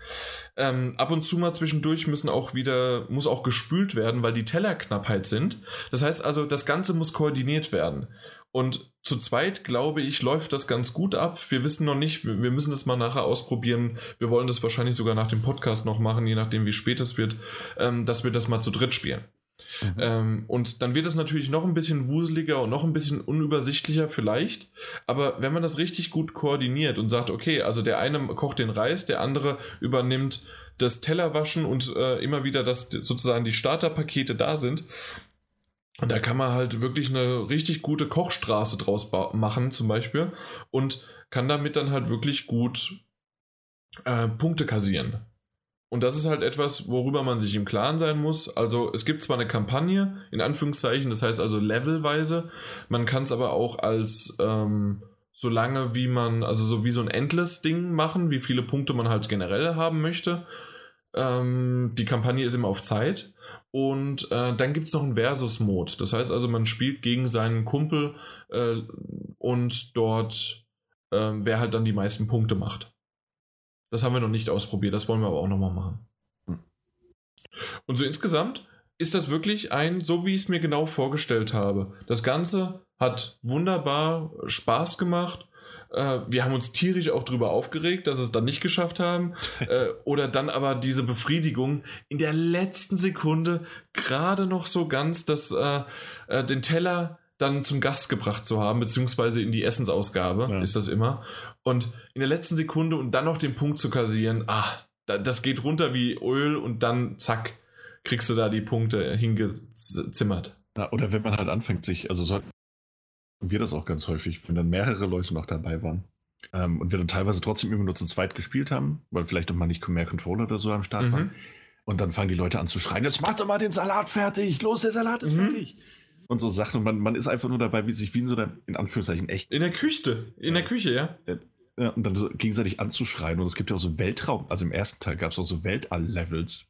Ähm, ab und zu mal zwischendurch müssen auch wieder, muss auch gespült werden, weil die Teller Knappheit sind. Das heißt also, das Ganze muss koordiniert werden. Und zu zweit, glaube ich, läuft das ganz gut ab. Wir wissen noch nicht, wir müssen das mal nachher ausprobieren. Wir wollen das wahrscheinlich sogar nach dem Podcast noch machen, je nachdem, wie spät es wird, ähm, dass wir das mal zu dritt spielen. Mhm. Ähm, und dann wird es natürlich noch ein bisschen wuseliger und noch ein bisschen unübersichtlicher vielleicht. Aber wenn man das richtig gut koordiniert und sagt, okay, also der eine kocht den Reis, der andere übernimmt das Tellerwaschen und äh, immer wieder, dass sozusagen die Starterpakete da sind. Und da kann man halt wirklich eine richtig gute Kochstraße draus machen, zum Beispiel. Und kann damit dann halt wirklich gut äh, Punkte kassieren. Und das ist halt etwas, worüber man sich im Klaren sein muss. Also es gibt zwar eine Kampagne, in Anführungszeichen, das heißt also levelweise, man kann es aber auch als ähm, so lange wie man, also so wie so ein Endless-Ding machen, wie viele Punkte man halt generell haben möchte. Ähm, die Kampagne ist immer auf Zeit. Und äh, dann gibt es noch einen Versus-Mode. Das heißt also, man spielt gegen seinen Kumpel äh, und dort, äh, wer halt dann die meisten Punkte macht. Das haben wir noch nicht ausprobiert, das wollen wir aber auch nochmal machen. Hm. Und so insgesamt ist das wirklich ein, so wie ich es mir genau vorgestellt habe. Das Ganze hat wunderbar Spaß gemacht. Äh, wir haben uns tierisch auch darüber aufgeregt, dass es dann nicht geschafft haben. Äh, oder dann aber diese Befriedigung in der letzten Sekunde gerade noch so ganz, dass äh, den Teller dann zum Gast gebracht zu haben, beziehungsweise in die Essensausgabe ja. ist das immer. Und in der letzten Sekunde und dann noch den Punkt zu kassieren, ah, das geht runter wie Öl und dann zack, kriegst du da die Punkte hingezimmert. Ja, oder wenn man halt anfängt, sich, also so wir das auch ganz häufig, wenn dann mehrere Leute noch dabei waren. Ähm, und wir dann teilweise trotzdem immer nur zu zweit gespielt haben, weil vielleicht auch mal nicht mehr Controller oder so am Start mhm. waren. Und dann fangen die Leute an zu schreien, jetzt mach doch mal den Salat fertig, los, der Salat ist mhm. fertig und so Sachen. Und man, man ist einfach nur dabei, wie sich wie in so einer, in Anführungszeichen, echt. In der Küche. In der Küche, ja. ja. und dann so gegenseitig anzuschreien. Und es gibt ja auch so Weltraum, also im ersten Teil gab es auch so Weltall-Levels,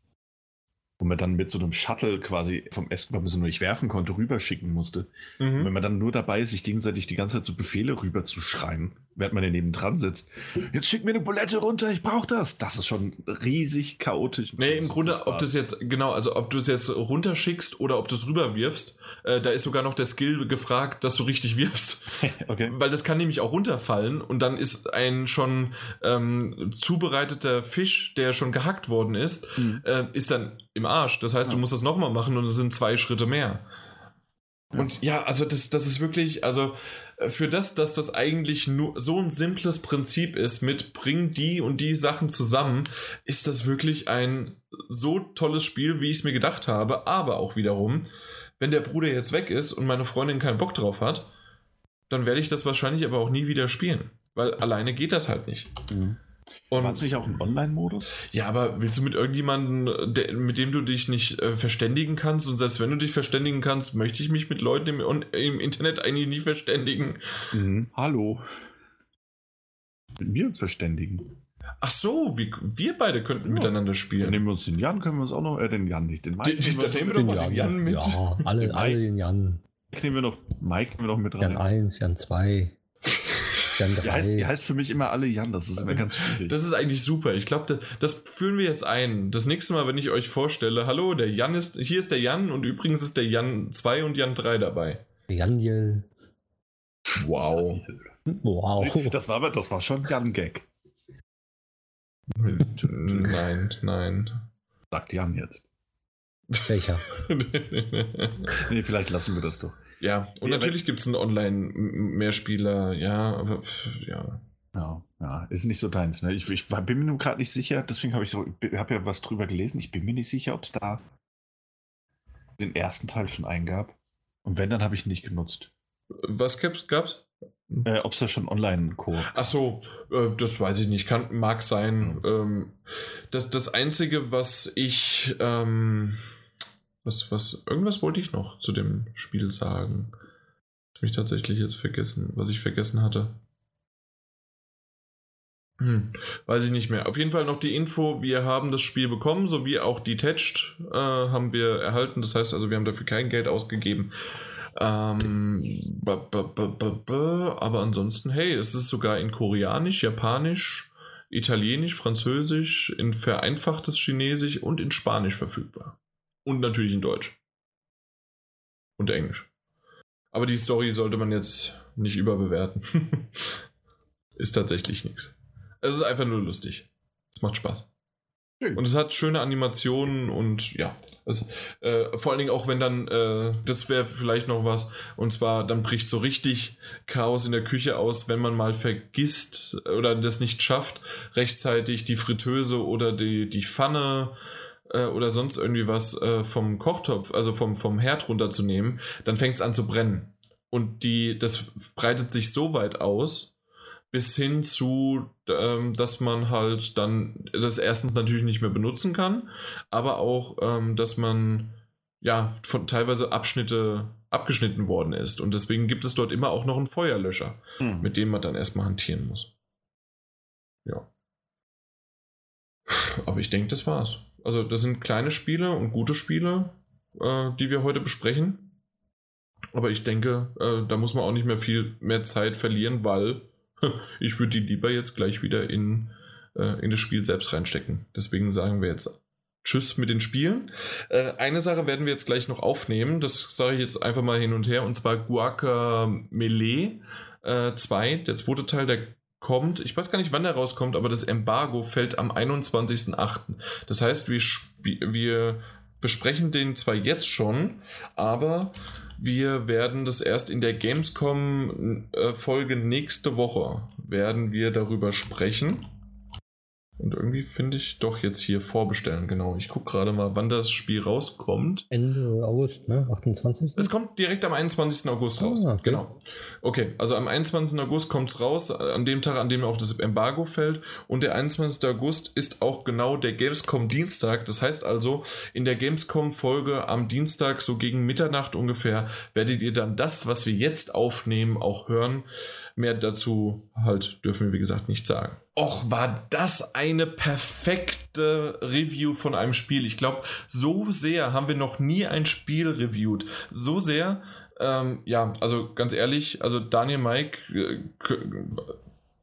wo man dann mit so einem Shuttle quasi vom Essen, weil man sie nur nicht werfen konnte, rüberschicken musste. Mhm. wenn man dann nur dabei ist, sich gegenseitig die ganze Zeit so Befehle rüber zu schreien, während man daneben dran sitzt. Jetzt schick mir eine Bulette runter, ich brauche das. Das ist schon riesig chaotisch. Nee, im Grunde, ob du es jetzt, genau, also ob du es jetzt runterschickst oder ob du es rüberwirfst, äh, da ist sogar noch der Skill gefragt, dass du richtig wirfst. okay. Weil das kann nämlich auch runterfallen und dann ist ein schon ähm, zubereiteter Fisch, der schon gehackt worden ist, mhm. äh, ist dann im Arsch. Das heißt, ja. du musst das nochmal machen und es sind zwei Schritte mehr. Ja. Und ja, also das, das ist wirklich, also für das, dass das eigentlich nur so ein simples Prinzip ist, mit bring die und die Sachen zusammen, ist das wirklich ein so tolles Spiel, wie ich es mir gedacht habe. Aber auch wiederum, wenn der Bruder jetzt weg ist und meine Freundin keinen Bock drauf hat, dann werde ich das wahrscheinlich aber auch nie wieder spielen. Weil alleine geht das halt nicht. Mhm. Und War es nicht auch ein Online-Modus? Ja, aber willst du mit irgendjemandem, der, mit dem du dich nicht äh, verständigen kannst? Und selbst wenn du dich verständigen kannst, möchte ich mich mit Leuten im, im Internet eigentlich nie verständigen. Mhm. Hallo. Mit mir verständigen. Ach so, wie, wir beide könnten ja. miteinander spielen. Dann nehmen wir uns den Jan, können wir uns auch noch, äh, den Jan nicht, den Mike. Den, den, nehmen wir doch mal den Jan, mit. Ja, alle, alle den Jan. Nehmen wir noch, Mike nehmen wir noch mit rein. Jan 1, Jan 2. Jan 3. Die heißt, die heißt für mich immer alle Jan, das ist immer ganz schwierig. Das ist eigentlich super. Ich glaube, das, das, führen wir jetzt ein. Das nächste Mal, wenn ich euch vorstelle, hallo, der Jan ist, hier ist der Jan und übrigens ist der Jan 2 und Jan 3 dabei. Janjel. Wow. Wow. Das war, das war schon Jan-Gag. nein, nein. Sagt Jan jetzt. Welcher? nee, vielleicht lassen wir das doch. Ja, und ja, natürlich gibt es einen Online-Mehrspieler, ja, aber ja. Ja, ja, ist nicht so deins. Ne? Ich, ich bin mir nur gerade nicht sicher, deswegen habe ich hab ja was drüber gelesen. Ich bin mir nicht sicher, ob es da den ersten Teil schon eingab. Und wenn, dann habe ich ihn nicht genutzt. Was gab's? gab's? Äh, ob es da schon online co Ach so, äh, das weiß ich nicht. Kann, mag sein. Mhm. Ähm, das, das Einzige, was ich ähm, was, was, irgendwas wollte ich noch zu dem Spiel sagen. Ich mich tatsächlich jetzt vergessen, was ich vergessen hatte. Hm, weiß ich nicht mehr. Auf jeden Fall noch die Info, wir haben das Spiel bekommen, sowie auch Detached äh, haben wir erhalten. Das heißt also, wir haben dafür kein Geld ausgegeben. Ähm, aber ansonsten, hey, es ist sogar in Koreanisch, Japanisch, Italienisch, Französisch, in vereinfachtes Chinesisch und in Spanisch verfügbar. Und natürlich in Deutsch. Und Englisch. Aber die Story sollte man jetzt nicht überbewerten. ist tatsächlich nichts. Es ist einfach nur lustig. Es macht Spaß. Und es hat schöne Animationen und ja. Es, äh, vor allen Dingen auch wenn dann, äh, das wäre vielleicht noch was, und zwar dann bricht so richtig Chaos in der Küche aus, wenn man mal vergisst oder das nicht schafft, rechtzeitig die Fritteuse oder die, die Pfanne äh, oder sonst irgendwie was äh, vom Kochtopf, also vom, vom Herd runterzunehmen, dann fängt es an zu brennen. Und die, das breitet sich so weit aus, bis hin zu, ähm, dass man halt dann das erstens natürlich nicht mehr benutzen kann, aber auch, ähm, dass man ja von teilweise Abschnitte abgeschnitten worden ist. Und deswegen gibt es dort immer auch noch einen Feuerlöscher, hm. mit dem man dann erstmal hantieren muss. Ja. Aber ich denke, das war's. Also, das sind kleine Spiele und gute Spiele, äh, die wir heute besprechen. Aber ich denke, äh, da muss man auch nicht mehr viel mehr Zeit verlieren, weil ich würde die lieber jetzt gleich wieder in, äh, in das Spiel selbst reinstecken. Deswegen sagen wir jetzt Tschüss mit den Spielen. Äh, eine Sache werden wir jetzt gleich noch aufnehmen. Das sage ich jetzt einfach mal hin und her. Und zwar Guacamelee äh, 2, der zweite Teil, der kommt, ich weiß gar nicht, wann er rauskommt, aber das Embargo fällt am 21.08. Das heißt, wir, wir besprechen den zwar jetzt schon, aber wir werden das erst in der Gamescom-Folge nächste Woche werden wir darüber sprechen. Und irgendwie finde ich doch jetzt hier vorbestellen, genau. Ich gucke gerade mal, wann das Spiel rauskommt. Ende August, ne? 28. Es kommt direkt am 21. August raus. Ah, okay. Genau. Okay, also am 21. August kommt es raus, an dem Tag, an dem auch das Embargo fällt. Und der 21. August ist auch genau der Gamescom Dienstag. Das heißt also, in der Gamescom-Folge am Dienstag, so gegen Mitternacht ungefähr, werdet ihr dann das, was wir jetzt aufnehmen, auch hören. Mehr dazu halt dürfen wir, wie gesagt, nicht sagen. Och, war das eine perfekte Review von einem Spiel. Ich glaube, so sehr haben wir noch nie ein Spiel reviewed. So sehr, ähm, ja, also ganz ehrlich, also Daniel Mike äh,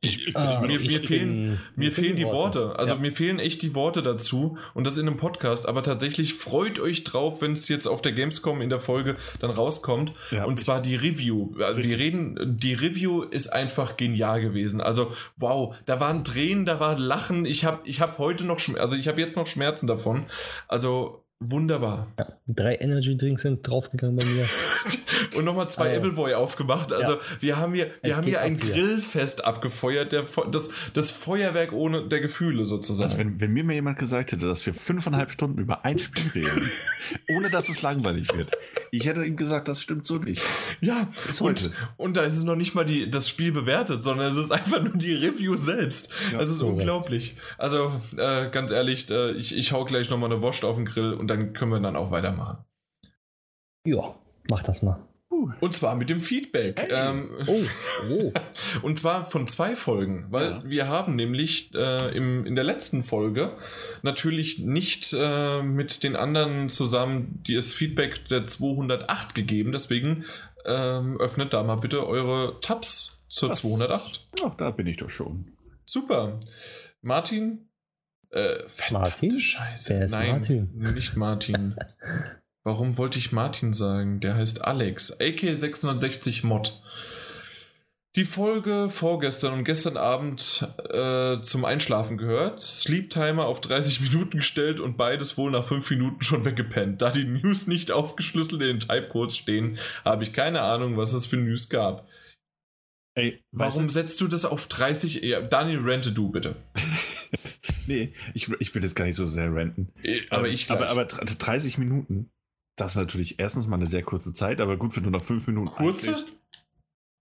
ich, ich, ah, mir, mir fehlen, mir fehlen die Worte. Worte. Also ja. mir fehlen echt die Worte dazu und das in einem Podcast. Aber tatsächlich freut euch drauf, wenn es jetzt auf der Gamescom in der Folge dann rauskommt. Ja, und zwar die Review. Also wir reden, die Review ist einfach genial gewesen. Also wow, da waren Tränen, da war Lachen. Ich habe, ich habe heute noch, also ich habe jetzt noch Schmerzen davon. Also Wunderbar. Ja, drei Energy Drinks sind draufgegangen bei mir. und nochmal zwei ah, Appleboy aufgemacht. Also ja. wir haben hier, wir haben hier ein Grillfest abgefeuert, der, das, das Feuerwerk ohne der Gefühle sozusagen. Also wenn, wenn mir mal jemand gesagt hätte, dass wir fünfeinhalb Stunden über ein Spiel reden, ohne dass es langweilig wird, ich hätte ihm gesagt, das stimmt so nicht. Ja, und, und da ist es noch nicht mal die, das Spiel bewertet, sondern es ist einfach nur die Review selbst. Ja, das ist correct. unglaublich. Also äh, ganz ehrlich, äh, ich, ich hau gleich nochmal eine Wurst auf den Grill und dann können wir dann auch weitermachen. Ja, mach das mal. Und zwar mit dem Feedback. Hey. Ähm, oh. Oh. und zwar von zwei Folgen, weil ja. wir haben nämlich äh, im, in der letzten Folge natürlich nicht äh, mit den anderen zusammen das Feedback der 208 gegeben. Deswegen ähm, öffnet da mal bitte eure Tabs zur Was? 208. Ach, da bin ich doch schon. Super. Martin, äh, Martin? Scheiße. Wer ist Nein, Martin? nicht Martin. Warum wollte ich Martin sagen? Der heißt Alex. AK660 Mod. Die Folge vorgestern und gestern Abend äh, zum Einschlafen gehört. Sleep Timer auf 30 Minuten gestellt und beides wohl nach 5 Minuten schon weggepennt. Da die News nicht aufgeschlüsselt in den Typecodes stehen, habe ich keine Ahnung, was es für News gab. Ey, Warum setzt du das auf 30? Ja, Daniel, rente du bitte. nee, ich, ich will jetzt gar nicht so sehr renten. Äh, aber ähm, ich. Aber, aber 30 Minuten, das ist natürlich erstens mal eine sehr kurze Zeit, aber gut, wenn du nach 5 Minuten. Kurze?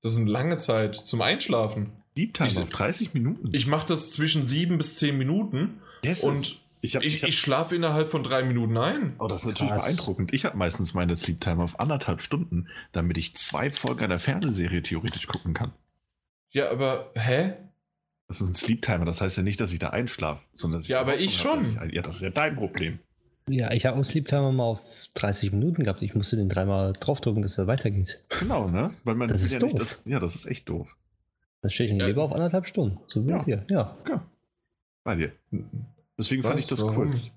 Das ist eine lange Zeit zum Einschlafen. Deep Time ich, auf 30 Minuten. Ich mache das zwischen 7 bis 10 Minuten. Yes, und ich, hab, ich, ich, hab, ich schlafe innerhalb von drei Minuten ein. Oh, das ist natürlich Krass. beeindruckend. Ich habe meistens meine Sleep Time auf anderthalb Stunden, damit ich zwei Folgen einer Fernsehserie theoretisch gucken kann. Ja, aber hä? Das ist ein Sleep Timer, das heißt ja nicht, dass ich da einschlafe, sondern dass ich. Ja, aber ich schon. Ich, ja, das ist ja dein Problem. Ja, ich habe einen Sleep Timer mal auf 30 Minuten gehabt. Ich musste den dreimal draufdrücken, dass er weitergeht. Genau, ne? Weil man das ist ja doof. Das, ja, das ist echt doof. Das stehe ich in ja. lieber auf anderthalb Stunden. So wie ja. hier. Ja. ja. Bei dir. Deswegen Was? fand ich das Warum? kurz.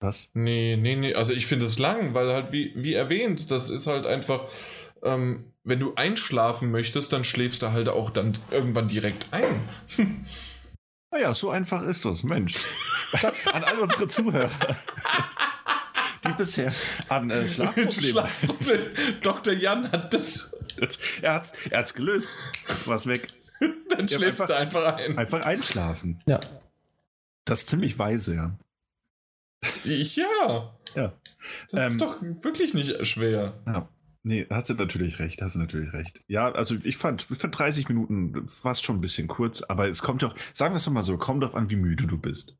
Was? Nee, nee, nee. Also ich finde es lang, weil halt, wie, wie erwähnt, das ist halt einfach ähm, wenn du einschlafen möchtest, dann schläfst du halt auch dann irgendwann direkt ein. Naja, so einfach ist das, Mensch. An all unsere Zuhörer, die bisher an äh, Schlafproblemen. Schlafproblem. Dr. Jan hat das. er hat's, er hat's gelöst. Was weg. Dann Ja, schläfst einfach- du einfach ein. Einfach einschlafen. Ja. Das ist ziemlich weise, ja. Ja. Ja. Das Ähm, ist doch wirklich nicht schwer. Ja. Nee, hast du natürlich recht, hast du natürlich recht. Ja, also ich fand, ich fand 30 Minuten fast schon ein bisschen kurz, aber es kommt doch, sagen wir es doch mal so, kommt drauf an, wie müde du bist.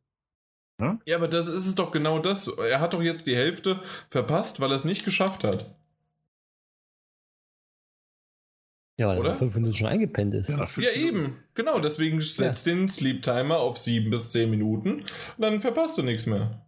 Ja, aber das ist es doch genau das. Er hat doch jetzt die Hälfte verpasst, weil er es nicht geschafft hat. Ja, weil er fünf Minuten schon eingepennt ist. Ja, Minuten. eben. Genau, deswegen setzt den Sleep Timer auf 7 bis 10 Minuten. Dann verpasst du nichts mehr.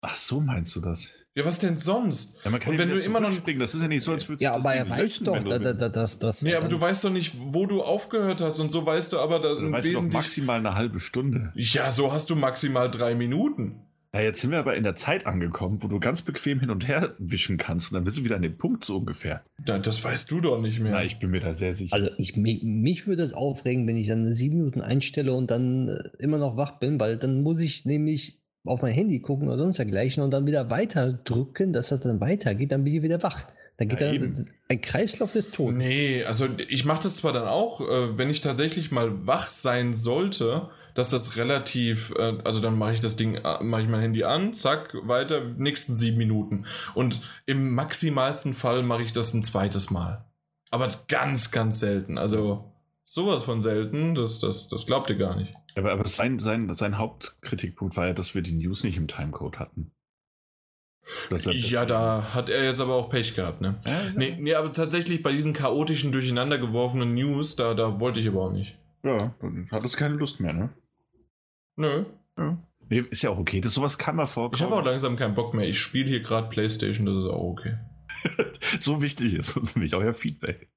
Ach so, meinst du das? Ja, was denn sonst? Ja, man kann Und wenn du immer noch- zurückspringen, das ist ja nicht so, als würdest Ja, du das aber er Ding weiß löschen, doch, du da, da, da, dass das. Nee, aber du weißt doch nicht, wo du aufgehört hast und so weißt du aber da Du weißt doch wesentlich. maximal eine halbe Stunde. ja, so hast du maximal drei Minuten. Ja, jetzt sind wir aber in der Zeit angekommen, wo du ganz bequem hin und her wischen kannst und dann bist du wieder an dem Punkt so ungefähr. Ja, das weißt du doch nicht mehr. Na, ich bin mir da sehr sicher. Also ich, mich, mich würde es aufregen, wenn ich dann sieben Minuten einstelle und dann äh, immer noch wach bin, weil dann muss ich nämlich auf mein Handy gucken oder sonst dergleichen und dann wieder weiter drücken, dass das dann weitergeht, dann bin ich wieder wach. Dann geht Ja, dann eben. ein Kreislauf des Todes. Nee, also ich mache das zwar dann auch, äh, wenn ich tatsächlich mal wach sein sollte, dass das relativ, äh, also dann mache ich das Ding, äh, mache ich mein Handy an, zack, weiter, nächsten sieben Minuten. Und im maximalsten Fall mache ich das ein zweites Mal. Aber ganz, ganz selten. Also sowas von selten, das, das, das glaubt ihr gar nicht. Aber aber sein, sein, sein Hauptkritikpunkt war ja, dass wir die News nicht im Timecode hatten. Ja, da hat er jetzt aber auch Pech gehabt, ne? Ja, Nee, nee, aber tatsächlich bei diesen chaotischen, durcheinander geworfenen News, da, da wollte ich aber auch nicht. Ja, dann hat es keine Lust mehr, ne? Nö. Nee, ist ja auch okay. Das sowas kann mal vorkommen. Ich habe auch langsam keinen Bock mehr. Ich spiele hier gerade Playstation, das ist auch okay. so wichtig ist uns nämlich euer Feedback.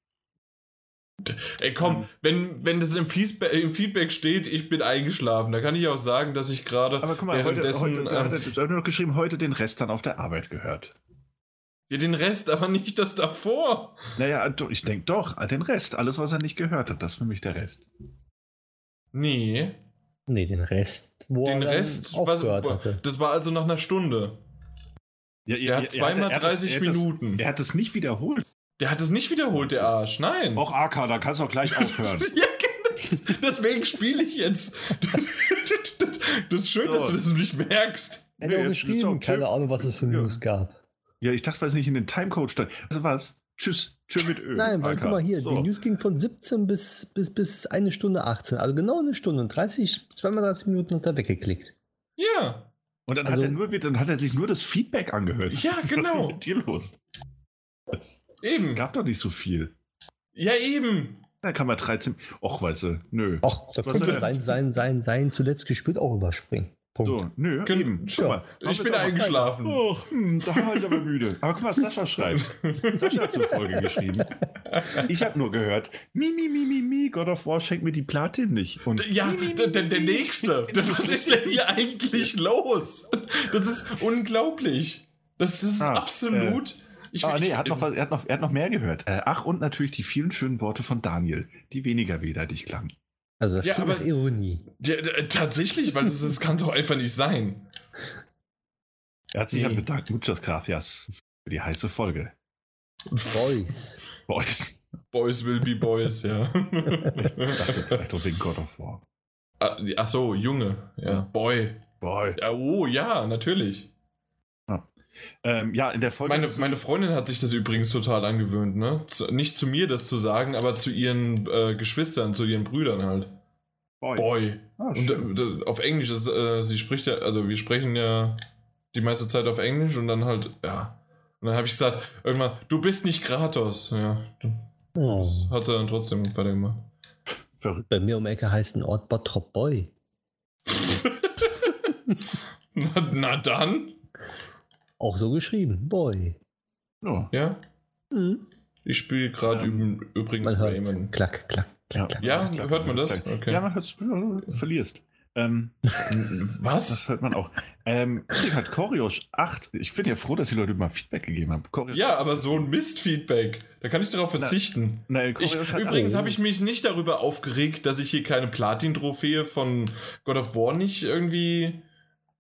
Ey, komm, Ähm. wenn, wenn das im, Feedba- im Feedback steht, ich bin eingeschlafen, da kann ich auch sagen, dass ich gerade Aber guck mal, heute, währenddessen heute, heute, ähm, hat er noch geschrieben, heute den Rest dann auf der Arbeit gehört. ja, den Rest, aber nicht das davor. Naja, ich denke doch, den Rest, alles, was er nicht gehört hat, das ist für mich der Rest. Nee, Nee, den Rest, wo den er Rest, was, hatte. das war also nach einer Stunde. Ja, Der hat zweimal 30 Minuten. er hat es nicht wiederholt. Der hat es nicht wiederholt, der Arsch. Nein. Och, AK, da kannst du auch gleich aufhören. Ja, genau. Deswegen spiele ich jetzt. Das, das ist schön, dass du das nicht merkst. Er Nee, auch geschrieben, auch keine. Ahnung, was es für Ja. News gab. ja, ich dachte, was nicht in den Timecode stand. Also was? Tschüss. Tschüss mit Ö. Nein, weil AK. guck mal hier, So. die News ging von 17 bis, bis, bis eine Stunde 18. Also genau eine Stunde. 30, zweimal 30 Minuten hat er weggeklickt. Ja. Und dann, Also- hat er nur, dann hat er sich nur das Feedback angehört. Ja, Was genau. ist mit dir los? Es Eben. gab doch nicht so viel. Ja, eben. Da kann man 13. Och, weißt du, nö. Ach, da Was könnte sein, sein, sein, sein zuletzt gespürt auch überspringen. Punkt. So, nö, Können- eben. Schau Ja. mal. haben Ich bin eingeschlafen. Och, hm, da war ich aber müde. Aber guck mal, was Sascha schreibt. Sascha hat zur Folge geschrieben. Ich habe nur gehört, mi, mi, mi, mi, mi, God of War schenkt mir die Platin nicht. Und Ja, der, der, der nächste. Was ist denn hier eigentlich los? Das ist unglaublich. Das ist Ah, absolut. Ich, ah, nee, ich- er hat, noch was, er, hat noch, er hat noch mehr gehört. Äh, ach, und natürlich die vielen schönen Worte von Daniel, die weniger wehleidig klangen. Also das Ja, aber- Ironie. Ja, d- tatsächlich, weil das, das kann doch einfach nicht sein. Er hat sich Nee. ja bedankt, muchas gracias für die heiße Folge. Boys. Boys. Boys will be boys, ja. Ich dachte vielleicht auch wegen God of War. Ah, Ach so, Junge. Ja, Boy. Boy. Ja, oh, ja, natürlich. Ähm, ja, in der Folge. Meine, meine Freundin hat sich das übrigens total angewöhnt, ne? Zu, nicht zu mir das zu sagen, aber zu ihren äh, Geschwistern, zu ihren Brüdern halt. Boy. Boy. Ah, Und äh, das- auf Englisch ist, äh, sie spricht ja, also wir sprechen ja die meiste Zeit auf Englisch und dann halt, ja. Und dann habe ich gesagt, irgendwann, du bist nicht Kratos. Ja, Oh. das hat sie dann trotzdem weitergemacht. Verrückt. Bei mir um Ecke heißt ein Ort Bottrop Boy. Na, na dann. Auch so geschrieben. Boy. Ja. Ja, Mhm. ich spiele gerade üb- übrigens Man hört Rayman. Klack, klack, klack, Ja. klack. Ja, klar, hört man das? Okay. Ja, man hört du verlierst. Ähm, Was? Das hört man auch. Ähm, hat Koriosch 8. Ich bin ja froh, dass die Leute mal Feedback gegeben haben. Koriosch, Ja, aber so ein Mist-Feedback. Da kann ich darauf verzichten. nein, Ich, übrigens habe ich mich nicht darüber aufgeregt, dass ich hier keine Platin-Trophäe von God of War nicht irgendwie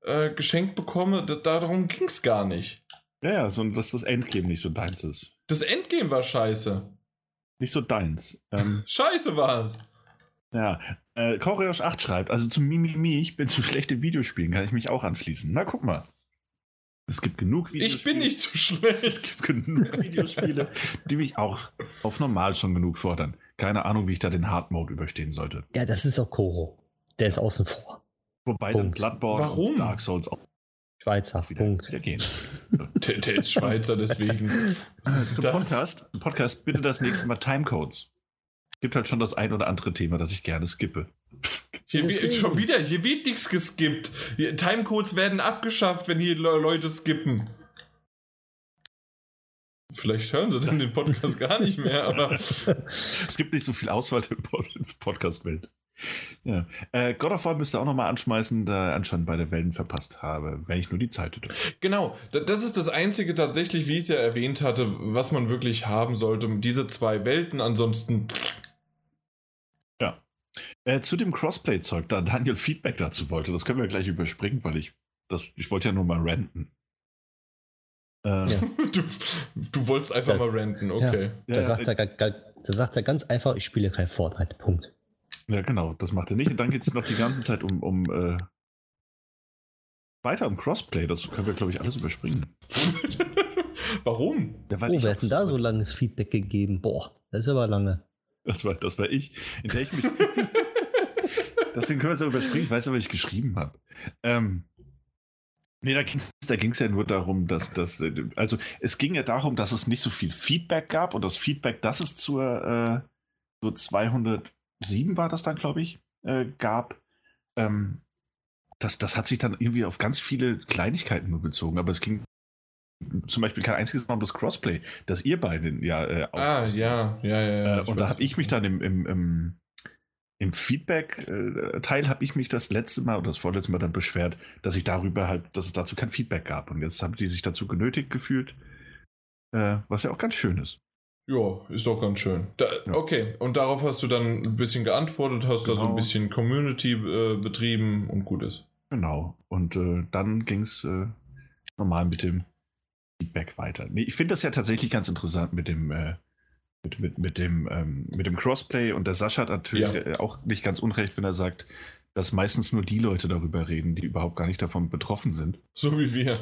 äh, geschenkt bekomme. Da, darum ging es gar nicht. Ja, ja, so, dass das Endgame nicht so deins ist. Das Endgame war scheiße. Nicht so deins. Ähm, Scheiße war es. ja. Äh, Koriosch 8 schreibt, also zum Mimimi, ich bin zu schlecht in Videospielen, kann ich mich auch anschließen. Na, guck mal. Es gibt genug Videospiele. Ich bin nicht so Es schlecht. gibt genug Videospiele, die mich auch auf normal schon genug fordern. Keine Ahnung, wie ich da den Hard Mode überstehen sollte. Ja, das ist auch Koro. Der ist außen vor. Wobei dann Punkt. Bloodborne Warum? und Dark Souls auch Schweizer. wieder, Punkt. wieder gehen. Der, der ist Schweizer, deswegen. Zum das? Podcast, Podcast bitte das nächste Mal Timecodes. Gibt halt schon das ein oder andere Thema, das ich gerne skippe. Hier wird schon wieder, hier wird nichts geskippt. Hier, Timecodes werden abgeschafft, wenn hier Le Leute skippen. Vielleicht hören sie dann den Podcast gar nicht mehr, aber Es gibt nicht so viel Auswahl in der Podcast-Welt. Ja. Äh, God of War müsste auch nochmal anschmeißen, da er anscheinend bei der Wellen verpasst habe, wenn ich nur die Zeit hätte. genau, da- das ist das Einzige tatsächlich, wie ich es ja erwähnt hatte, was man wirklich haben sollte. Diese zwei Welten, ansonsten Äh, zu dem Crossplay-Zeug, da Daniel Feedback dazu wollte, das können wir gleich überspringen, weil ich das, ich wollte ja nur mal ranten. Äh, Ja. du, du wolltest einfach Das- mal ranten, okay. Ja, da, ja, sagt er, ga- ga- da sagt er ganz einfach, ich spiele kein Fortnite. Punkt. Ja, genau, das macht er nicht. Und dann geht es noch die ganze Zeit um, um äh, weiter um Crossplay. Das können wir, glaube ich, alles überspringen. Warum? Ja, weil Oh, ich wir auch hatten da so langes Feedback gegeben. Boah, das ist aber lange. Das war, das war ich, in der ich mich. Deswegen können wir es ja überspringen. Ich weiß aber, was ich geschrieben habe. Ähm, nee, da ging es da ging's ja nur darum, dass das. äh, Also, es ging ja darum, dass es nicht so viel Feedback gab und das Feedback, das es zur äh, so 207 war, das dann, glaube ich, äh, gab. Ähm, das, das hat sich dann irgendwie auf ganz viele Kleinigkeiten nur bezogen, aber es ging zum Beispiel kein einziges Mal um das Crossplay, das ihr beide ja äh, Ah, ja, ja, ja. ja. äh, und da habe ich mich dann im, im, im, im Feedback-Teil habe ich mich das letzte Mal oder das vorletzte Mal dann beschwert, dass ich darüber halt, dass es dazu kein Feedback gab. Und jetzt haben die sich dazu genötigt gefühlt, äh, was ja auch ganz schön ist. Ja, ist doch ganz schön. Da, Ja. Okay, und darauf hast du dann ein bisschen geantwortet, hast da so ein Genau. bisschen Community äh, betrieben und gut ist. Genau. Und äh, dann ging es äh, normal mit dem Feedback weiter. Nee, ich finde das ja tatsächlich ganz interessant mit dem, äh, mit, mit, mit, dem, ähm, mit dem Crossplay. Und der Sascha hat natürlich Ja. äh, auch nicht ganz unrecht, wenn er sagt, dass meistens nur die Leute darüber reden, die überhaupt gar nicht davon betroffen sind. So wie wir.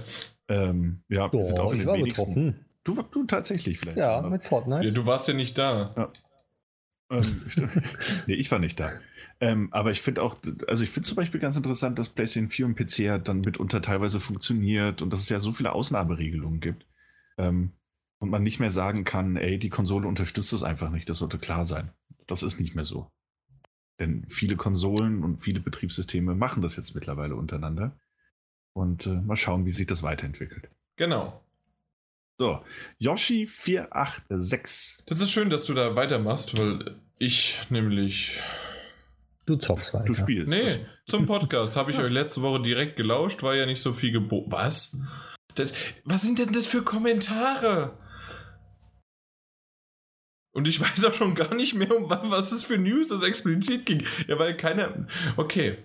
Ähm, ja, wir sind auch Boah, in ich den war wenigsten. betroffen. Du, du tatsächlich vielleicht. Ja, mit Fortnite. Ja, du warst ja nicht da. Ähm, stimmt. nee, ich war nicht da. Ähm, aber ich finde auch, also ich finde zum Beispiel ganz interessant, dass PlayStation 4 und PC ja dann mitunter teilweise funktioniert und dass es ja so viele Ausnahmeregelungen gibt. Ähm, und man nicht mehr sagen kann, ey, die Konsole unterstützt es einfach nicht, das sollte klar sein. Das ist nicht mehr so. Denn viele Konsolen und viele Betriebssysteme machen das jetzt mittlerweile untereinander. Und äh, mal schauen, wie sich das weiterentwickelt. Genau. So, Yoshi486. Das ist schön, dass du da weitermachst, weil ich nämlich. Du zockst weiter. Du spielst. Nee, zum Podcast habe ich euch letzte Woche direkt gelauscht, war ja nicht so viel geboten. Was? Das, was sind denn das für Kommentare? Und ich weiß auch schon gar nicht mehr, um wa- was es für News es explizit ging. Ja, weil keiner. Okay.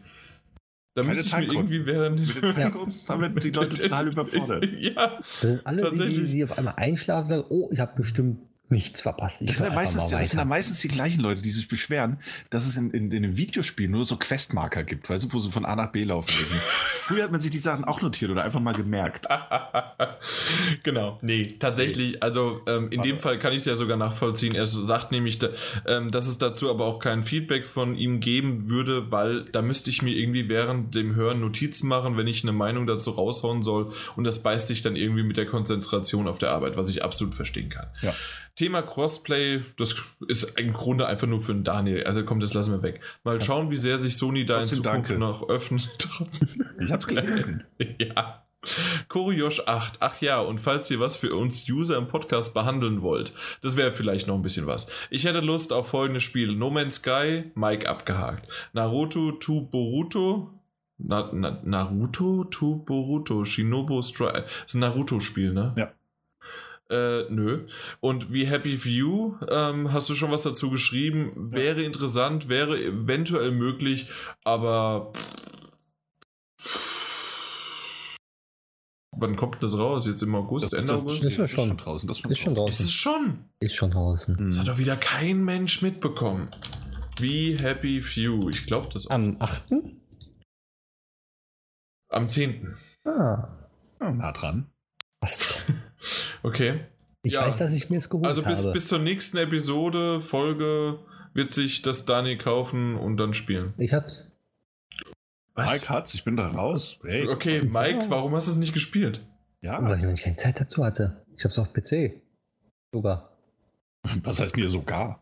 Da Keine müsste ich mir irgendwie während. Mit den Timecodes haben wir die Leute total überfordert. ja, Das sind alle, die, Tatsächlich. die auf einmal einschlafen sagen, oh, ich habe bestimmt nichts verpasst. Ich Das sind, ja meistens, das sind ja meistens die gleichen Leute, die sich beschweren, dass es in, in, in den Videospielen nur so Questmarker gibt, weißt du, wo sie von A nach B laufen müssen. Früher hat man sich die Sachen auch notiert oder einfach mal gemerkt. genau. Nee, tatsächlich, also ähm, in dem Fall kann ich es ja sogar nachvollziehen. Er sagt nämlich, da, ähm, dass es dazu aber auch kein Feedback von ihm geben würde, weil da müsste ich mir irgendwie während dem Hören Notizen machen, wenn ich eine Meinung dazu raushauen soll. Und das beißt sich dann irgendwie mit der Konzentration auf der Arbeit, was ich absolut verstehen kann. Ja. Thema Crossplay, das ist im Grunde einfach nur für den Daniel. Also komm, das lassen wir weg. Mal schauen, wie sehr sich Sony da in Zukunft danke. noch öffnet. Ich hab's gelesen. ja. Koryosh 8. Ach ja, und falls ihr was für uns User im Podcast behandeln wollt, das wäre vielleicht noch ein bisschen was. Ich hätte Lust auf folgende Spiele: No Man's Sky, Mike abgehakt. Naruto to Boruto. Na, na, Naruto to Boruto. Shinobu Strike. Das ist ein Naruto-Spiel, ne? Ja. Äh, nö. Und wie Happy View, ähm, hast du schon was dazu geschrieben? Wäre interessant, wäre eventuell möglich, aber. Wann kommt das raus? Jetzt im August, Das, Ende das, August? ist ja schon. draußen. Das ist schon Ist schon Ist draußen. es schon? Ist schon draußen. Das hat doch wieder kein Mensch mitbekommen. Wie Happy Few. Ich glaube das auch. Am 8. Am 10. Ah. Ja, nah dran. Passt. Okay. Ich Ja. weiß, dass ich mir es geholt Also bis, habe. bis zur nächsten Episode, Folge, wird sich das Dani kaufen und dann spielen. ich hab's. Mike hat's, ich bin da raus. Hey. Okay, Mike, warum hast du es nicht gespielt? Ja. Weil ich noch keine Zeit dazu hatte. Ich hab's auf PC. Sogar. Was heißt denn hier sogar?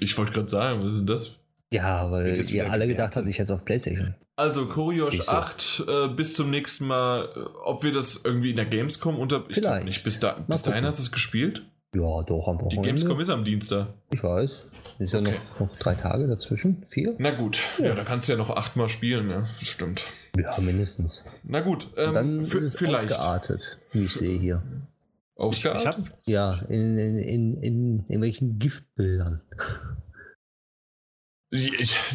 Ich wollte gerade sagen, was ist denn das? Ja, weil jetzt ihr alle gedacht habt, ich hätte es auf Playstation. Also, Koryosh Nicht so. 8, äh, bis zum nächsten Mal. Äh, Ob wir das irgendwie in der Gamescom unter. Ich glaube Vielleicht. nicht. Bis, da, bis dahin hast du es gespielt? Ja, doch, am Die Wochenende. Gamescom ist am Dienstag. Ich weiß. Ist ja Okay. noch, noch drei Tage dazwischen. Vier? Na gut, ja, da kannst du ja noch achtmal spielen, ja, stimmt. Ja, mindestens. Na gut, ähm, Dann ist es vielleicht. ausgeartet, wie ich sehe hier. Ich, Ausgeartet? ich hab, Ja, in, in, in, in, in welchen Giftbildern.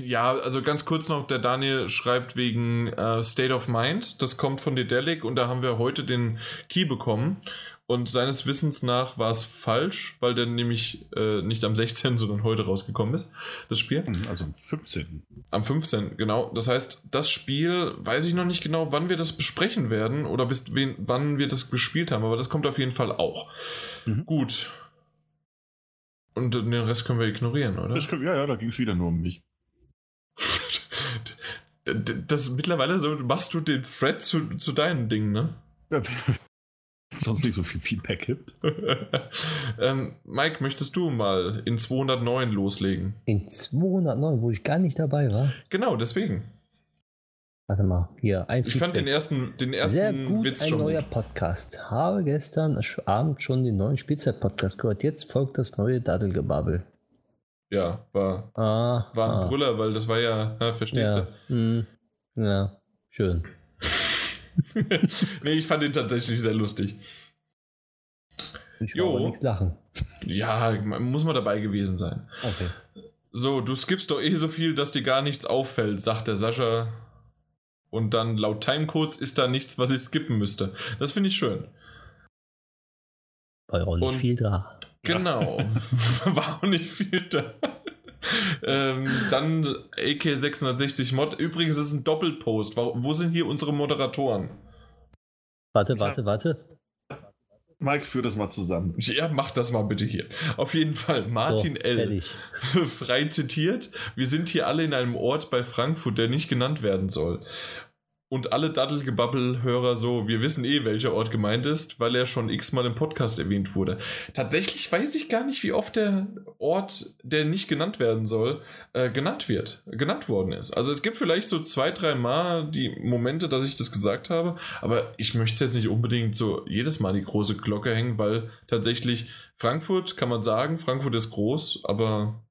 Ja, also ganz kurz noch, der Daniel schreibt wegen äh, State of Mind, das kommt von Dedelic und da haben wir heute den Key bekommen und seines Wissens nach war es falsch, weil der nämlich äh, nicht am 16., sondern heute rausgekommen ist, das Spiel. also am 15. Am 15. genau. Das heißt, das Spiel, weiß ich noch nicht genau, wann wir das besprechen werden oder bis wen, wann wir das gespielt haben, aber das kommt auf jeden Fall auch. Mhm. Gut. Und den Rest können wir ignorieren, oder? Das, ja, ja, da ging es wieder nur um mich. Das mittlerweile so, machst du den Thread zu, zu deinen Dingen, ne? Ja, wenn es sonst nicht so viel Feedback gibt. ähm, Mike, möchtest du mal in 209 loslegen? In 209, wo ich gar nicht dabei war. Genau, deswegen. Warte mal, hier, ein Ich fand den ersten, den Sehr ersten gut, Witz ein schon. neuer Podcast. Habe gestern Abend schon den neuen Spielzeit-Podcast gehört. Jetzt folgt das neue Daddelgebabbel. Ja, war, Ah, war ein ah, Brüller, weil das war ja, na, verstehst ja, hm, ja, schön. du? nee, ich fand den tatsächlich sehr lustig. Ich Jo. nichts lachen. Ja, muss man dabei gewesen sein. Okay. So, du skippst doch eh so viel, dass dir gar nichts auffällt, sagt der Sascha. Und dann laut Timecodes ist da nichts, was ich skippen müsste. Das finde ich schön. War ja auch nicht Und- viel da. Genau. War auch nicht viel da. ähm, dann AK 660 Mod. Übrigens ist es ein Doppelpost. Wo, wo sind hier unsere Moderatoren? Warte, warte, warte. Mike, führ das mal zusammen. Ja, mach das mal bitte hier. Auf jeden Fall, Martin So, L. Fertig. frei zitiert, wir sind hier alle in einem Ort bei Frankfurt, der nicht genannt werden soll. Und alle Daddelgebabbel-Hörer so, wir wissen eh, welcher Ort gemeint ist, weil er schon x-mal im Podcast erwähnt wurde. Tatsächlich weiß ich gar nicht, wie oft der Ort, der nicht genannt werden soll, äh, genannt wird, genannt worden ist. Also es gibt vielleicht so zwei, drei Mal die Momente, dass ich das gesagt habe, aber ich möchte es jetzt nicht unbedingt so jedes Mal die große Glocke hängen, weil tatsächlich Frankfurt kann man sagen, Frankfurt ist groß, aber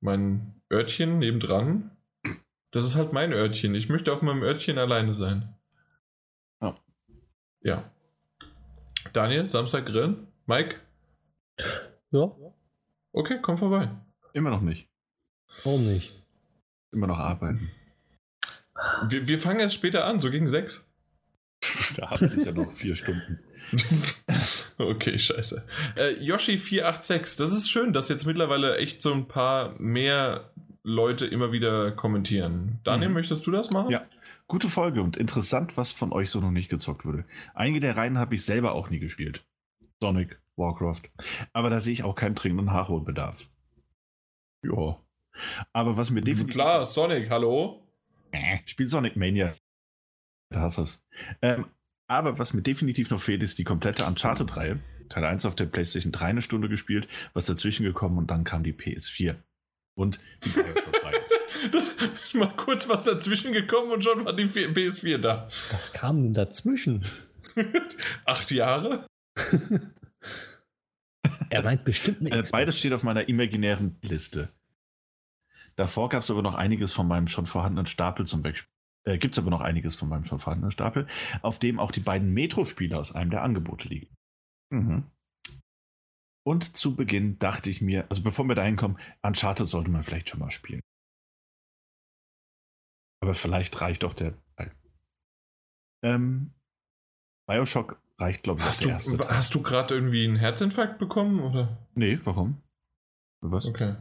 mein Örtchen nebendran, das ist halt mein Örtchen. Ich möchte auf meinem Örtchen alleine sein. Ja. Ja. Daniel, Samstag grillen? Mike? Ja, Okay, komm vorbei. Immer noch nicht. warum nicht? Immer noch arbeiten. Wir, wir fangen erst später an, so gegen sechs. Da habe ich ja noch vier Stunden. okay, scheiße. Äh, Yoshi486, das ist schön, dass jetzt mittlerweile echt so ein paar mehr Leute immer wieder kommentieren. Daniel, Mhm. möchtest du das machen? Ja. Gute Folge und interessant, was von euch so noch nicht gezockt wurde. Einige der Reihen habe ich selber auch nie gespielt. Sonic, Warcraft. Aber da sehe ich auch keinen dringenden Nachholbedarf. Ja. Aber was mir definitiv. Klar, Sonic, hallo? Äh, Spiel Sonic Mania. Da hast du es. Ähm, aber was mir definitiv noch fehlt, ist die komplette Uncharted-Reihe. Teil 1 auf der PlayStation 3 eine Stunde gespielt, was dazwischen gekommen und dann kam die PS4. Und die Bioshock-Reihe. das ist mal kurz was dazwischen gekommen und schon war die PS4 da. Was kam denn dazwischen? Acht Jahre? er meint bestimmt eine äh, Beides steht auf meiner imaginären Liste. Davor gab es aber noch einiges von meinem schon vorhandenen Stapel zum Beispiel. Äh, Gibt es aber noch einiges von meinem schon vorhandenen Stapel, auf dem auch die beiden Metro-Spiele aus einem der Angebote liegen. Mhm. Und zu Beginn dachte ich mir, also bevor wir da hinkommen, Uncharted sollte man vielleicht schon mal spielen. Aber vielleicht reicht auch der. Ähm, Bioshock reicht, glaube ich, hast du, erste Hast du gerade irgendwie einen Herzinfarkt bekommen? Oder? Nee, warum? Was? Okay.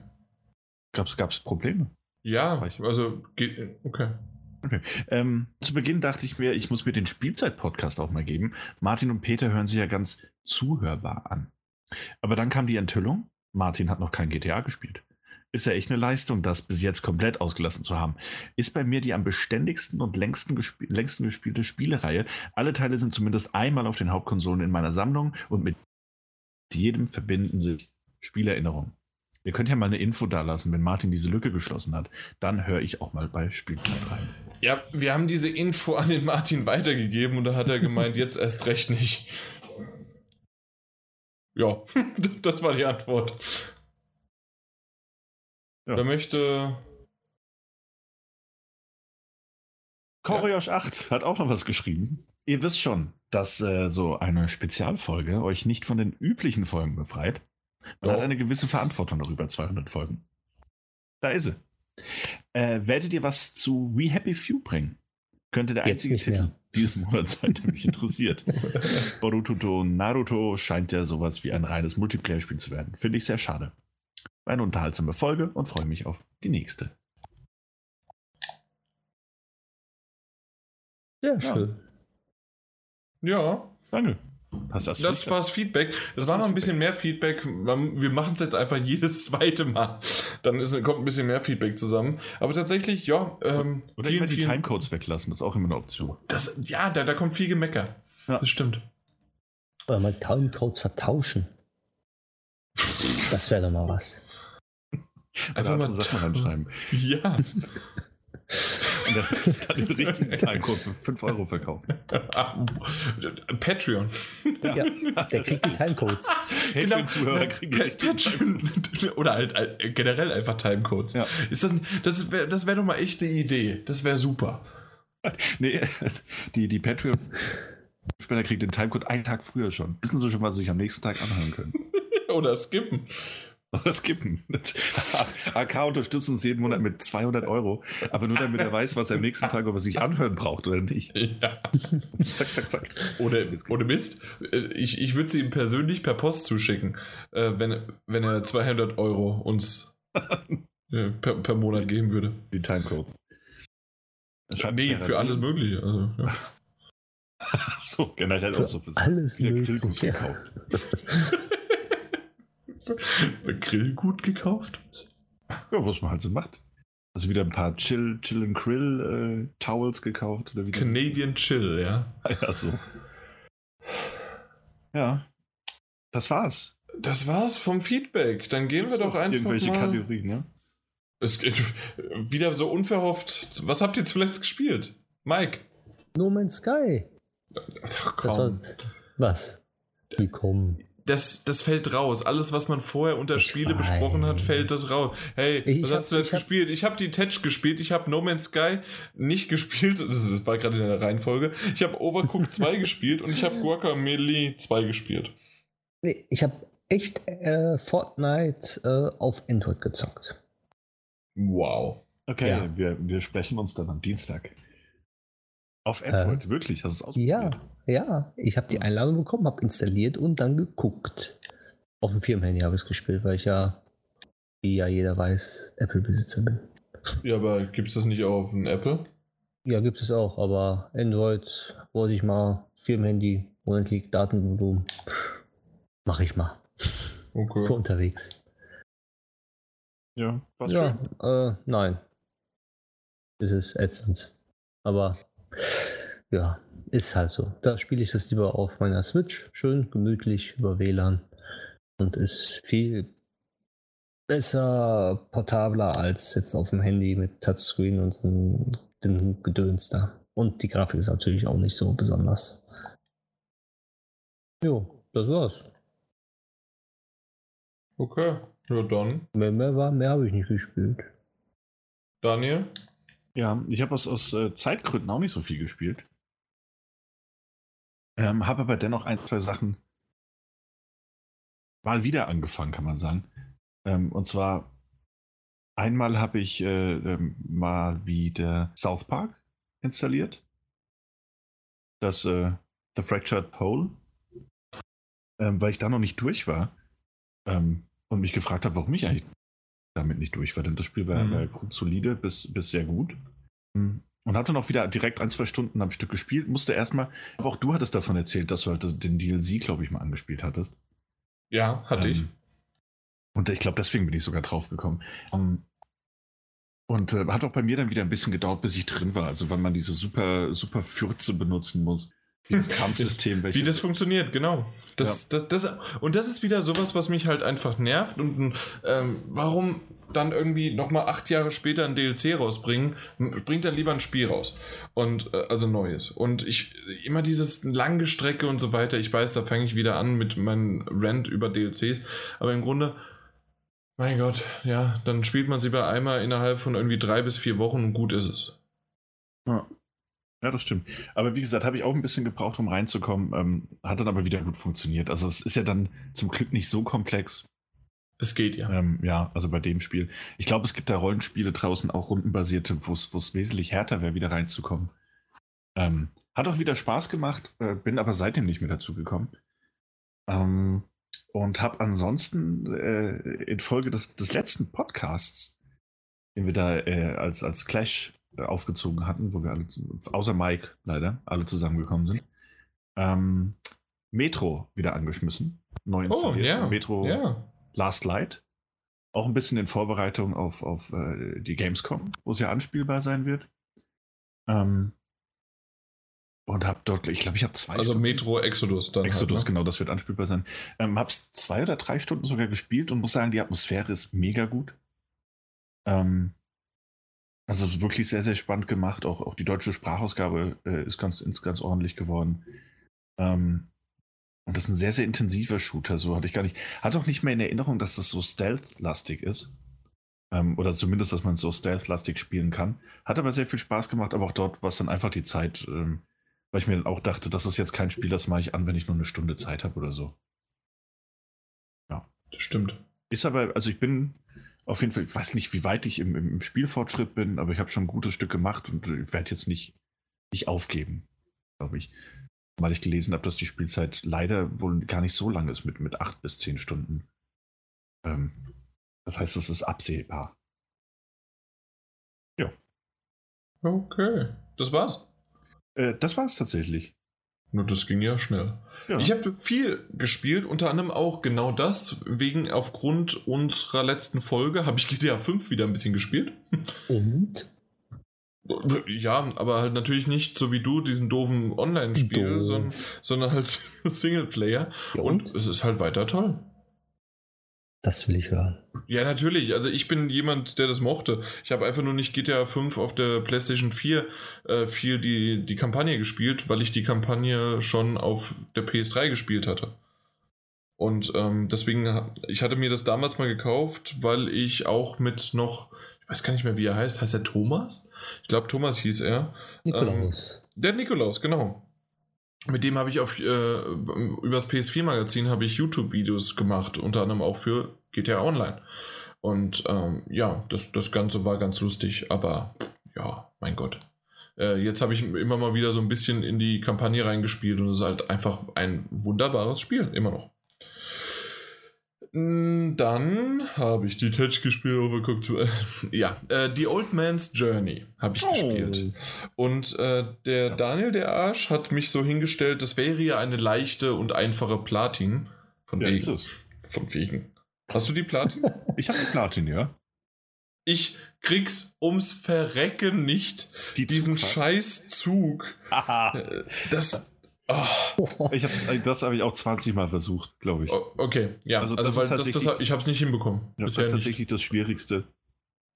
Gab's, gab's Probleme? Ja, also geht. Okay. Okay. Ähm, zu Beginn dachte ich mir, ich muss mir den Spielzeit-Podcast auch mal geben. Martin und Peter hören sich ja ganz zuhörbar an. Aber dann kam die Enthüllung, Martin hat noch kein GTA gespielt. Ist ja echt eine Leistung, das bis jetzt komplett ausgelassen zu haben. Ist bei mir die am beständigsten und längsten, gesp längsten gespielte Spielereihe. Alle Teile sind zumindest einmal auf den Hauptkonsolen in meiner Sammlung und mit jedem verbinden sich Spielerinnerungen. Ihr könnt ja mal eine Info da lassen, wenn Martin diese Lücke geschlossen hat. Dann höre ich auch mal bei Spielzeit rein. Ja, wir haben diese Info an den Martin weitergegeben und da hat er gemeint, jetzt erst recht nicht. Ja, das war die Antwort. Ja. Wer möchte. Koriosch 8 hat auch noch was geschrieben. Ihr wisst schon, dass äh, so eine Spezialfolge euch nicht von den üblichen Folgen befreit. Man oh. hat eine gewisse Verantwortung noch über 200 Folgen. Da ist sie. Äh, werdet ihr was zu We Happy Few bringen? Könnte der einzige Titel diesen Monat sein, der mich interessiert. Boruto Naruto scheint ja sowas wie ein reines Multiplayer-Spiel zu werden. Finde ich sehr schade. Eine unterhaltsame Folge und freue mich auf die nächste. Sehr schön. Ja. Danke. Das, das war das Feedback. Es war noch ein bisschen mehr Feedback. Wir machen es jetzt einfach jedes zweite Mal. Dann ist, kommt ein bisschen mehr Feedback zusammen. Aber tatsächlich, ja. Ähm, Oder vielen, die Timecodes weglassen, das ist auch immer eine Option. Das, ja, da, da kommt viel Gemecker. Ja. Das stimmt. Oder mal Timecodes vertauschen. Das wäre doch mal was. Einfach mal Sachen reinschreiben. Ja. Und dann, dann den richtigen Timecode für 5 Euro verkaufen. Patreon. Ja, ja der kriegt die Timecodes. Patreon-Zuhörer genau. kriegen Patreon. Oder halt generell einfach Timecodes. Ja. Ist das, das wäre das wär doch mal echt eine Idee. Das wäre super. Nee, die, die Patreon. Spender kriegt den Timecode einen Tag früher schon. Wissen Sie schon, was Sie sich am nächsten Tag anhören können? Oder skippen. Oder skippen. AK unterstützt uns jeden Monat mit 200 Euro, aber nur damit er weiß, was er am nächsten Tag, ob er sich anhören braucht oder nicht. Ja. zack, zack, zack. Ohne, ohne Mist. Äh, ich, ich würde sie ihm persönlich per Post zuschicken, äh, wenn, wenn er 200 Euro uns per, per Monat geben würde. Die Timecode. Nee, für alles Mögliche. Also, ja. so, generell für auch so für alles Mögliche. gekauft. Grillgut gekauft? Ja, was man halt so macht. Also wieder ein paar Chill, Chill and Grill äh, Towels gekauft. Oder wieder Canadian Chill, ja. Ja, so. Ja. Das war's. Das war's vom Feedback. Dann gehen Gibt's wir doch einfach irgendwelche mal... Kategorien, ja? Es geht wieder so unverhofft. Was habt ihr zuletzt gespielt? Mike? No Man's Sky. Ach, komm. War... Was? Wie kommen? Das, das fällt raus. Alles, was man vorher unter ich Spiele weiß. besprochen hat, fällt das raus. Hey, ich, was hast du jetzt gespielt? Ich habe die Tetch gespielt, ich habe No Man's Sky nicht gespielt, das war gerade in der Reihenfolge. Ich habe Overcooked 2 gespielt und ich habe Guacamole 2 gespielt. Nee, ich habe echt äh, Fortnite äh, auf Android gezockt. Wow. Okay, ja. wir, wir sprechen uns dann am Dienstag. Auf Android, äh, wirklich? Hast du es ausprobiert? Ja, ja. Ich habe die Einladung bekommen, habe installiert und dann geguckt. Auf dem Firmenhandy habe ich es gespielt, weil ich ja, wie ja jeder weiß, Apple-Besitzer bin. Ja, aber gibt es das nicht auch auf dem Apple? Ja, gibt es auch, aber Android wollte ich mal Firmenhandy, monatlich Datenvolumen. Mache ich mal. Okay. Für unterwegs. Ja, was Ja, äh, nein. Es ist ätzend. Aber ja, ist halt so. Da spiele ich das lieber auf meiner Switch. Schön gemütlich über WLAN. Und ist viel besser portabler als jetzt auf dem Handy mit Touchscreen und so dem Gedöns da. Und die Grafik ist natürlich auch nicht so besonders. Jo, das war's. Okay, ja dann. Mehr, mehr, war- mehr habe ich nicht gespielt. Daniel? Ja, ich habe aus, aus äh, Zeitgründen auch nicht so viel gespielt. Ähm, habe aber dennoch ein, zwei Sachen mal wieder angefangen, kann man sagen. Ähm, und zwar einmal habe ich äh, ähm, mal wieder South Park installiert. Das äh, The Fractured Pole. Ähm, weil ich da noch nicht durch war. Ähm, und mich gefragt habe, warum ich eigentlich damit nicht durch war. Denn das Spiel war, Mhm. war grundsolide bis, bis sehr gut. Mhm. Und habe dann auch wieder direkt ein, zwei Stunden am Stück gespielt. Musste erstmal, aber auch du hattest davon erzählt, dass du halt den DLC, glaube ich, mal angespielt hattest. Ja, hatte ich. Ähm, Und ich glaube, deswegen bin ich sogar drauf gekommen. Ähm, und äh, hat auch bei mir dann wieder ein bisschen gedauert, bis ich drin war. Also, weil man diese super, super Fürze benutzen muss. Dieses Kampfsystem, Wie welches. das funktioniert, genau. Das, das, das, und das ist wieder sowas, was mich halt einfach nervt. Und ähm, warum dann irgendwie nochmal acht Jahre später ein DLC rausbringen? Bringt dann lieber ein Spiel raus. Und äh, also neues. Und ich immer dieses lange Strecke und so weiter. Ich weiß, da fange ich wieder an mit meinem Rant über DLCs. Aber im Grunde, mein Gott, ja, dann spielt man sie bei einmal innerhalb von irgendwie drei bis vier Wochen und gut ist es. Ja. Ja, das stimmt. Aber wie gesagt, habe ich auch ein bisschen gebraucht, um reinzukommen. Ähm, hat dann aber wieder gut funktioniert. Also es ist ja dann zum Glück nicht so komplex. Es geht ja. Ähm, ja, also bei dem Spiel. Ich glaube, es gibt da Rollenspiele draußen, auch rundenbasierte, wo es wesentlich härter wäre, wieder reinzukommen. Ähm, hat auch wieder Spaß gemacht, äh, bin aber seitdem nicht mehr dazu gekommen. Ähm, und habe ansonsten äh, infolge des, des letzten Podcasts, den wir da äh, als, als Clash aufgezogen hatten, wo wir alle, außer Mike leider, alle zusammengekommen sind, ähm, Metro wieder angeschmissen. Neu Oh, installiert. ja. Metro Ja. Last Light. Auch ein bisschen in Vorbereitung auf, auf äh, die Gamescom, wo es ja anspielbar sein wird. Ähm, und habe dort, ich glaube, ich habe zwei Also Stunden- Metro Exodus dann. Exodus, halt, ne? genau, das wird anspielbar sein. Ähm, hab's zwei oder drei Stunden sogar gespielt und muss sagen, die Atmosphäre ist mega gut. Ähm, also wirklich sehr, sehr spannend gemacht. Auch, auch die deutsche Sprachausgabe äh, ist ganz, ist ganz ordentlich geworden. Ähm, und das ist ein sehr, sehr intensiver Shooter. So hatte ich gar nicht. Hatte auch nicht mehr in Erinnerung, dass das so stealth-lastig ist. Ähm, oder zumindest, dass man so stealth-lastig spielen kann. Hat aber sehr viel Spaß gemacht, aber auch dort war es dann einfach die Zeit, ähm, weil ich mir dann auch dachte, das ist jetzt kein Spiel, das mache ich an, wenn ich nur eine Stunde Zeit habe oder so. Das stimmt. Ist aber, also ich bin auf jeden Fall, ich weiß nicht, wie weit ich im, im Spielfortschritt bin, aber ich habe schon ein gutes Stück gemacht und ich werde jetzt nicht, nicht aufgeben, glaube ich. Weil ich gelesen habe, dass die Spielzeit leider wohl gar nicht so lang ist mit, mit acht bis zehn Stunden. Ähm, das heißt, es ist absehbar. Okay. Das war's? Äh, das war es tatsächlich. Nur das ging ja schnell. Ja. Ich habe viel gespielt, unter anderem auch genau das, wegen aufgrund unserer letzten Folge habe ich GTA 5 wieder ein bisschen gespielt. Und? Ja, aber halt natürlich nicht so wie du diesen doofen Online-Spiel, Doof. sondern, sondern halt Singleplayer. Ja, Und es ist halt weiter toll. Das will ich hören. Ja, natürlich. Also ich bin jemand, der das mochte. Ich habe einfach nur nicht GTA 5 auf der PlayStation 4 äh, viel die, die Kampagne gespielt, weil ich die Kampagne schon auf der PS3 gespielt hatte. Und ähm, deswegen, ich hatte mir das damals mal gekauft, weil ich auch mit noch, ich weiß gar nicht mehr, wie er heißt. Heißt er Thomas? Ich glaube, Thomas hieß er. Nikolaus. Der Nikolaus, genau. Mit dem habe ich auf äh, übers PS4-Magazin habe ich YouTube-Videos gemacht, unter anderem auch für GTA Online. Und ähm, ja, das, das Ganze war ganz lustig, aber ja, mein Gott. Äh, jetzt habe ich immer mal wieder so ein bisschen in die Kampagne reingespielt und es ist halt einfach ein wunderbares Spiel, immer noch. Mm, Dann habe ich Detached gespielt, overcooked. zu- ja, äh, The Old Man's Journey habe ich gespielt. Und äh, der Daniel, der Arsch, hat mich so hingestellt, das wäre ja eine leichte und einfache Platin. Von Ja, wegen. Von wegen. Hast du die Platin? Ich habe die Platin, ja. ich krieg's ums Verrecken nicht, Die diesen Zugfahrt. scheiß Zug. Äh, Das. Oh. Ich hab's, das habe ich auch 20 Mal versucht, glaube ich. Okay, ja. Also, also weil das, das, ich habe es nicht hinbekommen. Ja, das ist tatsächlich nicht. das Schwierigste.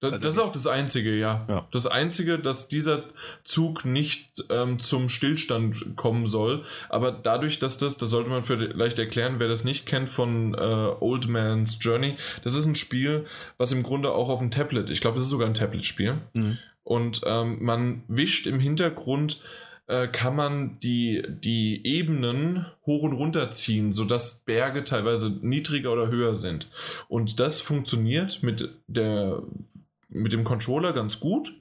Das, also das, ist auch das Einzige, ja. ja. Das Einzige, dass dieser Zug nicht ähm, zum Stillstand kommen soll. Aber dadurch, dass das, das sollte man vielleicht erklären, wer das nicht kennt von äh, Old Man's Journey, das ist ein Spiel, was im Grunde auch auf dem Tablet, ich glaube, es ist sogar ein Tablet-Spiel. Mhm. Und ähm, man wischt im Hintergrund äh, kann man die, die Ebenen hoch und runter ziehen, sodass Berge teilweise niedriger oder höher sind. Und das funktioniert mit der mit dem Controller ganz gut,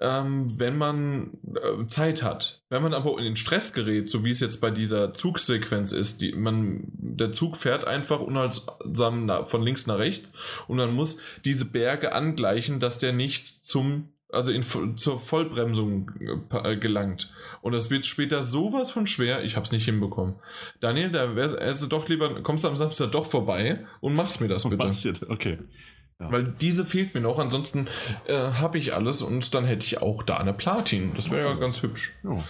ähm, wenn man äh, Zeit hat. Wenn man aber in den Stress gerät, so wie es jetzt bei dieser Zugsequenz ist, die, man, der Zug fährt einfach unhaltsam na, von links nach rechts und man muss diese Berge angleichen, dass der nicht zum also in, zur Vollbremsung äh, gelangt. Und das wird später sowas von schwer, ich habe es nicht hinbekommen. Daniel, da wär's, also doch lieber, kommst du am Samstag doch vorbei und machst mir das bitte. Okay. Ja. Weil diese fehlt mir noch, ansonsten äh, habe ich alles und dann hätte ich auch da eine Platin. Das wäre ja ganz hübsch. Ja.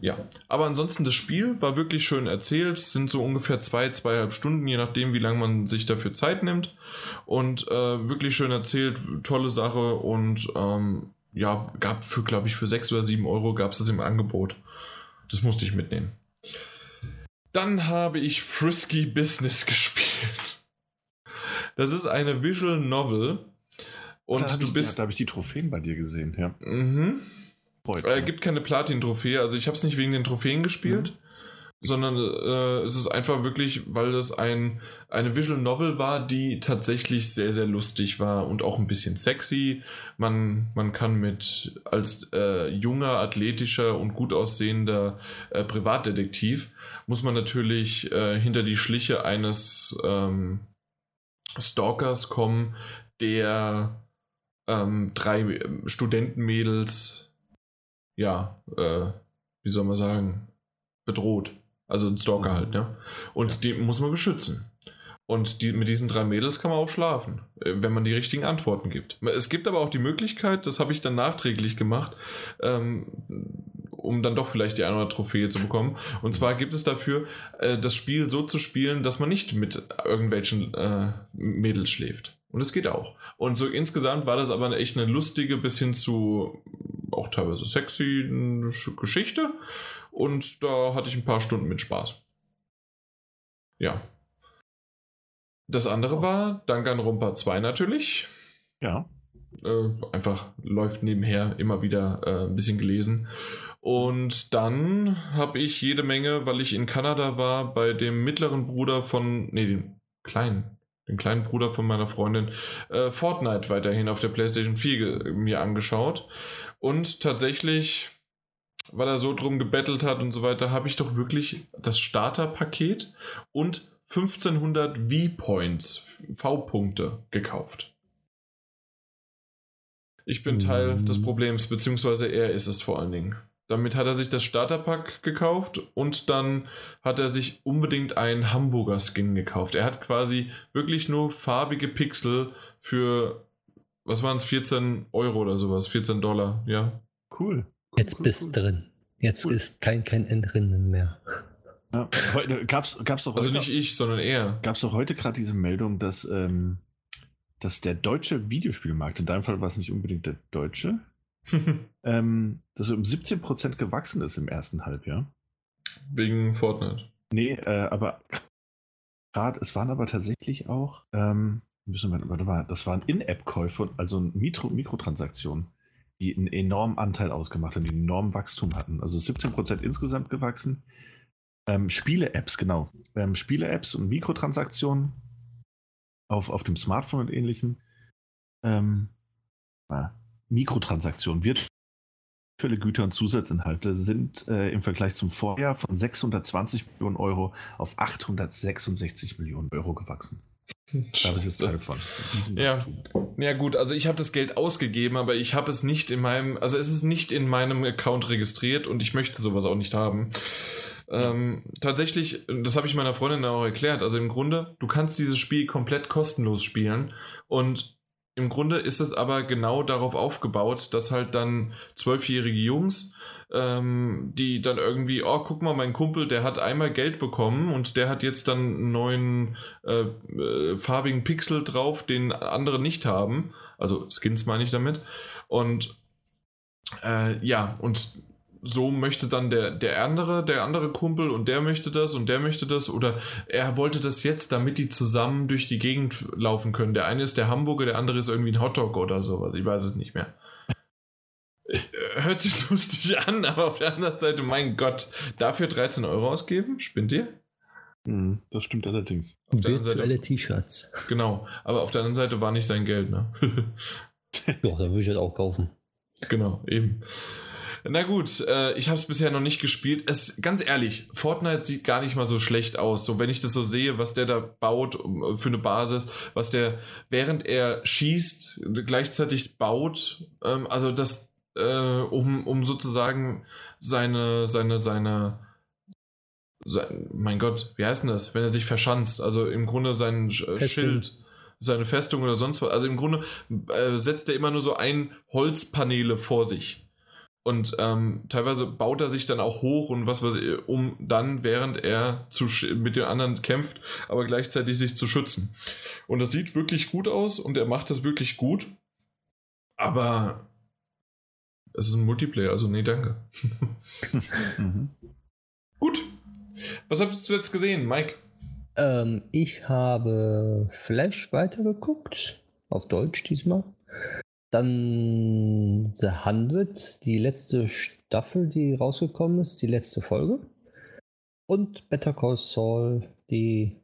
ja. aber ansonsten das Spiel war wirklich schön erzählt. Es sind so ungefähr zwei, zweieinhalb Stunden, je nachdem, wie lange man sich dafür Zeit nimmt. Und äh, wirklich schön erzählt, tolle Sache und ähm, ja, gab für, glaube ich, für sechs oder sieben Euro gab es das im Angebot. Das musste ich mitnehmen. Dann habe ich Frisky Business gespielt. Das ist eine Visual Novel. Und du ich, bist. Ja, da habe ich die Trophäen bei dir gesehen, ja. Mhm. Freut äh, gibt keine Platin-Trophäe. Also ich habe es nicht wegen den Trophäen gespielt, mhm. sondern äh, es ist einfach wirklich, weil das ein, eine Visual Novel war, die tatsächlich sehr, sehr lustig war und auch ein bisschen sexy. Man, man kann mit als äh, junger, athletischer und gut aussehender äh, Privatdetektiv muss man natürlich äh, hinter die Schliche eines ähm, Stalkers kommen, der ähm, drei Studentenmädels, ja, äh, wie soll man sagen, bedroht. Also ein Stalker mhm. halt, ne? Und ja. die muss man beschützen. Und die, mit diesen drei Mädels kann man auch schlafen, äh, wenn man die richtigen Antworten gibt. Es gibt aber auch die Möglichkeit, das habe ich dann nachträglich gemacht, ähm, um dann doch vielleicht die eine oder andere Trophäe zu bekommen. Und zwar gibt es dafür, äh, das Spiel so zu spielen, dass man nicht mit irgendwelchen äh, Mädels schläft. Und es geht auch. Und so insgesamt war das aber echt eine lustige bis hin zu auch teilweise sexy Geschichte. Und da hatte ich ein paar Stunden mit Spaß. Ja. Das andere war Danganronpa 2 natürlich. Ja. Äh, einfach läuft nebenher immer wieder äh, ein bisschen gelesen. Und dann habe ich jede Menge, weil ich in Kanada war, bei dem mittleren Bruder von, nee, dem kleinen, den kleinen Bruder von meiner Freundin, äh, Fortnite weiterhin auf der PlayStation 4 mir angeschaut. Und tatsächlich, weil er so drum gebettelt hat und so weiter, habe ich doch wirklich das Starterpaket und 1500 V-Points, V-Punkte gekauft. Ich bin Teil des mhm. Problems, beziehungsweise er ist es vor allen Dingen. Damit hat er sich das Starterpack gekauft und dann hat er sich unbedingt einen Hamburger Skin gekauft. Er hat quasi wirklich nur farbige Pixel für, was waren es, 14 Euro oder sowas, 14 Dollar, ja. Cool. Jetzt cool, bist cool. drin. Jetzt cool. ist kein, kein Entrinnen mehr. Ja, heute, gab's, gab's doch also heute, Also nicht ich, sondern er. Gab es doch heute gerade diese Meldung, dass, ähm, dass der deutsche Videospielmarkt, in deinem Fall war es nicht unbedingt der deutsche, ähm, dass er um 17% gewachsen ist im ersten Halbjahr. Wegen Fortnite. Nee, äh, aber gerade, es waren aber tatsächlich auch, ähm, müssen wir, warte mal, das waren In-App-Käufe, also Mikro Mikrotransaktionen, die einen enormen Anteil ausgemacht haben, die einen enormen Wachstum hatten. Also 17% insgesamt gewachsen. Ähm, Spiele-Apps, genau. Ähm, Spiele-Apps und Mikrotransaktionen auf, auf dem Smartphone und ähnlichem. Ähm, ah, Mikrotransaktionen, virtuelle Güter und Zusatzinhalte sind äh, im Vergleich zum Vorjahr von 620 Millionen Euro auf 866 Millionen Euro gewachsen. Da habe ich jetzt Teil von. Ja. ja, gut, also ich habe das Geld ausgegeben, aber ich habe es nicht in meinem, also es ist nicht in meinem Account registriert und ich möchte sowas auch nicht haben. Ähm, tatsächlich, das habe ich meiner Freundin auch erklärt. Also im Grunde, du kannst dieses Spiel komplett kostenlos spielen und im Grunde ist es aber genau darauf aufgebaut, dass halt dann zwölfjährige Jungs ähm, die dann irgendwie, oh, guck mal, mein Kumpel, der hat einmal Geld bekommen und der hat jetzt dann einen neuen äh, äh, farbigen Pixel drauf, den andere nicht haben. Also Skins meine ich damit. Und äh, ja, und so möchte dann der, der andere, der andere Kumpel und der möchte das und der möchte das oder er wollte das jetzt, damit die zusammen durch die Gegend laufen können. Der eine ist der Hamburger, der andere ist irgendwie ein Hotdog oder sowas. Ich weiß es nicht mehr. Äh, hört sich lustig an, aber auf der anderen Seite, mein Gott, dafür 13 Euro ausgeben? Spinnt ihr? Hm, das stimmt allerdings. Virtuelle T-Shirts. Genau, aber auf der anderen Seite war nicht sein Geld, ne? Doch, da würde ich halt auch kaufen. Genau, eben. Na gut, äh, ich habe es bisher noch nicht gespielt. Es, ganz ehrlich, Fortnite sieht gar nicht mal so schlecht aus. So, wenn ich das so sehe, was der da baut um, für eine Basis, was der, während er schießt, gleichzeitig baut. Ähm, also das, äh, um, um sozusagen seine, seine, seine, sein, mein Gott, wie heißt denn das, wenn er sich verschanzt? Also im Grunde sein äh, Schild seine Festung oder sonst was. Also im Grunde äh, setzt er immer nur so ein Holzpaneele vor sich. Und ähm, teilweise baut er sich dann auch hoch und was um dann, während er zu, mit den anderen kämpft, aber gleichzeitig sich zu schützen. Und das sieht wirklich gut aus und er macht das wirklich gut. Aber es ist ein Multiplayer, also nee, danke. mhm. Gut. Was hast du jetzt gesehen, Mike? Ähm, ich habe Flash weitergeguckt. Auf Deutsch diesmal. Dann The Hundred, die letzte Staffel, die rausgekommen ist, die letzte Folge. Und Better Call Saul, die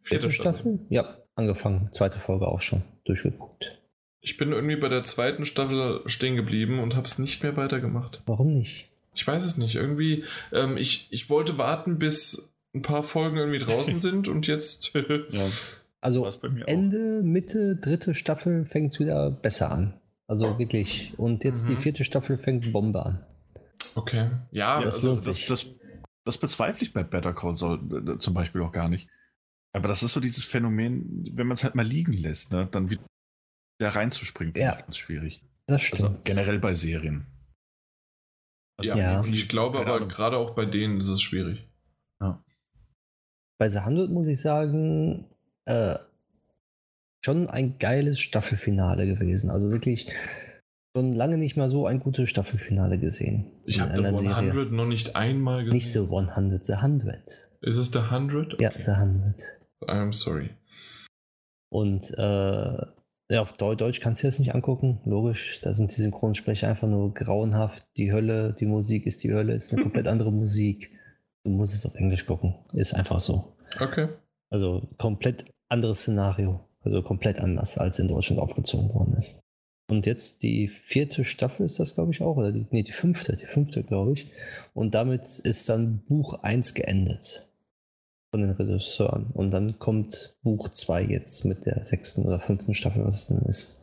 vierte Staffel. Staffel. Ja, angefangen. Zweite Folge auch schon durchgeguckt. Ich bin irgendwie bei der zweiten Staffel stehen geblieben und habe es nicht mehr weitergemacht. Warum nicht? Ich weiß es nicht. Irgendwie, ähm, ich, ich wollte warten, bis ein paar Folgen irgendwie draußen sind und jetzt. ja. Also Ende, auch. Mitte, dritte Staffel fängt es wieder besser an. Also wirklich. Und jetzt mhm. die vierte Staffel fängt Bombe an. Okay. Ja, das, also, das, das, das, bezweifle ich bei Better Call Saul äh, zum Beispiel auch gar nicht. Aber das ist so dieses Phänomen, wenn man es halt mal liegen lässt, ne, dann wieder reinzuspringen, ja. ganz schwierig. Das also stimmt. Also generell bei Serien. Also ja, ich glaube aber gerade auch bei denen ist es schwierig. Ja. Bei The Handel muss ich sagen, äh, schon ein geiles Staffelfinale gewesen. Also wirklich schon lange nicht mal so ein gutes Staffelfinale gesehen. Ich habe The 100 Serie. noch nicht einmal gesehen. Nicht The 100, The 100. Ist es The 100? Okay. Ja, The 100. I'm sorry. Und äh, ja, auf Deutsch kannst du das nicht angucken, logisch. Da sind die Synchronsprecher einfach nur grauenhaft. Die Hölle, die Musik ist die Hölle, ist eine komplett andere Musik. Du musst es auf Englisch gucken. Ist einfach so. Okay. Also komplett anderes Szenario. Also komplett anders, als in Deutschland aufgezogen worden ist. Und jetzt die vierte Staffel ist das, glaube ich, auch. Oder die, nee, die fünfte, die fünfte, glaube ich. Und damit ist dann Buch 1 geendet von den Regisseuren. Und dann kommt Buch 2 jetzt mit der sechsten oder fünften Staffel, was es denn ist.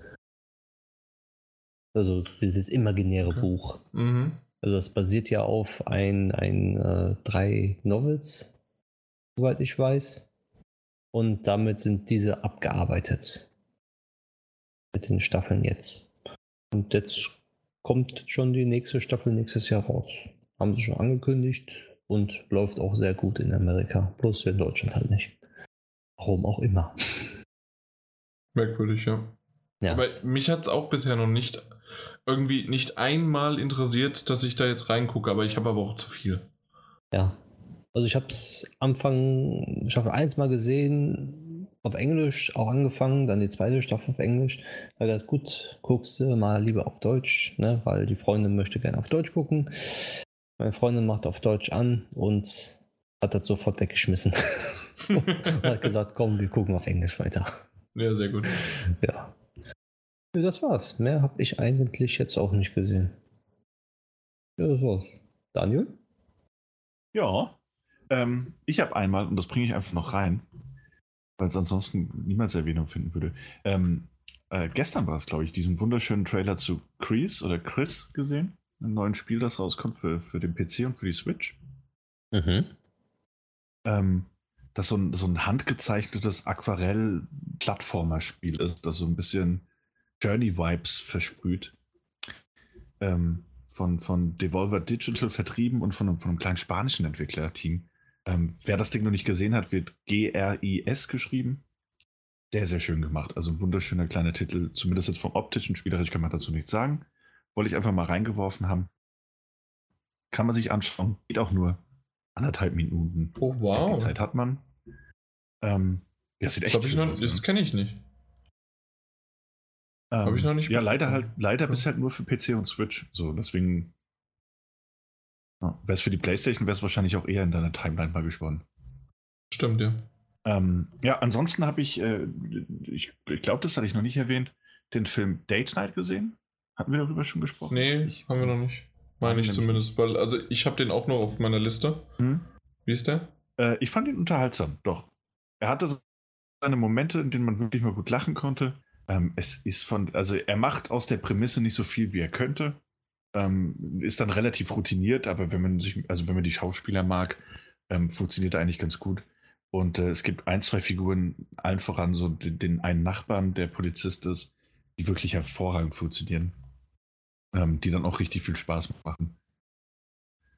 Also dieses imaginäre okay. Buch. Mhm. Also es basiert ja auf ein, ein äh, drei Novels, soweit ich weiß. Und damit sind diese abgearbeitet. Mit den Staffeln jetzt. Und jetzt kommt schon die nächste Staffel nächstes Jahr raus. Haben sie schon angekündigt und läuft auch sehr gut in Amerika. Bloß in Deutschland halt nicht. Warum auch immer. Merkwürdig, ja. ja. Aber mich hat es auch bisher noch nicht irgendwie nicht einmal interessiert, dass ich da jetzt reingucke, aber ich habe aber auch zu viel. Ja, also ich habe es Anfang Staffel 1 mal gesehen, auf Englisch auch angefangen, dann die zweite Staffel auf Englisch. Da gesagt, gut, guckst du mal lieber auf Deutsch, ne, weil die Freundin möchte gerne auf Deutsch gucken. Meine Freundin macht auf Deutsch an und hat das sofort weggeschmissen. und hat gesagt, komm, wir gucken auf Englisch weiter. Ja, sehr gut. Ja. Das war's. Mehr habe ich eigentlich jetzt auch nicht gesehen. Ja, das war's. Daniel? Ja, ähm, ich habe einmal, und das bringe ich einfach noch rein, weil es ansonsten niemals Erwähnung finden würde. Ähm, äh, gestern war es, glaube ich, diesen wunderschönen Trailer zu Chris oder Chris gesehen. Ein neues Spiel, das rauskommt für, für den PC und für die Switch. Mhm. Ähm, das so ein, so ein handgezeichnetes Aquarell-Plattformer-Spiel ist, das so ein bisschen Journey-Vibes versprüht. Ähm, von, von Devolver Digital vertrieben und von von einem kleinen spanischen Entwicklerteam. Ähm, wer das Ding noch nicht gesehen hat, wird G-R-I-S geschrieben. Sehr, sehr schön gemacht. Also ein wunderschöner kleiner Titel, zumindest jetzt vom optischen Spielerisch kann man dazu nichts sagen. Wollte ich einfach mal reingeworfen haben. Kann man sich anschauen. Geht auch nur anderthalb Minuten. Oh, wow. Die Zeit hat man. Ähm, ja, sieht echt das, noch, das kenne ich nicht. Ähm, Habe ich noch nicht. Ja, leider halt, leider bis halt nur für PC und Switch. So, deswegen. Ja, wäre es für die PlayStation, wäre es wahrscheinlich auch eher in deiner Timeline mal gesponnen. Stimmt, ja. Ähm, ja, ansonsten habe ich, äh, ich, ich glaube, das hatte ich noch nicht erwähnt, den Film Date Night gesehen. Hatten wir darüber schon gesprochen? Nee, ich, haben wir noch nicht. Meine ich zumindest, weil, also ich habe den auch noch auf meiner Liste. Hm? Wie ist der? Äh, ich fand ihn unterhaltsam, doch. Er hatte seine Momente, in denen man wirklich mal gut lachen konnte. Ähm, es ist von, also er macht aus der Prämisse nicht so viel, wie er könnte. Ähm, ist dann relativ routiniert, aber wenn man sich, also wenn man die Schauspieler mag, ähm, funktioniert er eigentlich ganz gut. Und äh, es gibt ein, zwei Figuren, allen voran so den, den einen Nachbarn, der Polizist ist, die wirklich hervorragend funktionieren. Ähm, die dann auch richtig viel Spaß machen.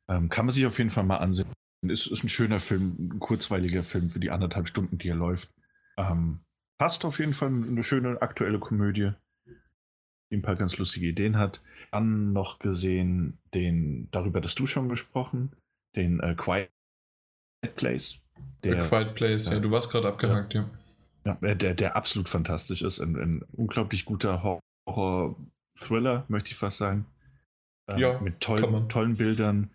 Ähm, kann man sich auf jeden Fall mal ansehen. Ist, ist ein schöner Film, ein kurzweiliger Film für die anderthalb Stunden, die er läuft. Ähm, passt auf jeden Fall eine schöne aktuelle Komödie, die ein paar ganz lustige Ideen hat. Dann noch gesehen den, darüber hast du schon gesprochen, den äh, Quiet Place. Der, The Quiet Place, äh, ja, du warst gerade abgehakt, ja. Ja, ja der, der absolut fantastisch ist. Ein, ein unglaublich guter Horror-Thriller, möchte ich fast sagen. Ähm, ja, mit toll, tollen Bildern.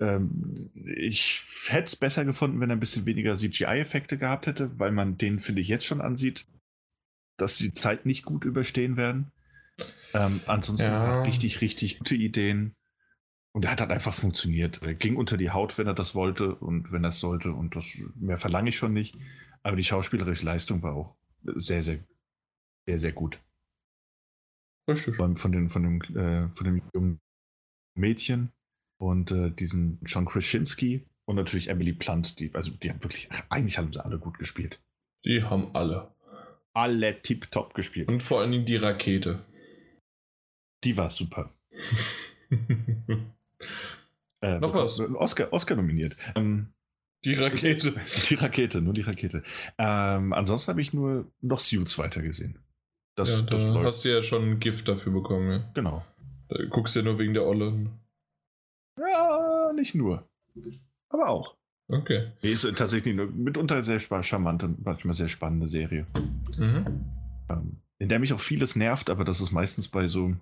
Ähm, ich hätte es besser gefunden, wenn er ein bisschen weniger CGI-Effekte gehabt hätte, weil man den, finde ich, jetzt schon ansieht, dass die Zeit nicht gut überstehen werden. Ähm, ansonsten ja. richtig, richtig gute Ideen. Und er hat halt einfach funktioniert. Er ging unter die Haut, wenn er das wollte und wenn er es sollte. Und das mehr verlange ich schon nicht. Aber die schauspielerische Leistung war auch sehr, sehr, sehr, sehr gut. Richtig. Von, von, den, von, dem, äh, von dem jungen Mädchen und äh, diesen John Krasinski und natürlich Emily Plant, die, also die haben wirklich, ach, eigentlich haben sie alle gut gespielt. Die haben alle. Alle tipptopp gespielt. Und vor allen Dingen die Rakete. Die war super. äh, Noch was? Oscar, Oscar nominiert. Ähm, die Rakete. Die Rakete, nur die Rakete. Ähm, ansonsten habe ich nur noch Suits weitergesehen. Das, ja, da das hast du ja schon ein Gift dafür bekommen. Ne? Genau. Da guckst du ja nur wegen der Olle. Ja, nicht nur. Aber auch. Okay. Nee, ist tatsächlich eine mitunter sehr charmante und manchmal sehr spannende Serie. Mhm. Ähm, in der mich auch vieles nervt, aber das ist meistens bei so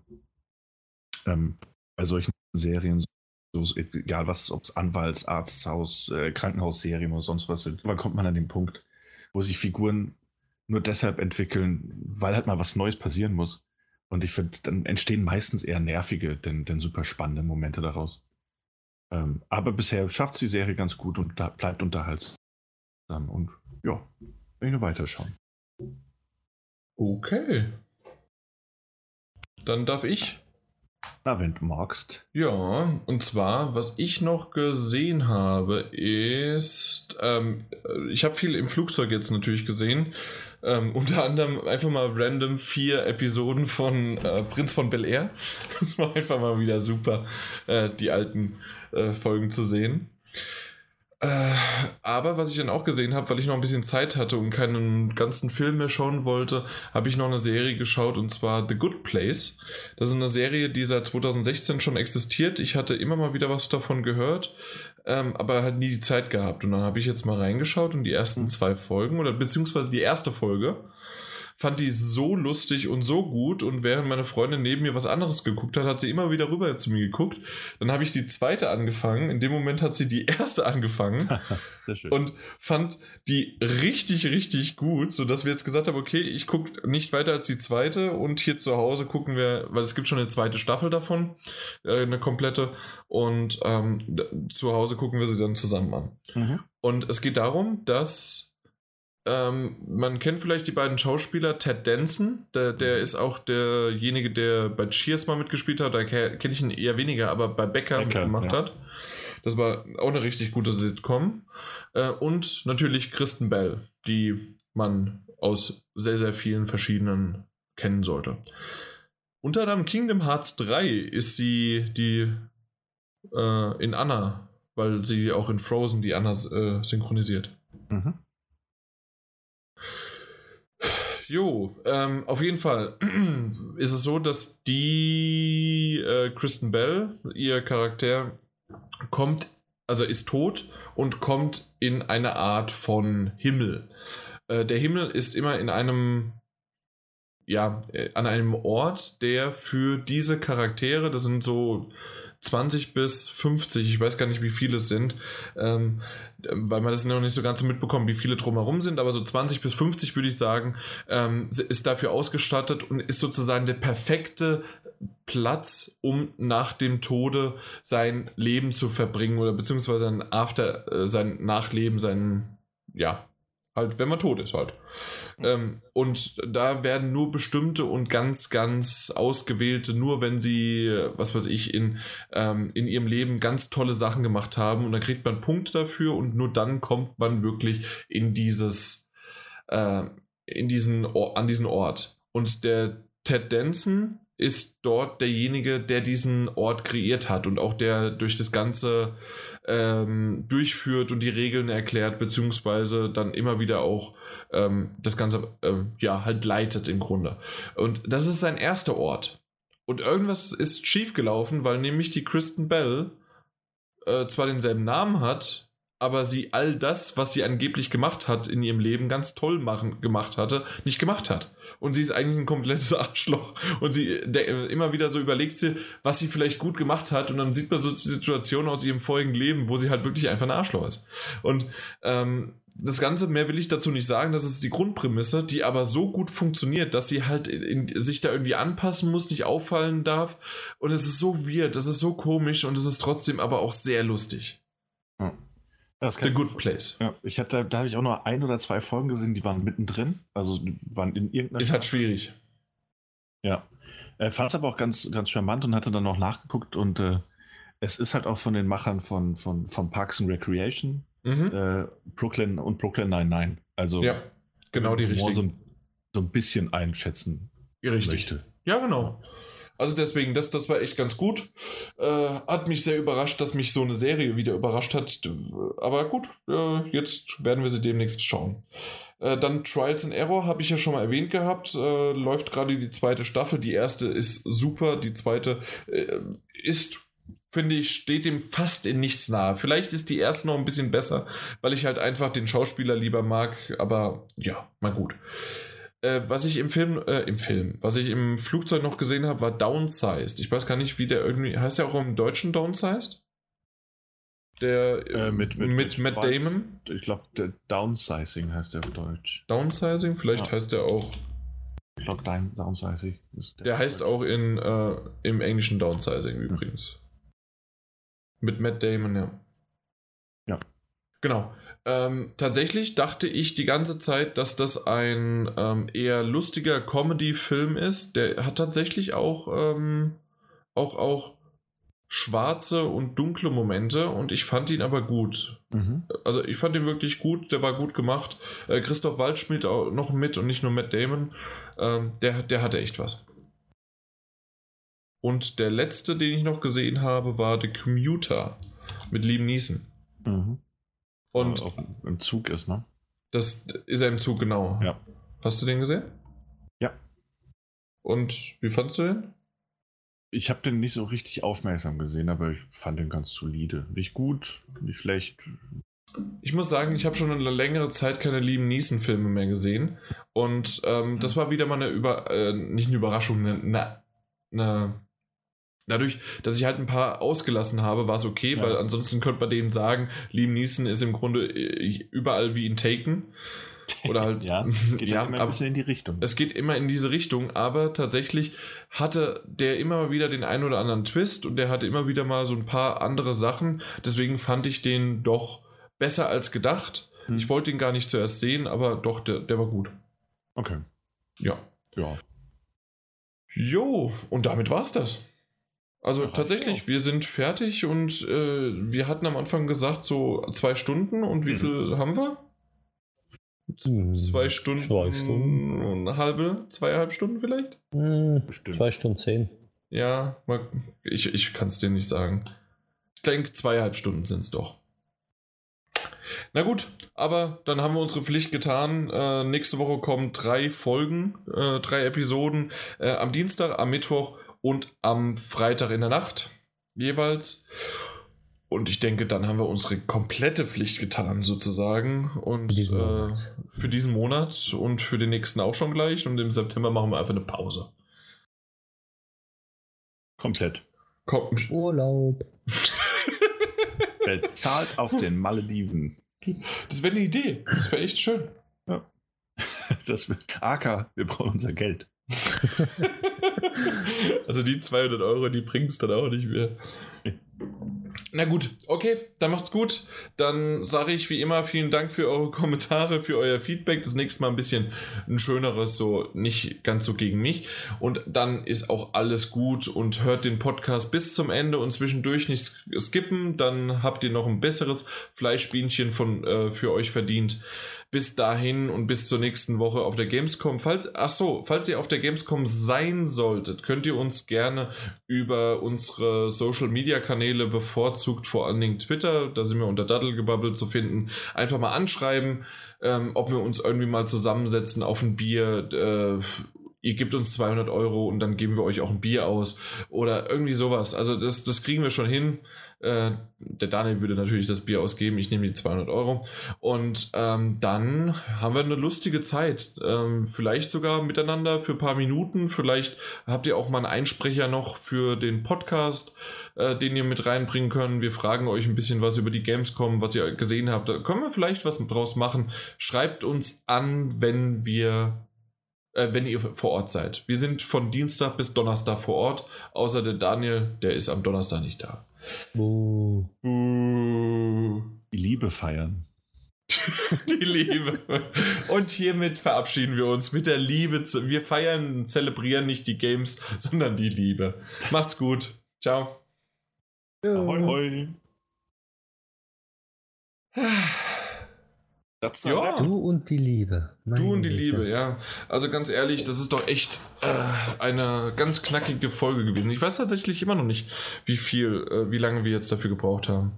ähm, bei solchen Serien so, egal was, ob es Anwalts-, Arzthaus-, äh, Krankenhausserien oder sonst was sind, wann kommt man an den Punkt, wo sich Figuren nur deshalb entwickeln, weil halt mal was Neues passieren muss. Und ich finde, dann entstehen meistens eher nervige, denn, denn super spannende Momente daraus. Ähm, aber bisher schafft es die Serie ganz gut und da bleibt unterhaltsam. Und ja, ich nur weiterschauen. Okay. Dann darf ich. Na, wenn du magst. Ja, und zwar, was ich noch gesehen habe, ist, ähm, ich habe viel im Flugzeug jetzt natürlich gesehen. Ähm, unter anderem einfach mal random vier Episoden von äh, Prinz von Bel Air. Das war einfach mal wieder super, äh, die alten äh, Folgen zu sehen. Äh, aber was ich dann auch gesehen habe, weil ich noch ein bisschen Zeit hatte und keinen ganzen Film mehr schauen wollte, habe ich noch eine Serie geschaut und zwar The Good Place. Das ist eine Serie, die seit 2016 schon existiert. Ich hatte immer mal wieder was davon gehört, ähm, aber halt nie die Zeit gehabt. Und dann habe ich jetzt mal reingeschaut und die ersten zwei Folgen oder beziehungsweise die erste Folge fand die so lustig und so gut und während meine Freundin neben mir was anderes geguckt hat, hat sie immer wieder rüber zu mir geguckt. Dann habe ich die zweite angefangen. In dem Moment hat sie die erste angefangen und fand die richtig, richtig gut, sodass wir jetzt gesagt haben, okay, ich gucke nicht weiter als die zweite und hier zu Hause gucken wir, weil es gibt schon eine zweite Staffel davon, äh, eine komplette und ähm, zu Hause gucken wir sie dann zusammen an. Mhm. Und es geht darum, dass ähm, man kennt vielleicht die beiden Schauspieler, Ted Danson, der, der mhm. ist auch derjenige, der bei Cheers mal mitgespielt hat, da kenne ich ihn eher weniger, aber bei Becker, Becker mitgemacht ja. hat. Das war auch eine richtig gute Sitcom. Äh, und natürlich Kristen Bell, die man aus sehr, sehr vielen verschiedenen kennen sollte. unter anderem Kingdom Hearts 3 ist sie die äh, in Anna, weil sie auch in Frozen die Anna äh, synchronisiert. Mhm. Jo, ähm, auf jeden Fall ist es so, dass die äh, Kristen Bell, ihr Charakter, kommt, also ist tot und kommt in eine Art von Himmel. Äh, der Himmel ist immer in einem, ja, äh, an einem Ort, der für diese Charaktere, das sind so 20 bis 50, ich weiß gar nicht, wie viele es sind, ähm, weil man das noch nicht so ganz mitbekommt, wie viele drumherum sind, aber so 20 bis 50 würde ich sagen, ähm, ist dafür ausgestattet und ist sozusagen der perfekte Platz, um nach dem Tode sein Leben zu verbringen oder beziehungsweise sein After, äh, sein Nachleben, sein, ja, halt, wenn man tot ist halt. Ähm, und da werden nur bestimmte und ganz, ganz ausgewählte, nur wenn sie, was weiß ich, in, ähm, in ihrem Leben ganz tolle Sachen gemacht haben und dann kriegt man Punkte dafür und nur dann kommt man wirklich in dieses, äh, in diesen, an diesen Ort. Und der Ted Danson ist dort derjenige, der diesen Ort kreiert hat und auch der durch das Ganze ähm, durchführt und die Regeln erklärt, beziehungsweise dann immer wieder auch ähm, das Ganze ähm, ja halt leitet im Grunde. Und das ist sein erster Ort. Und irgendwas ist schiefgelaufen, weil nämlich die Kristen Bell äh, zwar denselben Namen hat, aber sie all das, was sie angeblich gemacht hat in ihrem Leben, ganz toll machen, gemacht hatte, nicht gemacht hat und sie ist eigentlich ein komplettes Arschloch. Und sie der, immer wieder so überlegt sie, was sie vielleicht gut gemacht hat. Und dann sieht man so die Situation aus ihrem vorigen Leben, wo sie halt wirklich einfach ein Arschloch ist. Und ähm, das Ganze, mehr will ich dazu nicht sagen, das ist die Grundprämisse, die aber so gut funktioniert, dass sie halt in, in, sich da irgendwie anpassen muss, nicht auffallen darf. Und es ist so weird, das ist so komisch und es ist trotzdem aber auch sehr lustig. Hm. Das The Good Place. Ja, ich hatte, da habe ich auch noch ein oder zwei Folgen gesehen, die waren mittendrin. Also waren in irgendeiner. Ist halt schwierig. Ja. Äh, fand es aber auch ganz, ganz charmant und hatte dann noch nachgeguckt und äh, es ist halt auch von den Machern von, von, von Parks and Recreation, mhm. äh, Brooklyn und Brooklyn 99. Also ja, genau die richtige. So, so ein bisschen einschätzen Richtig. Möchte. Ja, genau. Also deswegen, das, das war echt ganz gut. Äh, hat mich sehr überrascht, dass mich so eine Serie wieder überrascht hat. Aber gut, äh, jetzt werden wir sie demnächst schauen. Äh, dann Trials and Error habe ich ja schon mal erwähnt gehabt. Äh, läuft gerade die zweite Staffel. Die erste ist super, die zweite äh, ist finde ich, steht dem fast in nichts nahe. Vielleicht ist die erste noch ein bisschen besser, weil ich halt einfach den Schauspieler lieber mag, aber ja, mal gut. Äh, was ich im Film, äh, im Film, was ich im Flugzeug noch gesehen habe, war Downsized. Ich weiß gar nicht, wie der irgendwie, heißt der auch im Deutschen Downsized? Der äh, mit, mit, mit, Matt Damon? Ich glaube, der Downsizing heißt der auf Deutsch. Downsizing? Vielleicht ja. heißt der auch. Ich glaube, Downsizing ist der. Der heißt auch in, äh, im Englischen Downsizing übrigens. Mit Matt Damon, ja. Ja. Genau. Ähm, tatsächlich dachte ich die ganze Zeit, dass das ein ähm, eher lustiger Comedy-Film ist. Der hat tatsächlich auch, ähm, auch, auch schwarze und dunkle Momente und ich fand ihn aber gut. Mhm. Also ich fand ihn wirklich gut, der war gut gemacht. Äh, Christoph spielt auch noch mit und nicht nur Matt Damon. Ähm, der, der hatte echt was. Und der letzte, den ich noch gesehen habe, war The Commuter mit Liam Neeson. Mhm. Und auf, im Zug ist, ne? Das ist er im Zug, genau. Ja. Hast du den gesehen? Ja. Und wie fandest du den? Ich habe den nicht so richtig aufmerksam gesehen, aber ich fand den ganz solide. Nicht gut, nicht schlecht. Ich muss sagen, ich habe schon eine längere Zeit keine Lieben Neeson-Filme mehr gesehen. Und ähm, das war wieder mal eine Über äh, nicht eine Überraschung, eine, eine Dadurch, dass ich halt ein paar ausgelassen habe, war es okay, ja. weil ansonsten könnte man denen sagen, Liam Neeson ist im Grunde äh, überall wie in Taken. Oder halt. ja, geht ja, immer ein bisschen in die Richtung. Es geht immer in diese Richtung, aber tatsächlich hatte der immer wieder den einen oder anderen Twist und der hatte immer wieder mal so ein paar andere Sachen. Deswegen fand ich den doch besser als gedacht. Hm. Ich wollte ihn gar nicht zuerst sehen, aber doch, der, der war gut. Okay. Ja. Ja. Jo, und damit war's das. Also Ach, tatsächlich, wir sind fertig und äh, wir hatten am Anfang gesagt, so zwei Stunden und wie mhm. viel haben wir? Hm, Zwei Stunden, Zwei Stunden. eine halbe, zweieinhalb Stunden vielleicht? Hm, Bestimmt. zwei Stunden zehn. Ja, ich, ich kann es dir nicht sagen. Ich denke, zweieinhalb Stunden sind es doch. Na gut, aber dann haben wir unsere Pflicht getan. Äh, nächste Woche kommen drei Folgen, äh, drei Episoden. Äh, am Dienstag, am Mittwoch und am Freitag in der Nacht jeweils. Und ich denke, dann haben wir unsere komplette Pflicht getan, sozusagen. Und Für diesen äh, Monat. für diesen Monat und für den nächsten auch schon gleich. Und im September machen wir einfach eine Pause. Komplett. Kommt. Urlaub. Bezahlt auf den Malediven. Das wäre eine Idee. Das wäre echt schön. Das, AK, wir brauchen unser Geld. also die 200 Euro, die bringt es dann auch nicht mehr. Na gut, okay, dann macht's gut. Dann sage ich wie immer vielen Dank für eure Kommentare, für euer Feedback. Das nächste Mal ein bisschen ein schöneres, so nicht ganz so gegen mich. Und dann ist auch alles gut und hört den Podcast bis zum Ende und zwischendurch nicht sk- skippen. Dann habt ihr noch ein besseres Fleischbienchen von, äh, für euch verdient. Bis dahin und bis zur nächsten Woche auf der Gamescom. Falls, ach so, falls ihr auf der Gamescom sein solltet, könnt ihr uns gerne über unsere Social Media Kanäle, bevorzugt vor allen Dingen Twitter, da sind wir unter Daddelgebabbel zu finden, einfach mal anschreiben, ähm, ob wir uns irgendwie mal zusammensetzen auf ein Bier. Äh, ihr gebt uns 200 Euro und dann geben wir euch auch ein Bier aus oder irgendwie sowas. Also das, das kriegen wir schon hin. Äh, der Daniel würde natürlich das Bier ausgeben, ich nehme die 200 Euro. Und ähm, dann haben wir eine lustige Zeit. Ähm, vielleicht sogar miteinander für ein paar Minuten. Vielleicht habt ihr auch mal einen Einsprecher noch für den Podcast, äh, den ihr mit reinbringen könnt. Wir fragen euch ein bisschen was über die Gamescom, was ihr gesehen habt. Da können wir vielleicht was draus machen. Schreibt uns an, wenn wir äh, wenn ihr vor Ort seid. Wir sind von Dienstag bis Donnerstag vor Ort, außer der Daniel, der ist am Donnerstag nicht da. Buh. Die Liebe feiern. Die Liebe. Und hiermit verabschieden wir uns mit der Liebe. Zu, wir feiern, zelebrieren nicht die Games, sondern die Liebe. Macht's gut. Ciao. Ahoi, hoi. Das Ja. Du und die Liebe. Meine Du und die. Liebe, ja. Also ganz ehrlich, das ist doch echt äh, eine ganz knackige Folge gewesen. Ich weiß tatsächlich immer noch nicht, wie viel, äh, wie lange wir jetzt dafür gebraucht haben.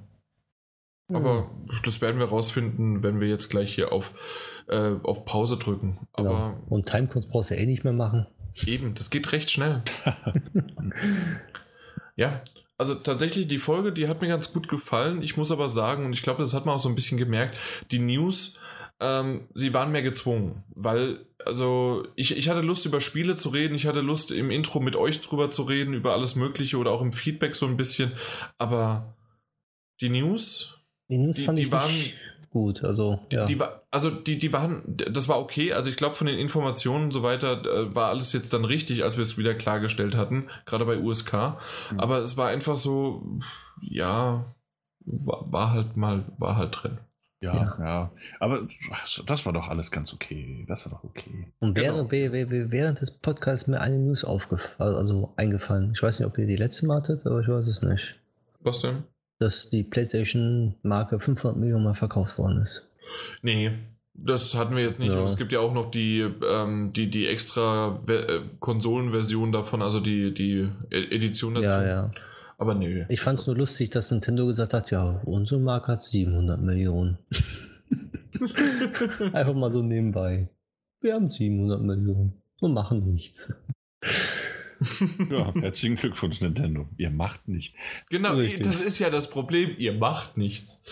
Aber das werden wir rausfinden, wenn wir jetzt gleich hier auf, äh, auf Pause drücken. Aber Genau. Und Timecodes brauchst du eh nicht mehr machen. eben, das geht recht schnell. Ja, also tatsächlich die Folge, die hat mir ganz gut gefallen. Ich muss aber sagen, und ich glaube, das hat man auch so ein bisschen gemerkt, die News, ähm, sie waren mehr gezwungen, weil, also ich, ich hatte Lust über Spiele zu reden, ich hatte Lust im Intro mit euch drüber zu reden, über alles Mögliche oder auch im Feedback so ein bisschen, aber die News, Die News Die- fand die ich waren- nicht gut. Also, ja. die war, also die, die waren, das war okay. Also ich glaube, von den Informationen und so weiter äh, war alles jetzt dann richtig, als wir es wieder klargestellt hatten, gerade bei USK. Mhm. Aber es war einfach so, ja, war, war halt mal, war halt drin. Ja, Ja. ja, Aber das war doch alles ganz okay. Das war doch okay. Und genau. während, während, während- des Podcasts ist mir eine News aufgefallen, also eingefallen. Ich weiß nicht, ob ihr die letzte Mal hattet, aber ich weiß es nicht. Was denn? Dass die PlayStation-Marke 500 Millionen Mal verkauft worden ist. Nee, das hatten wir jetzt nicht. Ja. Und es gibt ja auch noch die, ähm, die, die extra äh, Konsolenversion davon, also die, die E- Edition dazu. Ja, ja. Aber nee. Ich fand es nur lustig, dass Nintendo gesagt hat, ja, unsere Marke hat 700 Millionen. Einfach mal so nebenbei. Wir haben 700 Millionen und machen nichts. Ja, herzlichen Glückwunsch, Nintendo. Ihr macht nicht. Genau, Richtig. das ist ja das Problem. Ihr macht nichts.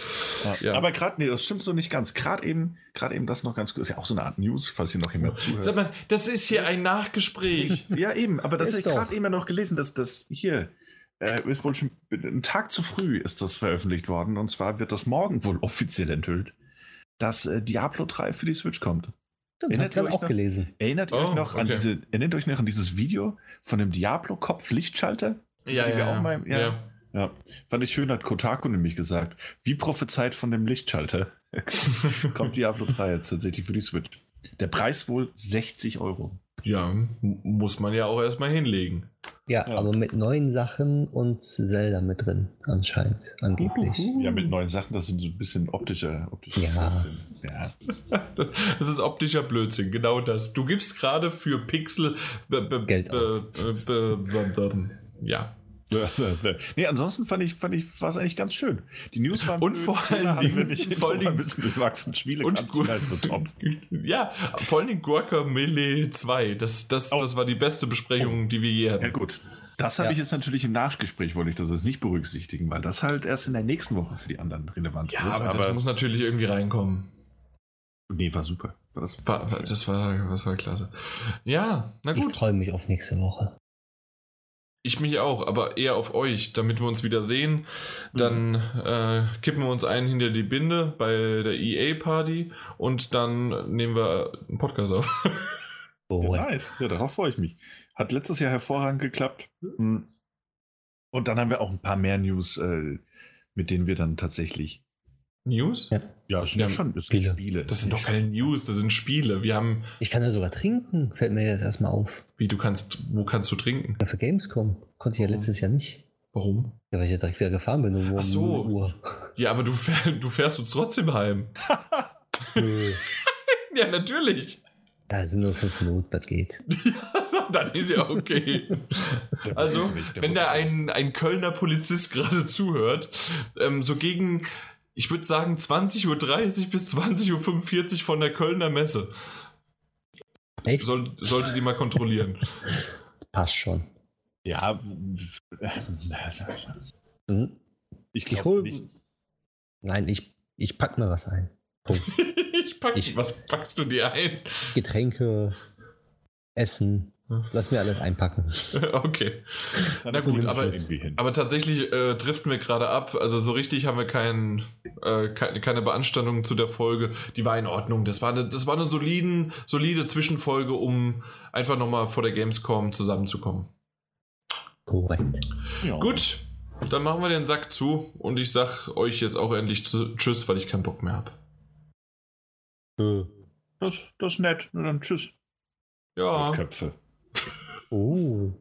Ja. Aber gerade, nee, das stimmt so nicht ganz. Gerade eben, gerade eben das noch ganz gut. Ist ja auch so eine Art News, falls ihr noch jemand zuhört. Sag mal, das ist hier ein Nachgespräch. Ja, eben, aber das habe ich gerade eben noch gelesen, dass das hier äh, ist wohl schon einen Tag zu früh ist das veröffentlicht worden. Und zwar wird das morgen wohl offiziell enthüllt, dass äh, Diablo 3 für die Switch kommt. Stimmt, Erinnert ihr euch auch noch? gelesen. Erinnert ihr Oh, euch noch an okay. diese, erinnert euch noch an dieses Video von dem Diablo-Kopf-Lichtschalter? Ja, Die wir ja, auch ja. mal- ja. ja. Ja, fand ich schön, hat Kotaku nämlich gesagt. Wie prophezeit von dem Lichtschalter kommt Diablo 3 jetzt tatsächlich für die Switch. Der Preis wohl 60 Euro. Ja, muss man ja auch erstmal hinlegen. Ja, Ja. aber mit neuen Sachen und Zelda mit drin, anscheinend, angeblich. Ja, mit neuen Sachen, das sind so ein bisschen optische, optische Ja. Blödsinn. ja. Das ist optischer Blödsinn, genau das. Du gibst gerade für Pixel Geld aus. Ja. nee, ansonsten fand ich, fand ich, war es eigentlich ganz schön. Die News waren Und vor Thema allen Dingen- nicht vor allen vor ein bisschen gewachsen Spiele Und als so top. Ja, vor allem Guacamelee 2. Das, das, Oh. das war die beste Besprechung, die wir je hatten. Ja gut. Das habe Ja. ich jetzt natürlich im Nachgespräch, wollte ich das jetzt nicht berücksichtigen, weil das halt erst in der nächsten Woche für die anderen relevant Ja, wird. aber, das muss natürlich irgendwie reinkommen. nee, war super. War das, War, war, das, war, das war klasse. Ja, na Ich gut. freue mich auf nächste Woche. Ich mich auch, aber eher auf euch, damit wir uns wieder sehen. Dann äh, kippen wir uns ein hinter die Binde bei der EA-Party und dann nehmen wir einen Podcast auf. Oh, Ja, nice. Ja, darauf freue ich mich. Hat letztes Jahr hervorragend geklappt. Hm. Und dann haben wir auch ein paar mehr News, äh, mit denen wir dann tatsächlich. News? Ja. Ja, es sind Ja, ja schon das Spiele. sind Spiele. Das sind doch keine News, das sind Spiele. Wir haben, Ich kann ja sogar trinken, fällt mir jetzt erstmal auf. wie du kannst, wo kannst du trinken? Ja, für Gamescom konnte ich ja letztes Jahr nicht. Warum? Ja, weil ich ja direkt wieder gefahren bin um Ach so. 0 Uhr. Ja, aber du, fähr, du fährst uns trotzdem heim. Ja, natürlich. ja, es sind nur fünf Minuten, das geht. dann ist ja okay. Der Also, wenn da ein, ein Kölner Polizist gerade zuhört, ähm, so gegen, ich würde sagen, 20.30 Uhr bis 20.45 Uhr von der Kölner Messe. Echt? Soll, sollte die mal kontrollieren. Passt schon. Ja, Mhm. ich glaube nicht. Nein, ich, ich pack mir was ein. Punkt. ich pack, Ich- was packst du dir ein? Getränke, Essen, lass mir alles einpacken. okay. Na Na gut, aber aber- irgendwie hin. Aber tatsächlich äh, driften wir gerade ab. Also so richtig haben wir kein, äh, keine, keine Beanstandung zu der Folge. Die war in Ordnung. Das war eine, das war eine soliden, solide Zwischenfolge, um einfach nochmal vor der Gamescom zusammenzukommen. Korrekt. ja. Gut, dann machen wir den Sack zu und ich sag euch jetzt auch endlich zu, Tschüss, weil ich keinen Bock mehr habe. Das, das ist nett. Na dann tschüss. Ja. Köpfe. Oh.